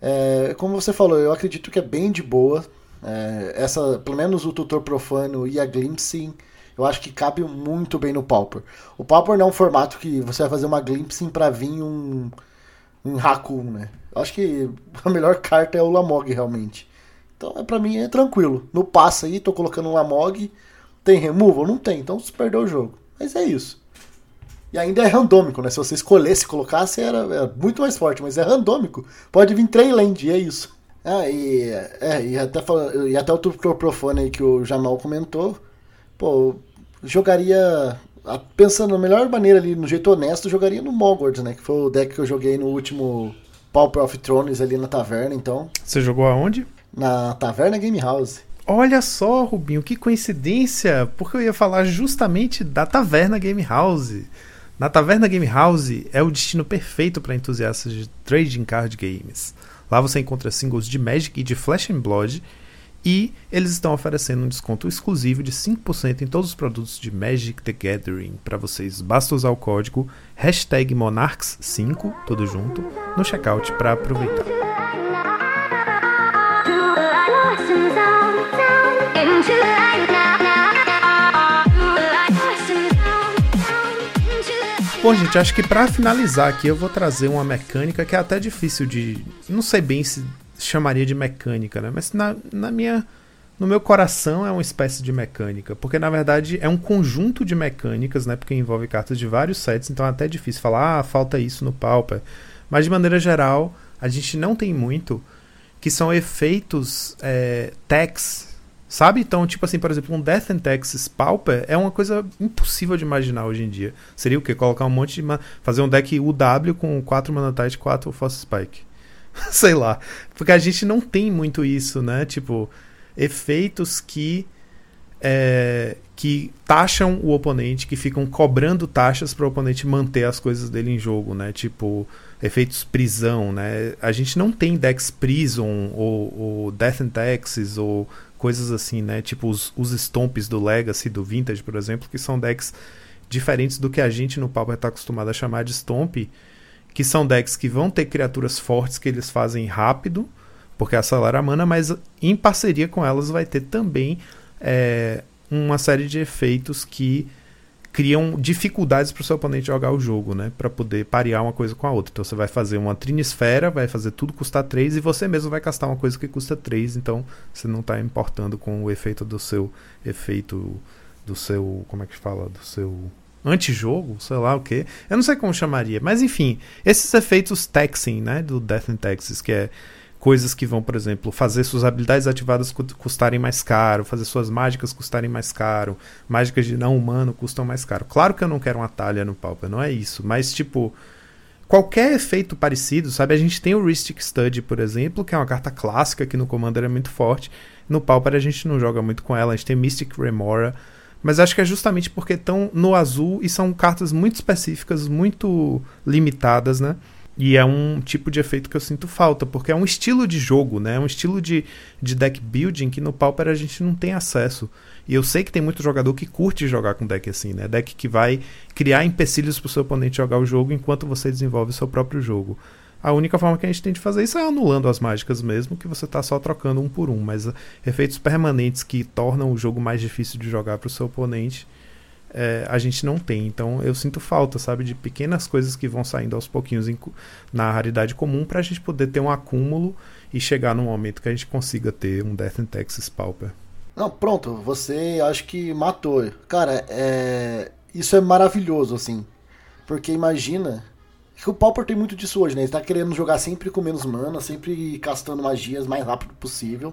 é, como você falou, eu acredito que é bem de boa. É, essa, pelo menos o tutor profano e a Glimpsing eu acho que cabe muito bem no Pauper. O Pauper não é um formato que você vai fazer uma glimpsing para vir um, um Raccoon, né? Eu acho que (laughs) a melhor carta é o Lamog, realmente. Então, é, pra mim, é tranquilo. No passe aí, tô colocando um Lamog. Tem removal? Não tem, então você perdeu o jogo. Mas é isso. E ainda é randômico, né? Se você escolhesse colocasse, era, era muito mais forte, mas é randômico. Pode vir três land, é isso. Ah, e, é, e, até, e até o Profone aí que o Jamal comentou. Pô, jogaria. Pensando na melhor maneira ali, no jeito honesto, jogaria no Mogwarts, né? Que foi o deck que eu joguei no último Pauper of Thrones ali na taverna, então. Você jogou aonde? Na Taverna Game House. Olha só, Rubinho, que coincidência! Porque eu ia falar justamente da Taverna Game House. Na Taverna Game House é o destino perfeito para entusiastas de trading card games. Lá você encontra singles de Magic e de Flash and Blood e eles estão oferecendo um desconto exclusivo de 5% em todos os produtos de Magic the Gathering para vocês. Basta usar o código Monarchs5, tudo junto, no checkout para aproveitar. Bom, gente, acho que para finalizar aqui eu vou trazer uma mecânica que é até difícil de. Não sei bem se chamaria de mecânica, né? Mas na, na minha no meu coração é uma espécie de mecânica, porque na verdade é um conjunto de mecânicas, né? Porque envolve cartas de vários sets, então é até difícil falar, ah, falta isso no Pauper. Mas de maneira geral, a gente não tem muito que são efeitos é, sabe? Então, tipo assim, por exemplo, um Death and Taxes Pauper é uma coisa impossível de imaginar hoje em dia. Seria o quê? Colocar um monte de. fazer um deck UW com 4 Mana Tide e 4 Force Spike. (laughs) Sei lá. Porque a gente não tem muito isso, né? Tipo, efeitos que. É, que taxam o oponente, que ficam cobrando taxas para o oponente manter as coisas dele em jogo, né? Tipo, efeitos prisão, né? A gente não tem Dex Prison ou, ou Death and Taxes ou coisas assim, né? Tipo os, os Stomps do Legacy, do Vintage, por exemplo, que são decks diferentes do que a gente no Pauper está acostumado a chamar de Stomp, que são decks que vão ter criaturas fortes que eles fazem rápido, porque acelera a mana, mas em parceria com elas vai ter também é, uma série de efeitos que criam dificuldades para o seu oponente jogar o jogo, né? Para poder parear uma coisa com a outra. Então você vai fazer uma trinisfera, vai fazer tudo custar 3 e você mesmo vai castar uma coisa que custa 3, então você não está importando com o efeito do seu efeito do seu, como é que fala, do seu antijogo, sei lá o que. Eu não sei como chamaria, mas enfim, esses efeitos taxing, né, do Death and Taxes, que é coisas que vão, por exemplo, fazer suas habilidades ativadas custarem mais caro, fazer suas mágicas custarem mais caro, mágicas de não humano custam mais caro. Claro que eu não quero uma talha no Pauper, não é isso, mas tipo, qualquer efeito parecido, sabe? A gente tem o Ristic Study, por exemplo, que é uma carta clássica que no Commander é muito forte. No Pauper a gente não joga muito com ela. A gente tem Mystic Remora. Mas acho que é justamente porque estão no azul e são cartas muito específicas, muito limitadas, né? E é um tipo de efeito que eu sinto falta, porque é um estilo de jogo, né? É um estilo de, de deck building que no Pauper a gente não tem acesso. E eu sei que tem muito jogador que curte jogar com deck assim, né? Deck que vai criar empecilhos para o seu oponente jogar o jogo enquanto você desenvolve o seu próprio jogo. A única forma que a gente tem de fazer isso é anulando as mágicas mesmo, que você está só trocando um por um. Mas efeitos permanentes que tornam o jogo mais difícil de jogar para o seu oponente é, a gente não tem. Então eu sinto falta, sabe, de pequenas coisas que vão saindo aos pouquinhos em, na raridade comum para a gente poder ter um acúmulo e chegar num momento que a gente consiga ter um Death in Texas Pauper. Não, pronto, você acho que matou. Cara, é... isso é maravilhoso, assim. Porque imagina. Que o Pauper tem muito disso hoje, né? Ele tá querendo jogar sempre com menos mana, sempre castando magias mais rápido possível.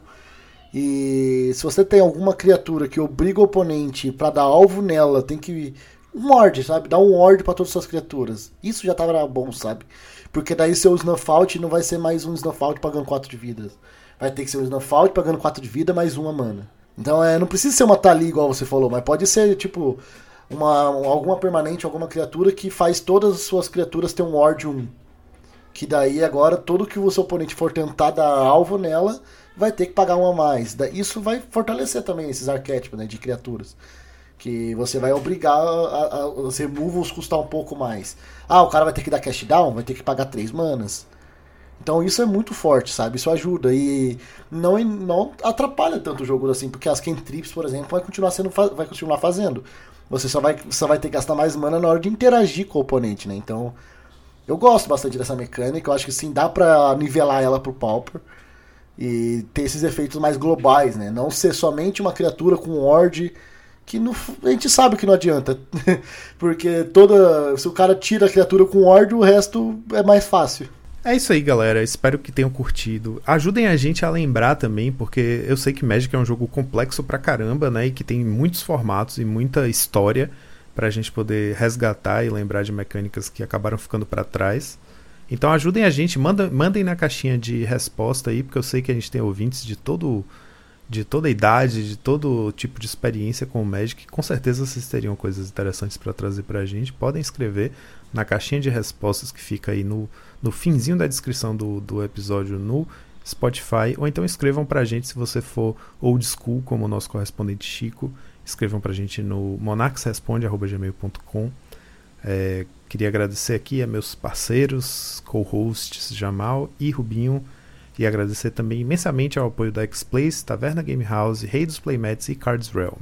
E se você tem alguma criatura que obriga o oponente para dar alvo nela, tem que. Um ward, sabe? Dar um ward para todas as suas criaturas. Isso já tava bom, sabe? Porque daí seu Snuff Out não vai ser mais um Snuff Out pagando 4 de vidas. Vai ter que ser um Snuff Out pagando 4 de vida mais uma mana. Então é, não precisa ser uma Tali igual você falou, mas pode ser tipo uma, alguma permanente, alguma criatura que faz todas as suas criaturas ter um Ward 1. Que daí agora todo que o seu oponente for tentar dar alvo nela, vai ter que pagar uma a mais. Isso vai fortalecer também esses arquétipos né, de criaturas. Que você vai obrigar a, a, os removals custar um pouco mais. Ah, o cara vai ter que dar cash down, vai ter que pagar 3 manas. Então isso é muito forte, sabe? Isso ajuda. E não, não atrapalha tanto o jogo assim, porque as cantrips, por exemplo, vai continuar, sendo, vai continuar fazendo. Você só vai, só vai ter que gastar mais mana na hora de interagir com o oponente, né? Então, eu gosto bastante dessa mecânica. Eu acho que sim, dá pra nivelar ela pro Pauper e ter esses efeitos mais globais, né? Não ser somente uma criatura com Horde que a gente sabe que não adianta. (laughs) Porque toda. Se o cara tira a criatura com Horde, o resto é mais fácil. É isso aí, galera. Espero que tenham curtido. Ajudem a gente a lembrar também, porque eu sei que Magic é um jogo complexo pra caramba, né? E que tem muitos formatos e muita história pra gente poder resgatar e lembrar de mecânicas que acabaram ficando para trás. Então ajudem a gente, manda, mandem na caixinha de resposta aí, porque eu sei que a gente tem ouvintes de todo de toda idade, de todo tipo de experiência com o Magic. Com certeza vocês teriam coisas interessantes para trazer para a gente. Podem escrever na caixinha de respostas que fica aí no, no finzinho da descrição do, do episódio no Spotify. Ou então escrevam para a gente se você for old school, como o nosso correspondente Chico. Escrevam para a gente no monaxresponde.gmail.com. É, Queria agradecer aqui a meus parceiros, co-hosts Jamal e Rubinho. E agradecer também imensamente ao apoio da X-Plays, Taverna Game House, Rei dos Playmats e Cards Realm.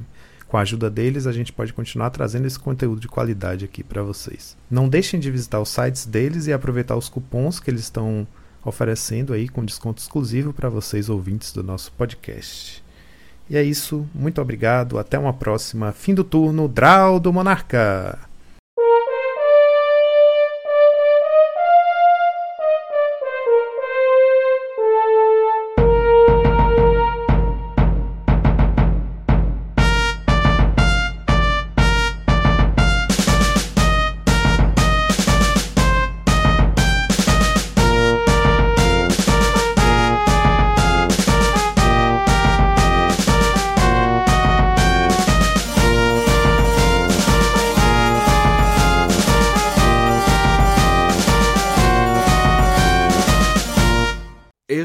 Com a ajuda deles, a gente pode continuar trazendo esse conteúdo de qualidade aqui para vocês. Não deixem de visitar os sites deles e aproveitar os cupons que eles estão oferecendo aí com desconto exclusivo para vocês ouvintes do nosso podcast. E é isso, muito obrigado, até uma próxima. Fim do turno, Draw do Monarca!